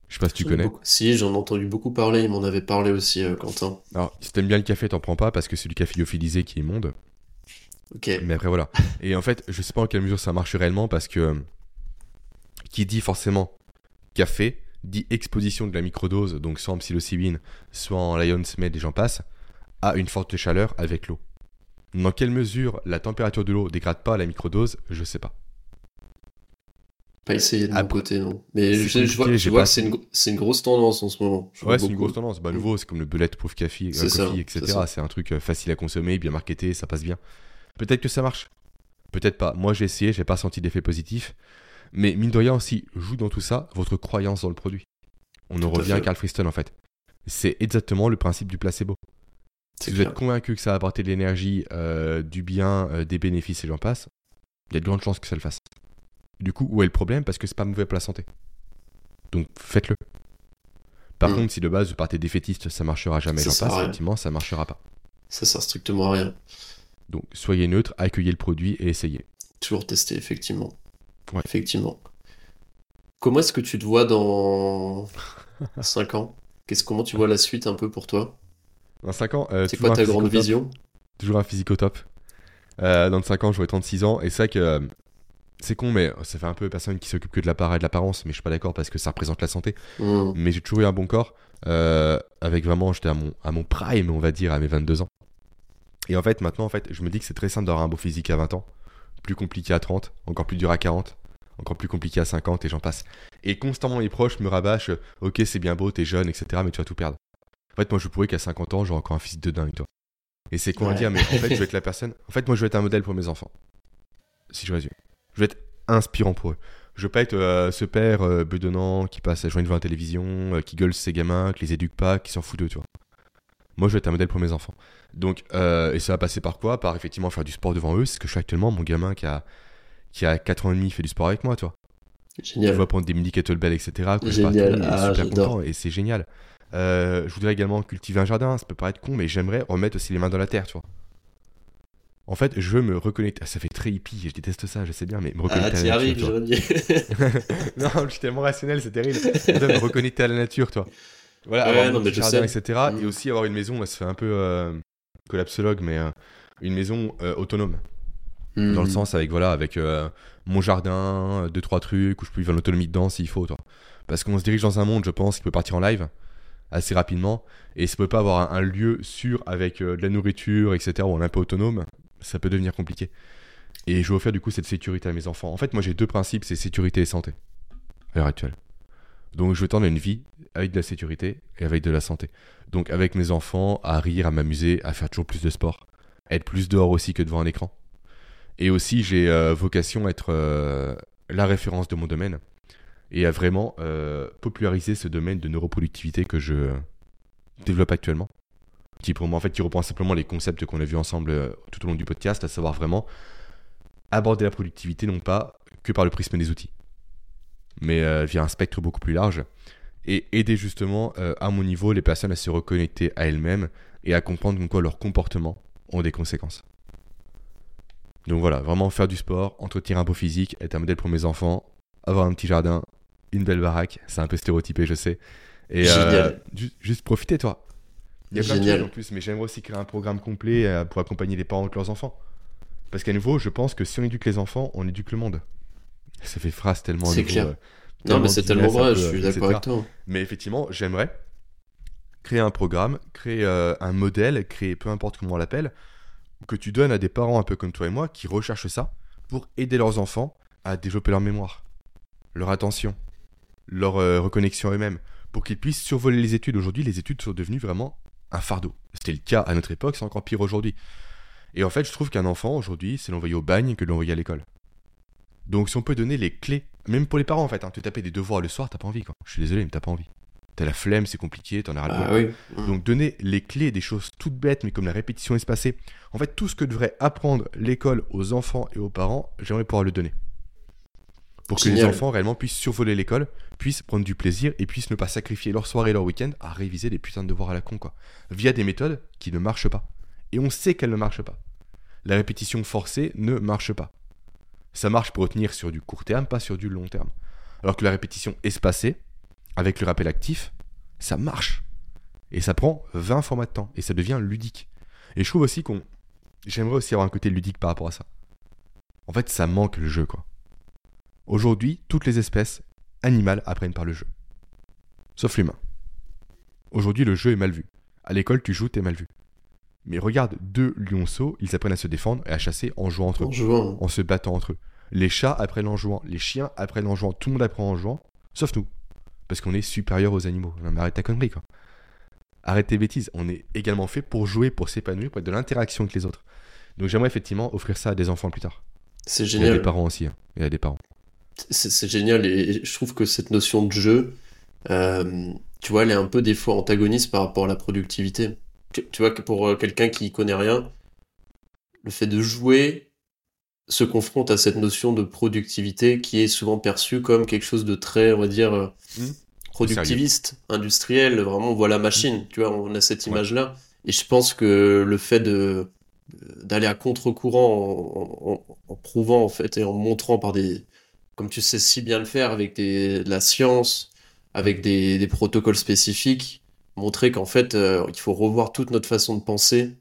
Je sais pas si tu connais. Si, j'en ai entendu beaucoup parler, il m'en avait parlé aussi, euh, Quentin. Alors, si t'aimes bien le café, t'en prends pas parce que c'est du café lyophilisé qui est immonde. Mais après, voilà. Et en fait, je sais pas en quelle mesure ça marche réellement parce que euh, qui dit forcément café dit exposition de la microdose, donc soit en psilocybine, soit en Lion's Med et j'en passe, à une forte chaleur avec l'eau. Dans quelle mesure la température de l'eau dégrade pas la microdose, je sais pas. Pas essayé de mon côté, non. Mais je, vois, que c'est une, grosse tendance en ce moment. ouais, c'est une grosse tendance. Bah, nouveau, c'est comme le bulletproof coffee, euh, coffee etc. C'est un truc euh, facile à consommer, bien marketé, ça passe bien. Peut-être que ça marche. Peut-être pas. Moi, j'ai essayé, j'ai pas senti d'effet positif. Mais mine de rien aussi, joue dans tout ça votre croyance dans le produit. On en revient à Carl Friston en fait. C'est exactement le principe du placebo. Si vous êtes convaincu que ça va apporter de l'énergie, euh, du bien, des bénéfices et j'en passe, il y a de grandes chances que ça le fasse. Du coup, où est le problème? Parce que c'est pas mauvais pour la santé. Donc faites-le. Par contre, si de base vous partez défaitiste, ça marchera jamais. Ça passe, effectivement, ça marchera pas. Ça sert strictement à rien. Donc soyez neutre, accueillez le produit et essayez. Toujours tester, effectivement. Ouais. Effectivement. Comment est-ce que tu te vois dans 5 ans? Qu'est-ce Comment tu vois la suite un peu pour toi? Dans 5 ans euh, C'est quoi ta grande vision? Toujours un physique au top. Euh, dans 5 ans, j'aurai 36 ans. Et c'est vrai que c'est con, mais ça fait un peu personne qui s'occupe que de l'appareil et de l'apparence, mais je suis pas d'accord parce que ça représente la santé. Mm. Mais j'ai toujours eu un bon corps, euh, avec vraiment, j'étais à mon, à mon prime, on va dire, à mes 22 ans. Et en fait, maintenant, en fait, je me dis que c'est très simple d'avoir un beau physique à 20 ans, plus compliqué à 30, encore plus dur à 40, encore plus compliqué à 50, et j'en passe. Et constamment, les proches me rabâchent, ok, c'est bien beau, t'es jeune, etc., mais tu vas tout perdre. En fait, moi, je pourrais qu'à 50 ans, j'aurai encore un physique de dingue, toi. Et c'est con à dire, mais en fait, je vais être la personne. En fait, moi, je vais être un modèle pour mes enfants. Si je résume. Je vais être inspirant pour eux. Je veux pas être euh, ce père euh, bedonnant qui passe à joindre devant la télévision, euh, qui gueule ses gamins, qui les éduque pas, qui s'en fout d'eux, tu vois. Moi, je vais être un modèle pour mes enfants. Donc, euh, et ça va passer par quoi? Par effectivement faire du sport devant eux. C'est ce que je fais actuellement. Mon gamin qui a, qui a 4 ans et demi fait du sport avec moi, tu vois. Je vois prendre des mini kettlebells, etc. que je Génial. est Ah, super content et c'est génial. Euh, je voudrais également cultiver un jardin. Ça peut paraître con, mais j'aimerais remettre aussi les mains dans la terre, tu vois. En fait, je veux me reconnecter. Ah, ça fait très hippie, je déteste ça, je sais bien, mais me Ah, reconnecter t'y à la arrives, nature. tu je non, je suis tellement rationnel, c'est terrible. Je dois me reconnecter à la nature, toi. Voilà, Ouais, avoir non, mais jardin, etc. Mm. Et aussi avoir une maison, là, ça fait un peu euh, collapsologue, mais euh, une maison euh, autonome. Mm. Dans le sens avec, voilà, avec mon jardin, deux, trois trucs où je peux vivre en autonomie dedans s'il faut, toi. Parce qu'on se dirige dans un monde, je pense, qui peut partir en live assez rapidement. Et ça peut pas avoir un, un lieu sûr avec de la nourriture, etc., où on est un peu autonome. Ça peut devenir compliqué. Et je veux offrir du coup cette sécurité à mes enfants. En fait, moi j'ai deux principes, c'est sécurité et santé. À l'heure actuelle. Donc je veux tendre une vie avec de la sécurité et avec de la santé. Donc avec mes enfants, à rire, à m'amuser, à faire toujours plus de sport. Être plus dehors aussi que devant un écran. Et aussi j'ai euh, vocation à être euh, la référence de mon domaine. Et à vraiment euh, populariser ce domaine de neuroproductivité que je développe actuellement. Qui pour fait qui reprend simplement les concepts qu'on a vus ensemble tout au long du podcast, à savoir vraiment aborder la productivité non pas que par le prisme des outils, mais euh, via un spectre beaucoup plus large, et aider justement euh, à mon niveau les personnes à se reconnecter à elles-mêmes et à comprendre en quoi leurs comportements ont des conséquences. Donc voilà, vraiment faire du sport, entretenir un beau physique, être un modèle pour mes enfants, avoir un petit jardin, une belle baraque, c'est un peu stéréotypé je sais, et euh, Génial. ju- juste profiter toi. Il y a plein de Génial. en plus, mais j'aimerais aussi créer un programme complet pour accompagner les parents avec leurs enfants. Parce qu'à nouveau, je pense que si on éduque les enfants, on éduque le monde. Ça fait phrase tellement. C'est clair. euh, Non, mais c'est tellement vrai, peu, je suis etc. d'accord avec toi. Mais effectivement, j'aimerais créer un programme, créer euh, un modèle, créer peu importe comment on l'appelle, que tu donnes à des parents un peu comme toi et moi qui recherchent ça pour aider leurs enfants à développer leur mémoire, leur attention, leur euh, reconnexion à eux-mêmes, pour qu'ils puissent survoler les études. Aujourd'hui, les études sont devenues vraiment un fardeau. C'était le cas à notre époque, c'est encore pire aujourd'hui. Et en fait, je trouve qu'un enfant aujourd'hui, c'est l'envoyer au bagne que de l'envoyer à l'école. Donc si on peut donner les clés, même pour les parents en fait, hein, te taper des devoirs le soir, t'as pas envie quoi. Je suis désolé, mais t'as pas envie. T'as la flemme, c'est compliqué, t'en as ras le bol. Donc donner les clés des choses toutes bêtes, mais comme la répétition espacée. En fait, tout ce que devrait apprendre l'école aux enfants et aux parents, j'aimerais pouvoir le donner. Pour que les enfants réellement puissent survoler l'école, puissent prendre du plaisir et puissent ne pas sacrifier leur soirée et leur week-end à réviser des putains de devoirs à la con, quoi. Via des méthodes qui ne marchent pas. Et on sait qu'elles ne marchent pas. La répétition forcée ne marche pas. Ça marche pour retenir sur du court terme, pas sur du long terme. Alors que la répétition espacée, avec le rappel actif, ça marche. Et ça prend 20 formats de temps. Et ça devient ludique. Et je trouve aussi qu'on. J'aimerais aussi avoir un côté ludique par rapport à ça. En fait, ça manque le jeu, quoi. Aujourd'hui, toutes les espèces animales apprennent par le jeu. Sauf l'humain. Aujourd'hui, le jeu est mal vu. À l'école, tu joues, t'es mal vu. Mais regarde deux lionceaux, ils apprennent à se défendre et à chasser en jouant entre eux En jouant. en se battant entre eux. Les chats apprennent en jouant, les chiens apprennent en jouant, tout le monde apprend en jouant, sauf nous. Parce qu'on est supérieur aux animaux. Non mais arrête ta connerie quoi. Arrête tes bêtises. On est également fait pour jouer, pour s'épanouir, pour être de l'interaction avec les autres. Donc j'aimerais effectivement offrir ça à des enfants plus tard. C'est Et à génial. des parents aussi. hein. Et à des parents. C'est c'est génial et je trouve que cette notion de jeu, euh, tu vois, elle est un peu des fois antagoniste par rapport à la productivité. Tu, tu vois que pour euh, quelqu'un qui connaît rien, le fait de jouer se confronte à cette notion de productivité qui est souvent perçue comme quelque chose de très, on va dire, euh, Mhm. productiviste, industriel, vraiment on voit la machine, tu vois, on a cette image-là. Et je pense que le fait de d'aller à contre-courant en, en- en prouvant en fait et en montrant par des, comme tu sais si bien le faire avec des, de la science, avec des, des protocoles spécifiques, montrer qu'en fait euh, il faut revoir toute notre façon de penser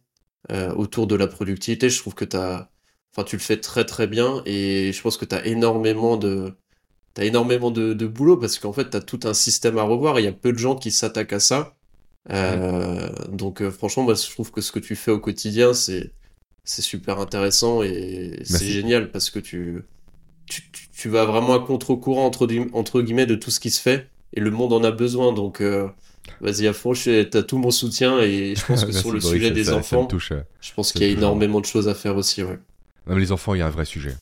euh, autour de la productivité. Je trouve que tu as, enfin, tu le fais très très bien et je pense que tu as énormément de, t'as énormément de, de, boulot parce qu'en fait, tu as tout un système à revoir. Il y a peu de gens qui s'attaquent à ça. Euh, donc, euh, franchement, moi, je trouve que ce que tu fais au quotidien, c'est c'est super intéressant et c'est génial parce que tu, tu, tu, vas vraiment à contre-courant entre, entre guillemets de tout ce qui se fait et le monde en a besoin. Donc, euh, vas-y à fond, t'as tout mon soutien et je pense que sur le sujet des enfants, je pense qu'il y a énormément de choses à faire aussi. Ouais. Même les enfants, il y a un vrai sujet.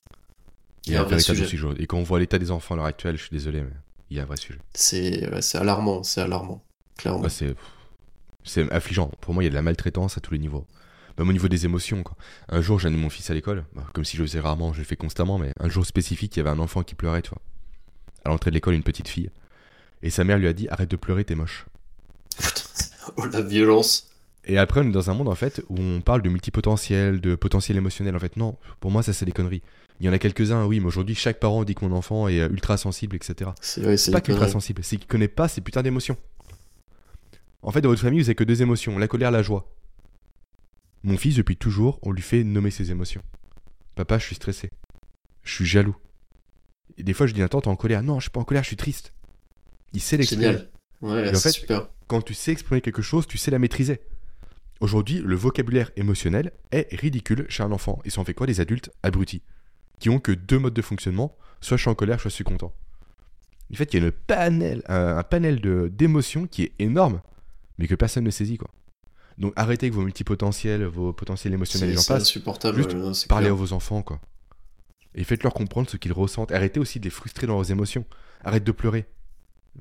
Il y a un, vrai sujet. Et quand on voit l'état des enfants à l'heure actuelle, je suis désolé, mais il y a un vrai sujet. C'est alarmant, c'est alarmant, clairement. c'est affligeant. Pour moi, il y a de la maltraitance à tous les niveaux. Même au niveau des émotions. Quoi. Un jour, j'ai amené mon fils à l'école, bah, comme si je le faisais rarement, je le fais constamment, mais un jour spécifique, il y avait un enfant qui pleurait, tu vois. À l'entrée de l'école, une petite fille. Et sa mère lui a dit Arrête de pleurer, t'es moche. Oh la violence. Et après, on est dans un monde en fait où on parle de multipotentiel, de potentiel émotionnel. En fait, non, pour moi, ça c'est des conneries. Il y en a quelques-uns, oui, mais aujourd'hui, chaque parent dit que mon enfant est euh, ultra sensible, etc. C'est pas qu'ultra sensible, c'est qu'il connaît pas ces putains d'émotions. En fait, dans votre famille, vous avez que deux émotions, la colère, la joie. Mon fils, depuis toujours, on lui fait nommer ses émotions. Papa, je suis stressé. Je suis jaloux. Et des fois, je dis, attends, t'es en colère. Non, je suis pas en colère, je suis triste. Il sait l'exprimer. Ouais, en fait, super. Quand tu sais exprimer quelque chose, tu sais la maîtriser. Aujourd'hui, le vocabulaire émotionnel est ridicule chez un enfant. Ils sont fait quoi des adultes abrutis qui ont que deux modes de fonctionnement, soit je suis en colère, soit je suis content. En fait, il y a une panel, un, panel d'émotions qui est énorme, mais que personne ne saisit quoi. Donc arrêtez avec vos multipotentiels, vos potentiels émotionnels et j'en passe. insupportable. Juste parlez à vos enfants quoi. Et faites-leur comprendre ce qu'ils ressentent. Arrêtez aussi de les frustrer dans leurs émotions. Arrête de pleurer.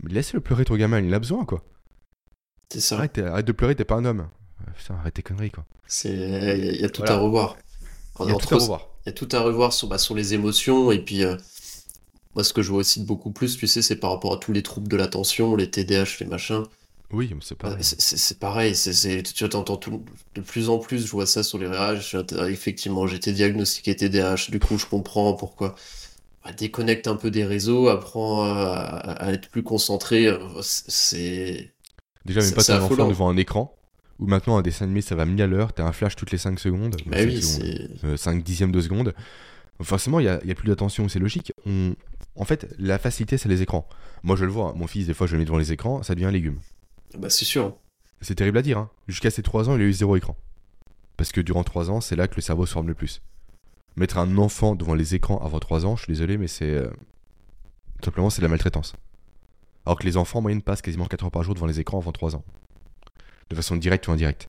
Laissez-le pleurer ton gamin, il a besoin quoi. C'est ça. Arrête, de pleurer, t'es pas un homme. Putain, arrête tes conneries quoi. Il y, a tout à revoir. Il y a tout à revoir. Il y a tout à revoir sur, bah, sur les émotions et puis euh, moi ce que je vois aussi beaucoup plus, tu sais, c'est par rapport à tous les troubles de l'attention, les TDAH, les machins. Oui, c'est pareil. C'est pareil, c'est tu entends tout, de plus en plus, je vois ça sur les réages. Effectivement, j'étais diagnostiqué TDAH, du coup je comprends pourquoi. Bah, déconnecte un peu des réseaux, apprends à, être plus concentré. Euh, c'est. Déjà, même pas ton enfant devant un écran. Ou maintenant un dessin animé ça va mille à l'heure, t'as un flash toutes les 5 secondes, bah oui, 5 euh, dixièmes de seconde. Forcément, il n'y a, y a, plus d'attention, c'est logique. On... En fait, la facilité, c'est les écrans. Moi, je le vois, mon fils, des fois, je le mets devant les écrans, ça devient un légume. Bah, c'est sûr. C'est terrible à dire. Hein. Jusqu'à ses 3 ans, il a eu zéro écran. Parce que durant 3 ans, c'est là que le cerveau se forme le plus. Mettre un enfant devant les écrans avant 3 ans, je suis désolé, mais c'est. Euh, simplement, c'est de la maltraitance. Alors que les enfants, en moyenne, passent quasiment 4 heures par jour devant les écrans avant 3 ans de façon directe ou indirecte.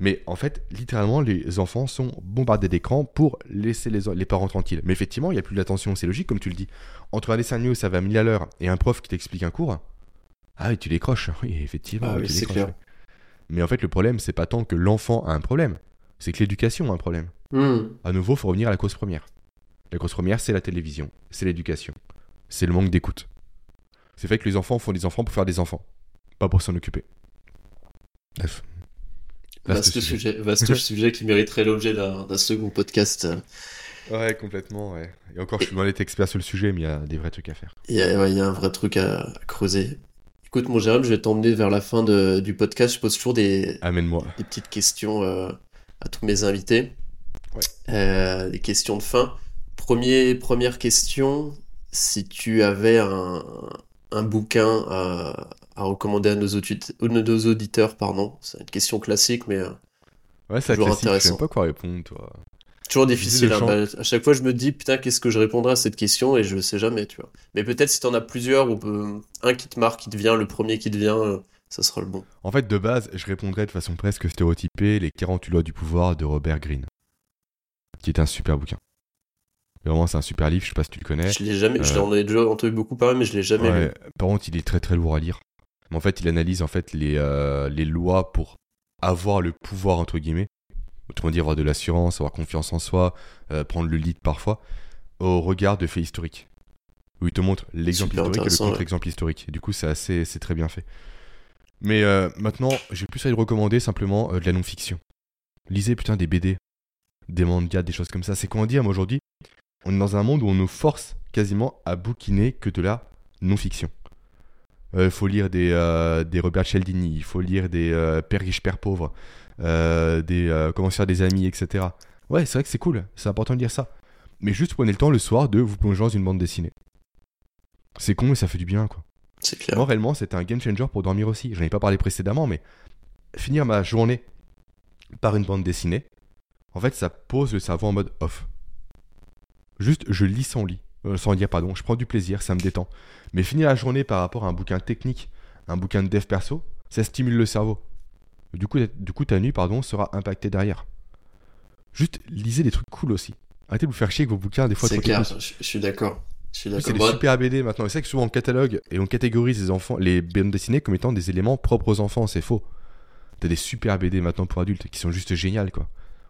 Mais en fait, littéralement, les enfants sont bombardés d'écran pour laisser les, parents tranquilles. Mais effectivement, il n'y a plus d'attention, c'est logique, comme tu le dis. Entre un dessin animé où ça va à 1000 à l'heure et un prof qui t'explique un cours, ah oui, tu décroches. Oui, effectivement, ah tu Clair. Mais en fait, le problème, c'est pas tant que l'enfant a un problème, c'est que l'éducation a un problème. Hmm. À nouveau, il faut revenir à la cause première. La cause première, c'est la télévision, c'est l'éducation, c'est le manque d'écoute. C'est fait que les enfants font des enfants pour faire des enfants, pas pour s'en occuper. Bref. Vaste, sujet. vaste sujet qui mériterait l'objet d'un second podcast. Ouais, complètement, ouais. Et encore, je suis loin d'être expert sur le sujet, mais il y a des vrais trucs à faire. Il y, a, y a un vrai truc à, creuser. Écoute, mon Jérôme, je vais t'emmener vers la fin de, du podcast. Je pose toujours des, Amène-moi. des petites questions euh, à tous mes invités. Ouais. Euh, des questions de fin. Premier, première question, si tu avais un, un bouquin à, à recommander à nos, nos auditeurs pardon. C'est une question classique, mais euh, ouais, c'est toujours intéressant. Je sais pas quoi répondre, toi. Toujours difficile. Hein. Bah, à chaque fois, je me dis, putain, qu'est-ce que je répondrai à cette question et je ne sais jamais, tu vois. Mais peut-être si tu en as plusieurs, ou un qui te marque, qui te vient, le premier qui te vient, euh, ça sera le bon. En fait, de base, je répondrais de façon presque stéréotypée les 48 lois du pouvoir de Robert Greene, qui est un super bouquin. Vraiment, c'est un super livre, je sais pas si tu le connais. Je l'ai jamais, je l'en ai déjà entendu beaucoup parler, mais je l'ai jamais lu. Par contre, il est très très lourd à lire. Mais en fait, il analyse en fait les, euh, les lois pour avoir le pouvoir entre guillemets. Autrement dire, avoir de l'assurance, avoir confiance en soi, euh, prendre le lead parfois, au regard de faits historiques. Où il te montre l'exemple historique et le contre-exemple historique. Et du coup, c'est assez, c'est très bien fait. Mais euh, maintenant, j'ai plus à lui recommander simplement de la non-fiction. Lisez putain des BD, des mangas, des choses comme ça. C'est comment dire, moi aujourd'hui, on est dans un monde où on nous force quasiment à bouquiner que de la non-fiction. Il euh, faut lire des, euh, des Robert Cialdini, il faut lire des euh, Père riche, Père pauvre, des Comment se faire des amis, etc. Ouais, c'est vrai que c'est cool, c'est important de dire ça. Mais juste prenez le temps le soir de vous plonger dans une bande dessinée. C'est con, mais ça fait du bien, quoi. C'est clair. Moi, réellement, c'était un game changer pour dormir aussi. J'en ai pas parlé précédemment, mais finir ma journée par une bande dessinée, en fait, ça pose le cerveau en mode off. Juste, je lis sans lit. Euh, sans lire, pardon. Je prends du plaisir, ça me détend. Mais finir la journée par rapport à un bouquin technique, un bouquin de dev perso, ça stimule le cerveau. Du coup, du coup ta nuit, pardon, sera impactée derrière. Juste, lisez des trucs cool aussi. Arrêtez de vous faire chier avec vos bouquins des fois. C'est clair, je, suis d'accord. C'est des super BD maintenant. C'est vrai que souvent on catalogue et on catégorise les enfants, les bandes dessinées comme étant des éléments propres aux enfants. C'est faux. T'as des super BD maintenant pour adultes qui sont juste géniales, quoi.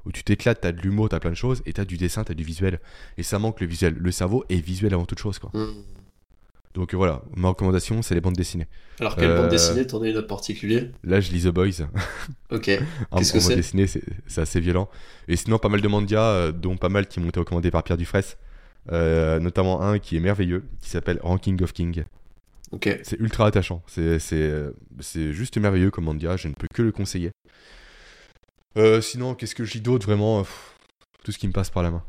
Où tu t'éclates, t'as de l'humour, t'as plein de choses, et t'as du dessin, t'as du visuel. Et ça manque le visuel. Le cerveau est visuel avant toute chose, quoi. Hmm. Donc voilà, ma recommandation, c'est les bandes dessinées. Alors, quelle bande euh, dessinée T'en as une autre particulière? Là, je lis The Boys. ok. Qu'est-ce que c'est? dessiné, c'est assez violent. Et sinon, pas mal de mangas, euh, dont pas mal qui m'ont été recommandés par Pierre Dufresne. Euh, notamment un qui est merveilleux, qui s'appelle Ranking of King. Ok. C'est ultra attachant. C'est juste merveilleux comme manga, je ne peux que le conseiller. Sinon, qu'est-ce que je lis d'autre vraiment Tout ce qui me passe par la main.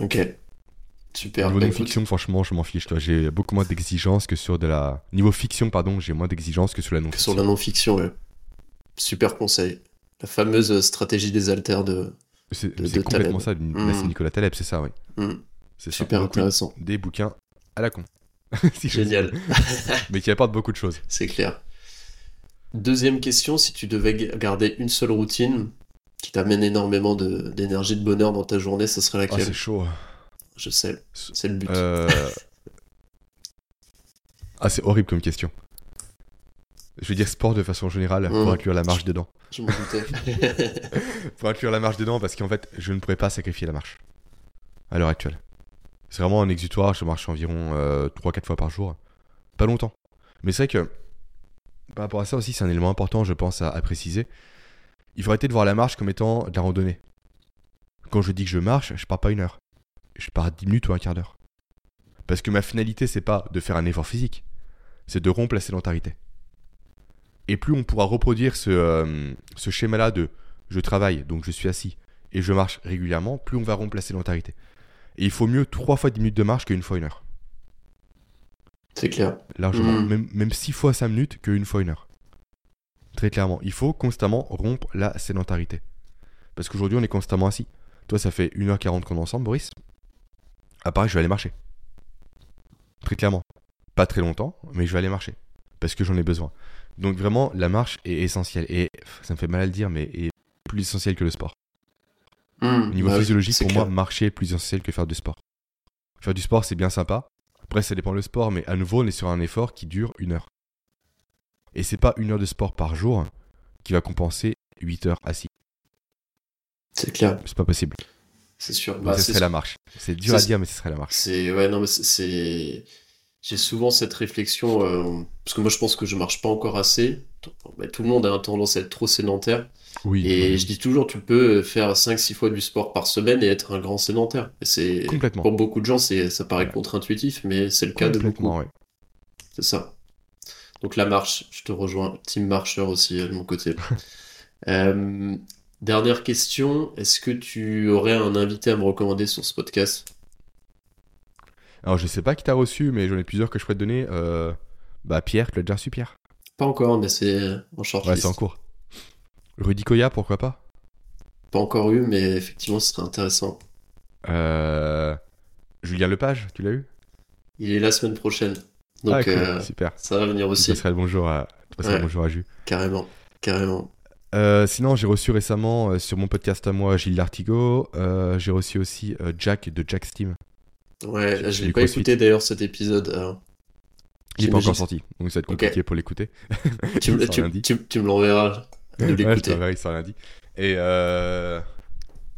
Ok. Super. Niveau non-fiction, franchement, je m'en fiche. J'ai beaucoup moins d'exigences que sur de la. Niveau fiction, pardon, j'ai moins d'exigences que sur la non-fiction. Sur la non-fiction, ouais. Super conseil. La fameuse stratégie des alters de. C'est complètement ça, mmh. c'est Nicolas Taleb, c'est ça, oui. Mmh. C'est super intéressant. Des bouquins à la con. Génial. Mais qui apportent beaucoup de choses. C'est clair. Deuxième question, si tu devais garder une seule routine qui t'amène énormément d'énergie, de, de, bonheur dans ta journée, ce serait laquelle? Oh, C'est chaud. Je sais, c'est le but. Euh, ah, c'est horrible comme question. Je vais dire sport de façon générale pour mmh. inclure la marche dedans. Je m'en doutais. pour inclure la marche dedans parce qu'en fait, je ne pourrais pas sacrifier la marche à l'heure actuelle. C'est vraiment un exutoire, je marche environ 3-4 euh, fois par jour. Pas longtemps. Mais c'est vrai que par rapport à ça aussi, c'est un élément important, je pense, à, à préciser. Il faut arrêter de voir la marche comme étant de la randonnée. Quand je dis que je marche, je pars pas une heure je pars 10 minutes ou un quart d'heure. Parce que ma finalité, c'est pas de faire un effort physique, c'est de rompre la sédentarité. Et plus on pourra reproduire ce, euh, ce schéma-là de je travaille, donc je suis assis, et je marche régulièrement, plus on va rompre la sédentarité. Et il faut mieux 3 fois 10 minutes de marche qu'une fois une heure. C'est clair. Largement. Hmm. Même, 6 fois 5 minutes qu'une fois une heure. Très clairement. Il faut constamment rompre la sédentarité. Parce qu'aujourd'hui, on est constamment assis. Toi, ça fait 1h40 qu'on est ensemble, Boris à que je vais aller marcher. Très clairement. Pas très longtemps, mais je vais aller marcher. Parce que j'en ai besoin. Donc vraiment, la marche est essentielle. Et ça me fait mal à le dire, mais est plus essentielle que le sport. Mmh, Au niveau bah physiologique, pour moi, marcher est plus essentiel que faire du sport. Faire du sport, c'est bien sympa. Après, ça dépend le sport, mais à nouveau, on est sur un effort qui dure une heure. Et c'est pas une heure de sport par jour qui va compenser 8 heures assis. C'est clair. C'est pas possible. C'est sûr. Bah, ce serait la marche. C'est dur à dire, mais ce serait la marche. C'est ouais, non, mais c'est. J'ai souvent cette réflexion euh, parce que moi je pense que je marche pas encore assez. tout le monde a tendance à être trop sédentaire. Oui. Et je dis toujours, tu peux faire 5-6 fois du sport par semaine et être un grand sédentaire. c'est complètement. Pour beaucoup de gens, c'est ça paraît contre-intuitif, mais c'est le cas de beaucoup. Ouais. C'est ça. Donc la marche, je te rejoins. Team marcheur aussi euh, de mon côté. euh, Dernière question, est-ce que tu aurais un invité à me recommander sur ce podcast? Alors je sais pas qui t'a reçu, mais j'en ai plusieurs que je pourrais te donner. Euh, bah Pierre, tu l'as déjà reçu Pierre? Pas encore, mais c'est en. Ouais, c'est en cours. Rudy Koya, pourquoi pas? Pas encore eu, mais effectivement ce serait intéressant. Euh... Julien Lepage, tu l'as eu? Il est la semaine prochaine. Donc ah, euh, super. ça va venir aussi. Ça serait le bonjour à, bonjour à Jus. Carrément, carrément. Euh, sinon, j'ai reçu récemment euh, sur mon podcast à moi Gilles Lartigot. Euh, j'ai reçu aussi Jack de Jack Steam. Ouais, je l'ai pas écouté d'ailleurs cet épisode. Il n'est pas encore sorti, donc ça va être compliqué pour l'écouter. tu, me, tu, me l'enverras de l'écouter. ouais, il sera lundi. Et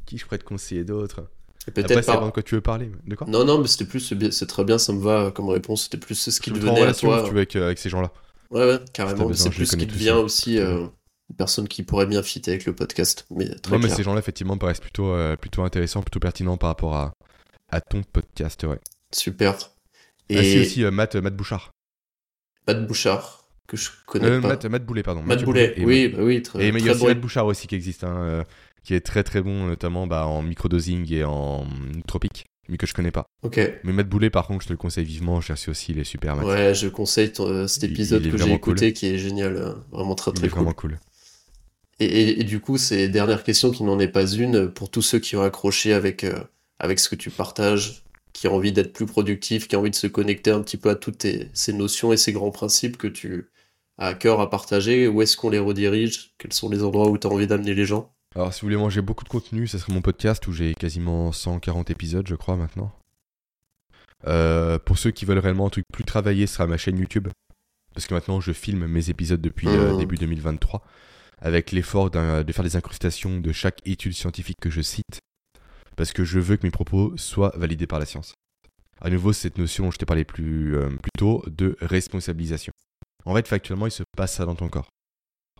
qui je pourrais te conseiller d'autres Peut-être pas. de quoi tu veux parler. De quoi Non, non, mais c'était plus, c'est très bien, ça me va comme réponse. C'était plus ce qui devenait à toi. tu veux, avec, avec ces gens-là. Ouais, ouais, carrément. C'est plus ce qui devient aussi une personne qui pourrait bien fitter avec le podcast. Mais très non, mais ces gens-là, effectivement, paraissent plutôt, euh, plutôt intéressants, plutôt pertinents par rapport à, à ton podcast, ouais. Super. Et ah, aussi euh, Matt, Matt Bouchard. Matt Bouchard, que je connais euh, pas. Matt, Matt Boulet, pardon. Matt, Boulet, oui, bah oui, très, Et mais il y a aussi Matt Bouchard aussi qui existe, hein, qui est très très bon, notamment bah, en microdosing et en tropique, mais que je connais pas. Ok. Mais Matt Boulet, par contre, je te le conseille vivement. J'ai reçu aussi, il est super. Matt. Ouais, je conseille ton- cet Il- épisode il que j'ai écouté qui est génial. euh, Vraiment très il très est cool. vraiment cool. Et, et- et du coup, c'est dernière question qui n'en est pas une pour tous ceux qui ont accroché avec, euh, avec ce que tu partages, qui ont envie d'être plus productif, qui ont envie de se connecter un petit peu à toutes tes- ces notions et ces grands principes que tu as à cœur à partager. Où est-ce qu'on les redirige? Quels sont les endroits où tu as envie d'amener les gens? Alors, si vous voulez manger beaucoup de contenu, ça serait mon podcast où j'ai quasiment 140 épisodes, je crois, maintenant. Euh, pour ceux qui veulent réellement un truc plus travaillé, ce sera ma chaîne YouTube. Parce que maintenant, je filme mes épisodes depuis euh, Mhm. début 2023. Avec l'effort de faire des incrustations de chaque étude scientifique que je cite. Parce que je veux que mes propos soient validés par la science. À nouveau, cette notion dont je t'ai parlé plus, euh, plus tôt de responsabilisation. En fait, factuellement, il se passe ça dans ton corps.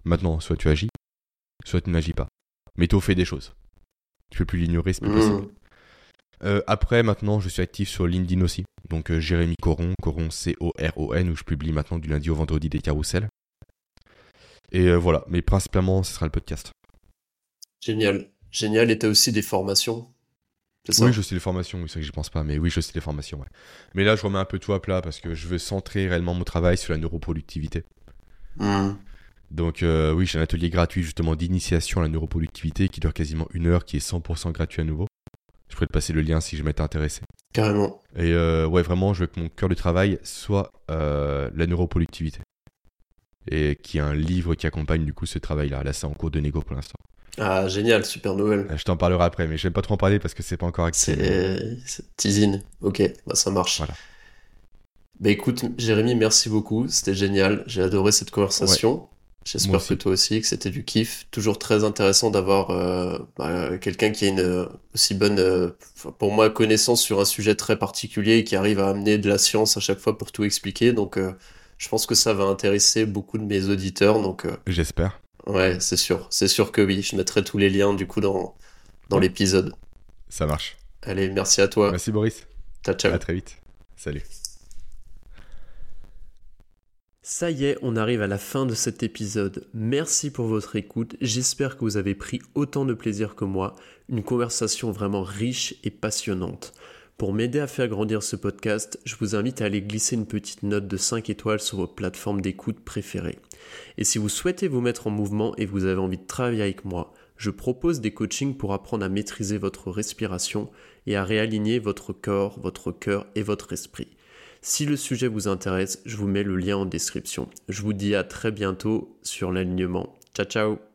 Maintenant, soit tu agis, soit tu n'agis pas. Mais tu fais des choses. Tu peux plus l'ignorer, c'est plus possible. Mmh. Euh, après, maintenant, je suis actif sur LinkedIn aussi. Donc, euh, Jérémy Coron, Coron C-O-R-O-N, où je publie maintenant du lundi au vendredi des carousels. Et euh, voilà, mais principalement, ce sera le podcast. Génial. Génial. Et tu as aussi des formations. C'est ça? Oui, je sais les formations, oui, c'est vrai que j'y pense pas, mais oui, je sais les formations, ouais. Mais là, je remets un peu tout à plat parce que je veux centrer réellement mon travail sur la neuroproductivité. Mmh. Donc, euh, oui, j'ai un atelier gratuit justement d'initiation à la neuroproductivité qui dure quasiment une heure, qui est 100% gratuit à nouveau. Je pourrais te passer le lien si je m'étais intéressé. Carrément. Et euh, ouais, vraiment, je veux que mon cœur de travail soit euh, la neuroproductivité. Et qu'il y ait un livre qui accompagne du coup ce travail-là. Là, c'est en cours de négo pour l'instant. Ah, génial. Super nouvelle. Je t'en parlerai après, mais j'aime pas trop en parler parce que c'est pas encore actif. C'est teasing. Ok, bah ça marche. Voilà. Bah écoute, Jérémy, merci beaucoup. C'était génial. J'ai adoré cette conversation. J'espère que toi aussi, que c'était du kiff. Toujours très intéressant d'avoir euh, bah, quelqu'un qui a une euh, aussi bonne, euh, pour moi, connaissance sur un sujet très particulier et qui arrive à amener de la science à chaque fois pour tout expliquer. Donc, euh, je pense que ça va intéresser beaucoup de mes auditeurs. Donc, J'espère. ouais, c'est sûr. C'est sûr que oui. Je mettrai tous les liens, du coup, dans, dans Ouais. l'épisode. Ça marche. Allez, merci à toi. Merci Boris. Ciao, ciao. À très vite. Salut. Ça y est, on arrive à la fin de cet épisode. Merci pour votre écoute. J'espère que vous avez pris autant de plaisir que moi. Une conversation vraiment riche et passionnante. Pour m'aider à faire grandir ce podcast, je vous invite à aller glisser une petite note de 5 étoiles sur vos plateformes d'écoute préférées. Et si vous souhaitez vous mettre en mouvement et vous avez envie de travailler avec moi, je propose des coachings pour apprendre à maîtriser votre respiration et à réaligner votre corps, votre cœur et votre esprit. Si le sujet vous intéresse, je vous mets le lien en description. Je vous dis à très bientôt sur l'alignement. Ciao ciao